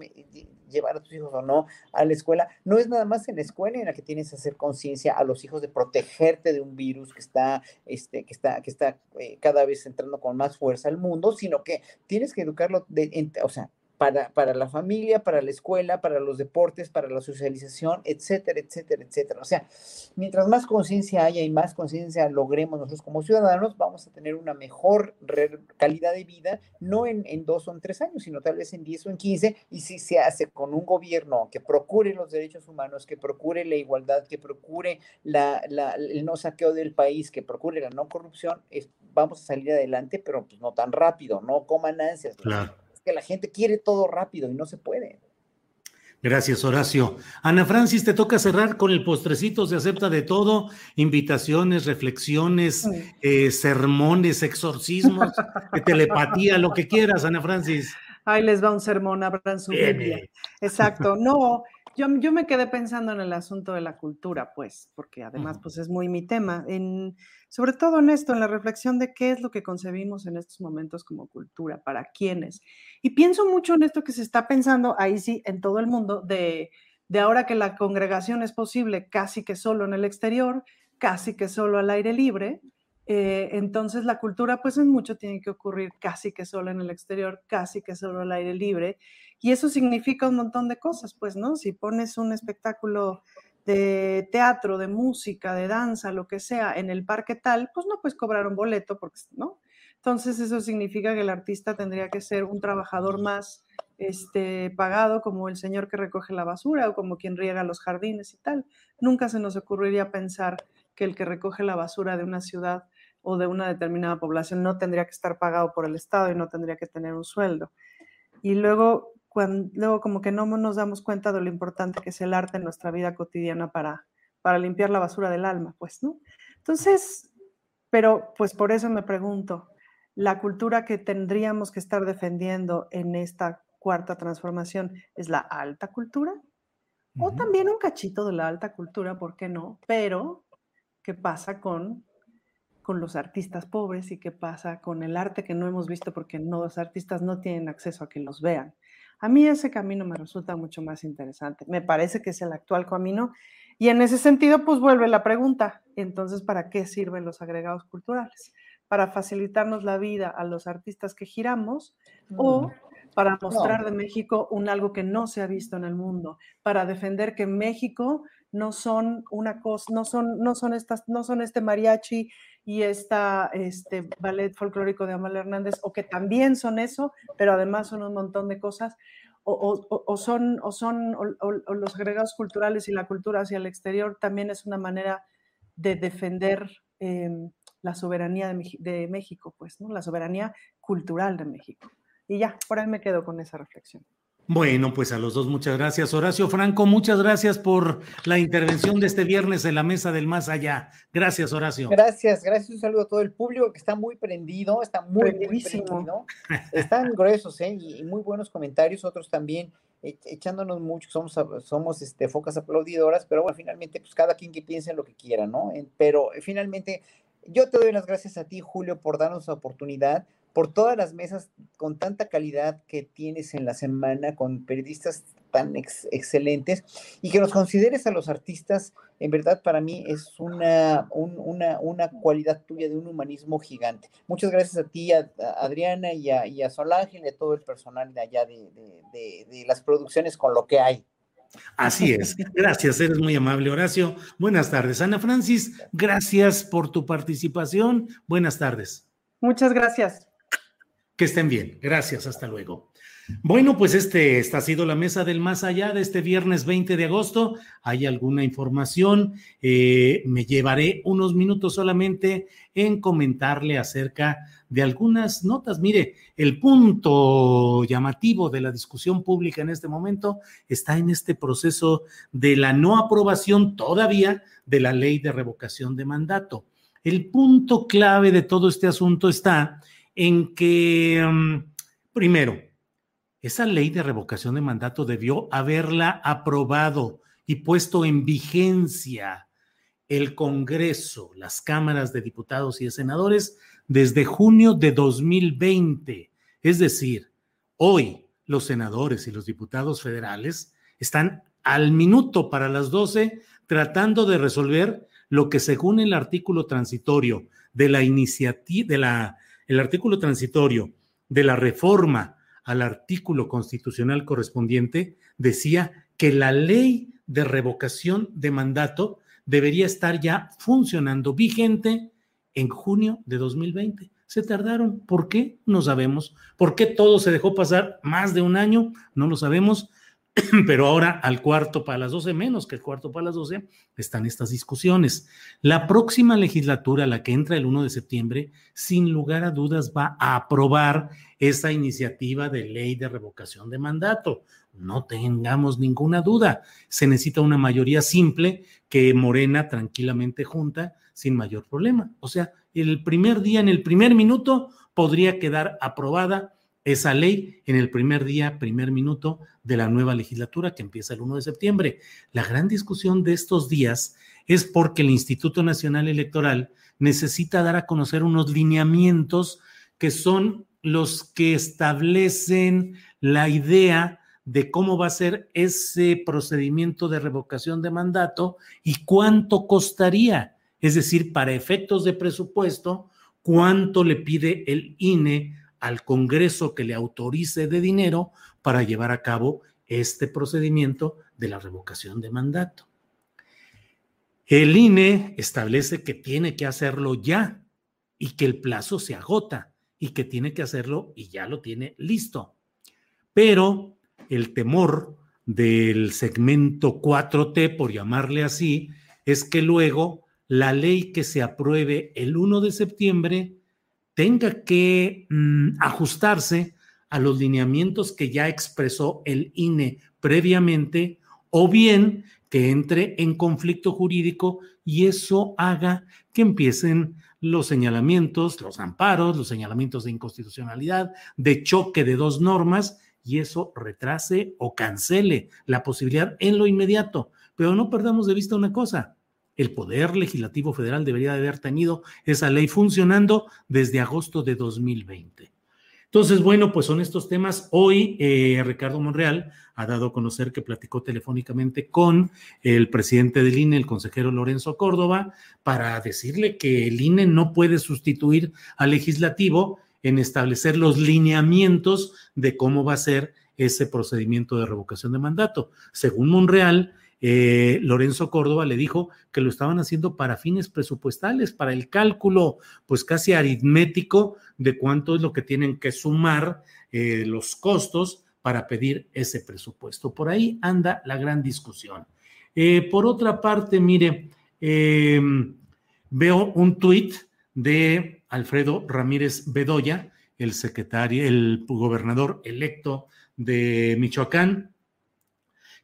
llevar a tus hijos o no a la escuela, no es nada más en la escuela en la que tienes que hacer conciencia a los hijos de protegerte de un virus que está, este, que está, que está eh, cada vez entrando con más fuerza al mundo, sino que tienes que educarlo, de, o sea, para, para la familia, para la escuela, para los deportes, para la socialización, etcétera, etcétera, etcétera. O sea, mientras más conciencia haya y más conciencia logremos nosotros como ciudadanos, vamos a tener una mejor calidad de vida, no en, en, dos o en tres años, sino tal vez en diez o en quince, y si se hace con un gobierno que procure los derechos humanos, que procure la igualdad, que procure la, la, el no saqueo del país, que procure la no corrupción, vamos a salir adelante, pero pues no tan rápido, no coman ansias. Claro que la gente quiere todo rápido y no se puede. Gracias, Horacio. Ana Francis, te toca cerrar con el postrecito, se acepta de todo, invitaciones, reflexiones, eh, sermones, exorcismos, [laughs] telepatía, lo que quieras, Ana Francis. Ahí les va un sermón, abran su Biblia. Exacto. No, yo, yo, me quedé pensando en el asunto de la cultura, pues, porque además, pues es muy mi tema. En, sobre todo en esto, en la reflexión de qué es lo que concebimos en estos momentos como cultura, para quiénes. Y pienso mucho en esto que se está pensando ahí sí, en todo el mundo, de, de ahora que la congregación es posible casi que solo en el exterior, casi que solo al aire libre, eh, entonces la cultura pues en mucho tiene que ocurrir casi que solo en el exterior, casi que solo al aire libre. Y eso significa un montón de cosas, pues, ¿no? Si pones un espectáculo de teatro, de música, de danza, lo que sea, en el parque tal, pues no puedes cobrar un boleto, porque, ¿no? Entonces eso significa que el artista tendría que ser un trabajador más este, pagado como el señor que recoge la basura o como quien riega los jardines y tal. Nunca se nos ocurriría pensar que el que recoge la basura de una ciudad o de una determinada población no tendría que estar pagado por el Estado y no tendría que tener un sueldo. Y luego luego como que no nos damos cuenta de lo importante que es el arte en nuestra vida cotidiana para, para limpiar la basura del alma, pues, ¿no? Entonces, pero pues por eso me pregunto, ¿la cultura que tendríamos que estar defendiendo en esta cuarta transformación es la alta cultura? o también un cachito de la alta cultura, ¿por qué no? Pero, ¿qué pasa con, con los artistas pobres y qué pasa con el arte que no hemos visto porque no, los artistas no tienen acceso a que los vean? A mí ese camino me resulta mucho más interesante. Me parece que es el actual camino y en ese sentido, pues vuelve la pregunta, entonces, ¿para qué sirven los agregados culturales? ¿Para facilitarnos la vida a los artistas que giramos o para mostrar de México un algo que no se ha visto en el mundo, para defender que México no son una cosa, no son, no son estas, no son este mariachi y esta, este ballet folclórico de Amal Hernández, o que también son eso, pero además son un montón de cosas, o, son, o son o, los agregados culturales y la cultura hacia el exterior también es una manera de defender em, la soberanía de, de, México, pues, ¿no? La soberanía cultural de México. Y ya, por ahí me quedo con esa reflexión. Bueno, pues a los dos muchas gracias. Horacio Franco, muchas gracias por la intervención de este viernes en la Mesa del Más Allá. Gracias, Horacio. Gracias, gracias. Un saludo a todo el público que está muy prendido, está muy, prendido. Están gruesos, ¿eh? Y, muy buenos comentarios, otros también e, echándonos mucho, somos, somos este, focas aplaudidoras, pero bueno, finalmente, pues cada quien que piense en lo que quiera, ¿no? Pero eh, finalmente, yo te doy las gracias a ti, Julio, por darnos la oportunidad por todas las mesas con tanta calidad que tienes en la semana, con periodistas tan excelentes, y que nos consideres a los artistas, en verdad para mí es una, una, una, cualidad tuya de un humanismo gigante. Muchas gracias a ti, a, Adriana y a, y a Solángel y a todo el personal de allá de, de las producciones con lo que hay. Así es. Gracias, eres muy amable, Horacio. Buenas tardes. Ana Francis, gracias por tu participación. Buenas tardes. Muchas gracias. Que estén bien. Gracias. Hasta luego. Bueno, pues este, ha sido la mesa del más allá de este viernes 20 de agosto. ¿Hay alguna información? Eh, me llevaré unos minutos solamente en comentarle acerca de algunas notas. Mire, el punto llamativo de la discusión pública en este momento está en este proceso de la no aprobación todavía de la ley de revocación de mandato. El punto clave de todo este asunto está en que, mm, primero, esa ley de revocación de mandato debió haberla aprobado y puesto en vigencia el Congreso, las cámaras de diputados y de senadores desde junio de 2020. Es decir, hoy los senadores y los diputados federales están al minuto para las 12 tratando de resolver lo que según el artículo transitorio de la iniciativa de la el artículo transitorio de la reforma al artículo constitucional correspondiente decía que la ley de revocación de mandato debería estar ya funcionando vigente en junio de 2020. Se tardaron. ¿Por qué? No sabemos. ¿Por qué todo se dejó pasar más de un año? No lo sabemos. [clears throat] pero ahora al cuarto para las 12, menos que el cuarto para las 12, están estas discusiones. La próxima legislatura, la que entra el 1 de septiembre, sin lugar a dudas va a aprobar esa iniciativa de ley de revocación de mandato. No tengamos ninguna duda. Se necesita una mayoría simple que Morena tranquilamente junta sin mayor problema. O sea, el primer día, en el primer minuto, podría quedar aprobada esa ley en el primer día, primer minuto de la nueva legislatura que empieza el 1 de septiembre. La gran discusión de estos días es porque el Instituto Nacional Electoral necesita dar a conocer unos lineamientos que son los que establecen la idea de cómo va a ser ese procedimiento de revocación de mandato y cuánto costaría. Es decir, para efectos de presupuesto, cuánto le pide el INE al Congreso que le autorice de dinero para llevar a cabo este procedimiento de la revocación de mandato. El INE establece que tiene que hacerlo ya y que el plazo se agota y que tiene que hacerlo y ya lo tiene listo. Pero el temor del segmento 4T, por llamarle así, es que luego la ley que se apruebe el 1 de septiembre tenga que mm, ajustarse a los lineamientos que ya expresó el INE previamente o bien que entre en conflicto jurídico y eso haga que empiecen los señalamientos, los amparos, los señalamientos de inconstitucionalidad, de choque de dos normas y eso retrase o cancele la posibilidad en lo inmediato. Pero no perdamos de vista una cosa, el Poder Legislativo Federal debería de haber tenido esa ley funcionando desde agosto de 2020. Entonces, bueno, pues son estos temas. Hoy eh, Ricardo Monreal ha dado a conocer que platicó telefónicamente con el presidente del INE, el consejero Lorenzo Córdoba, para decirle que el INE no puede sustituir al legislativo en establecer los lineamientos de cómo va a ser ese procedimiento de revocación de mandato. Según Monreal, eh, Lorenzo Córdoba le dijo que lo estaban haciendo para fines presupuestales, para el cálculo, pues casi aritmético de cuánto es lo que tienen que sumar eh, los costos para pedir ese presupuesto. Por ahí anda la gran discusión. Eh, por otra parte, mire, veo un tuit de Alfredo Ramírez Bedoya, el secretario, el gobernador electo de Michoacán,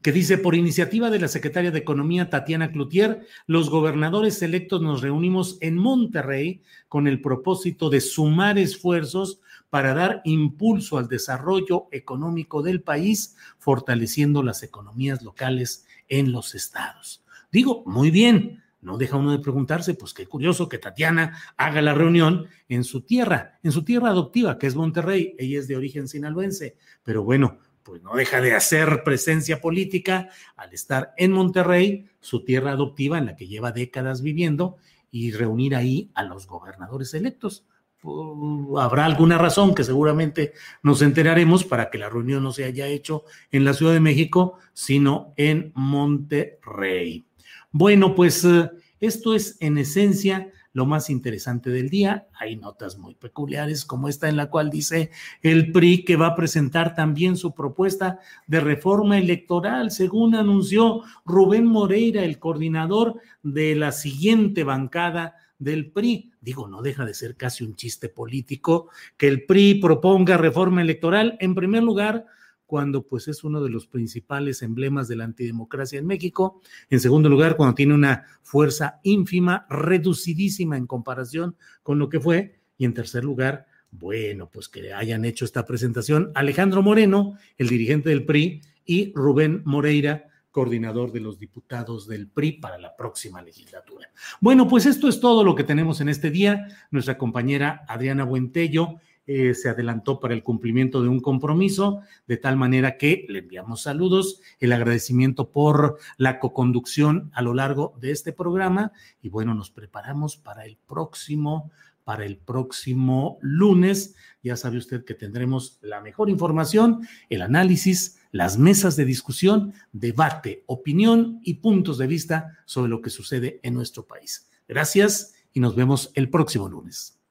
que dice, por iniciativa de la secretaria de Economía, Tatiana Cloutier, los gobernadores electos nos reunimos en Monterrey con el propósito de sumar esfuerzos para dar impulso al desarrollo económico del país, fortaleciendo las economías locales en los estados. Digo, muy bien, no deja uno de preguntarse, pues qué curioso que Tatiana haga la reunión en su tierra, en su tierra adoptiva, que es Monterrey. Ella es de origen sinaloense, pero bueno, pues no deja de hacer presencia política al estar en Monterrey, su tierra adoptiva en la que lleva décadas viviendo, y reunir ahí a los gobernadores electos. Uh, habrá alguna razón que seguramente nos enteraremos para que la reunión no se haya hecho en la Ciudad de México, sino en Monterrey. Bueno, pues eh, esto es en esencia lo más interesante del día. Hay notas muy peculiares como esta en la cual dice el PRI que va a presentar también su propuesta de reforma electoral, según anunció Rubén Moreira, el coordinador de la siguiente bancada del PRI. Digo, no deja de ser casi un chiste político que el PRI proponga reforma electoral. En primer lugar, cuando pues es uno de los principales emblemas de la antidemocracia en México. En segundo lugar, cuando tiene una fuerza ínfima, reducidísima en comparación con lo que fue. Y en tercer lugar, bueno, pues que hayan hecho esta presentación Alejandro Moreno, el dirigente del PRI, y Rubén Moreira, coordinador de los diputados del PRI para la próxima legislatura. Bueno, pues esto es todo lo que tenemos en este día. Nuestra compañera Adriana Buentello eh, se adelantó para el cumplimiento de un compromiso, de tal manera que le enviamos saludos, el agradecimiento por la coconducción a lo largo de este programa y bueno, nos preparamos para el próximo para el próximo lunes. Ya sabe usted que tendremos la mejor información, el análisis, las mesas de discusión, debate, opinión y puntos de vista sobre lo que sucede en nuestro país. Gracias y nos vemos el próximo lunes.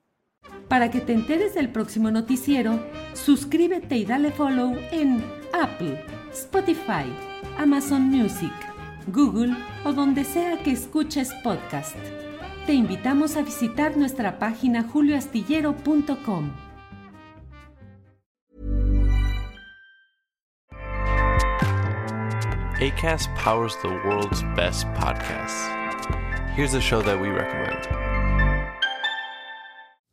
Para que te enteres del próximo noticiero, suscríbete y dale follow en Apple, Spotify, Amazon Music, Google o donde sea que escuches podcast. Te invitamos a visitar nuestra página julioastillero.com. ACAST powers the world's best podcasts. Here's a show that we recommend.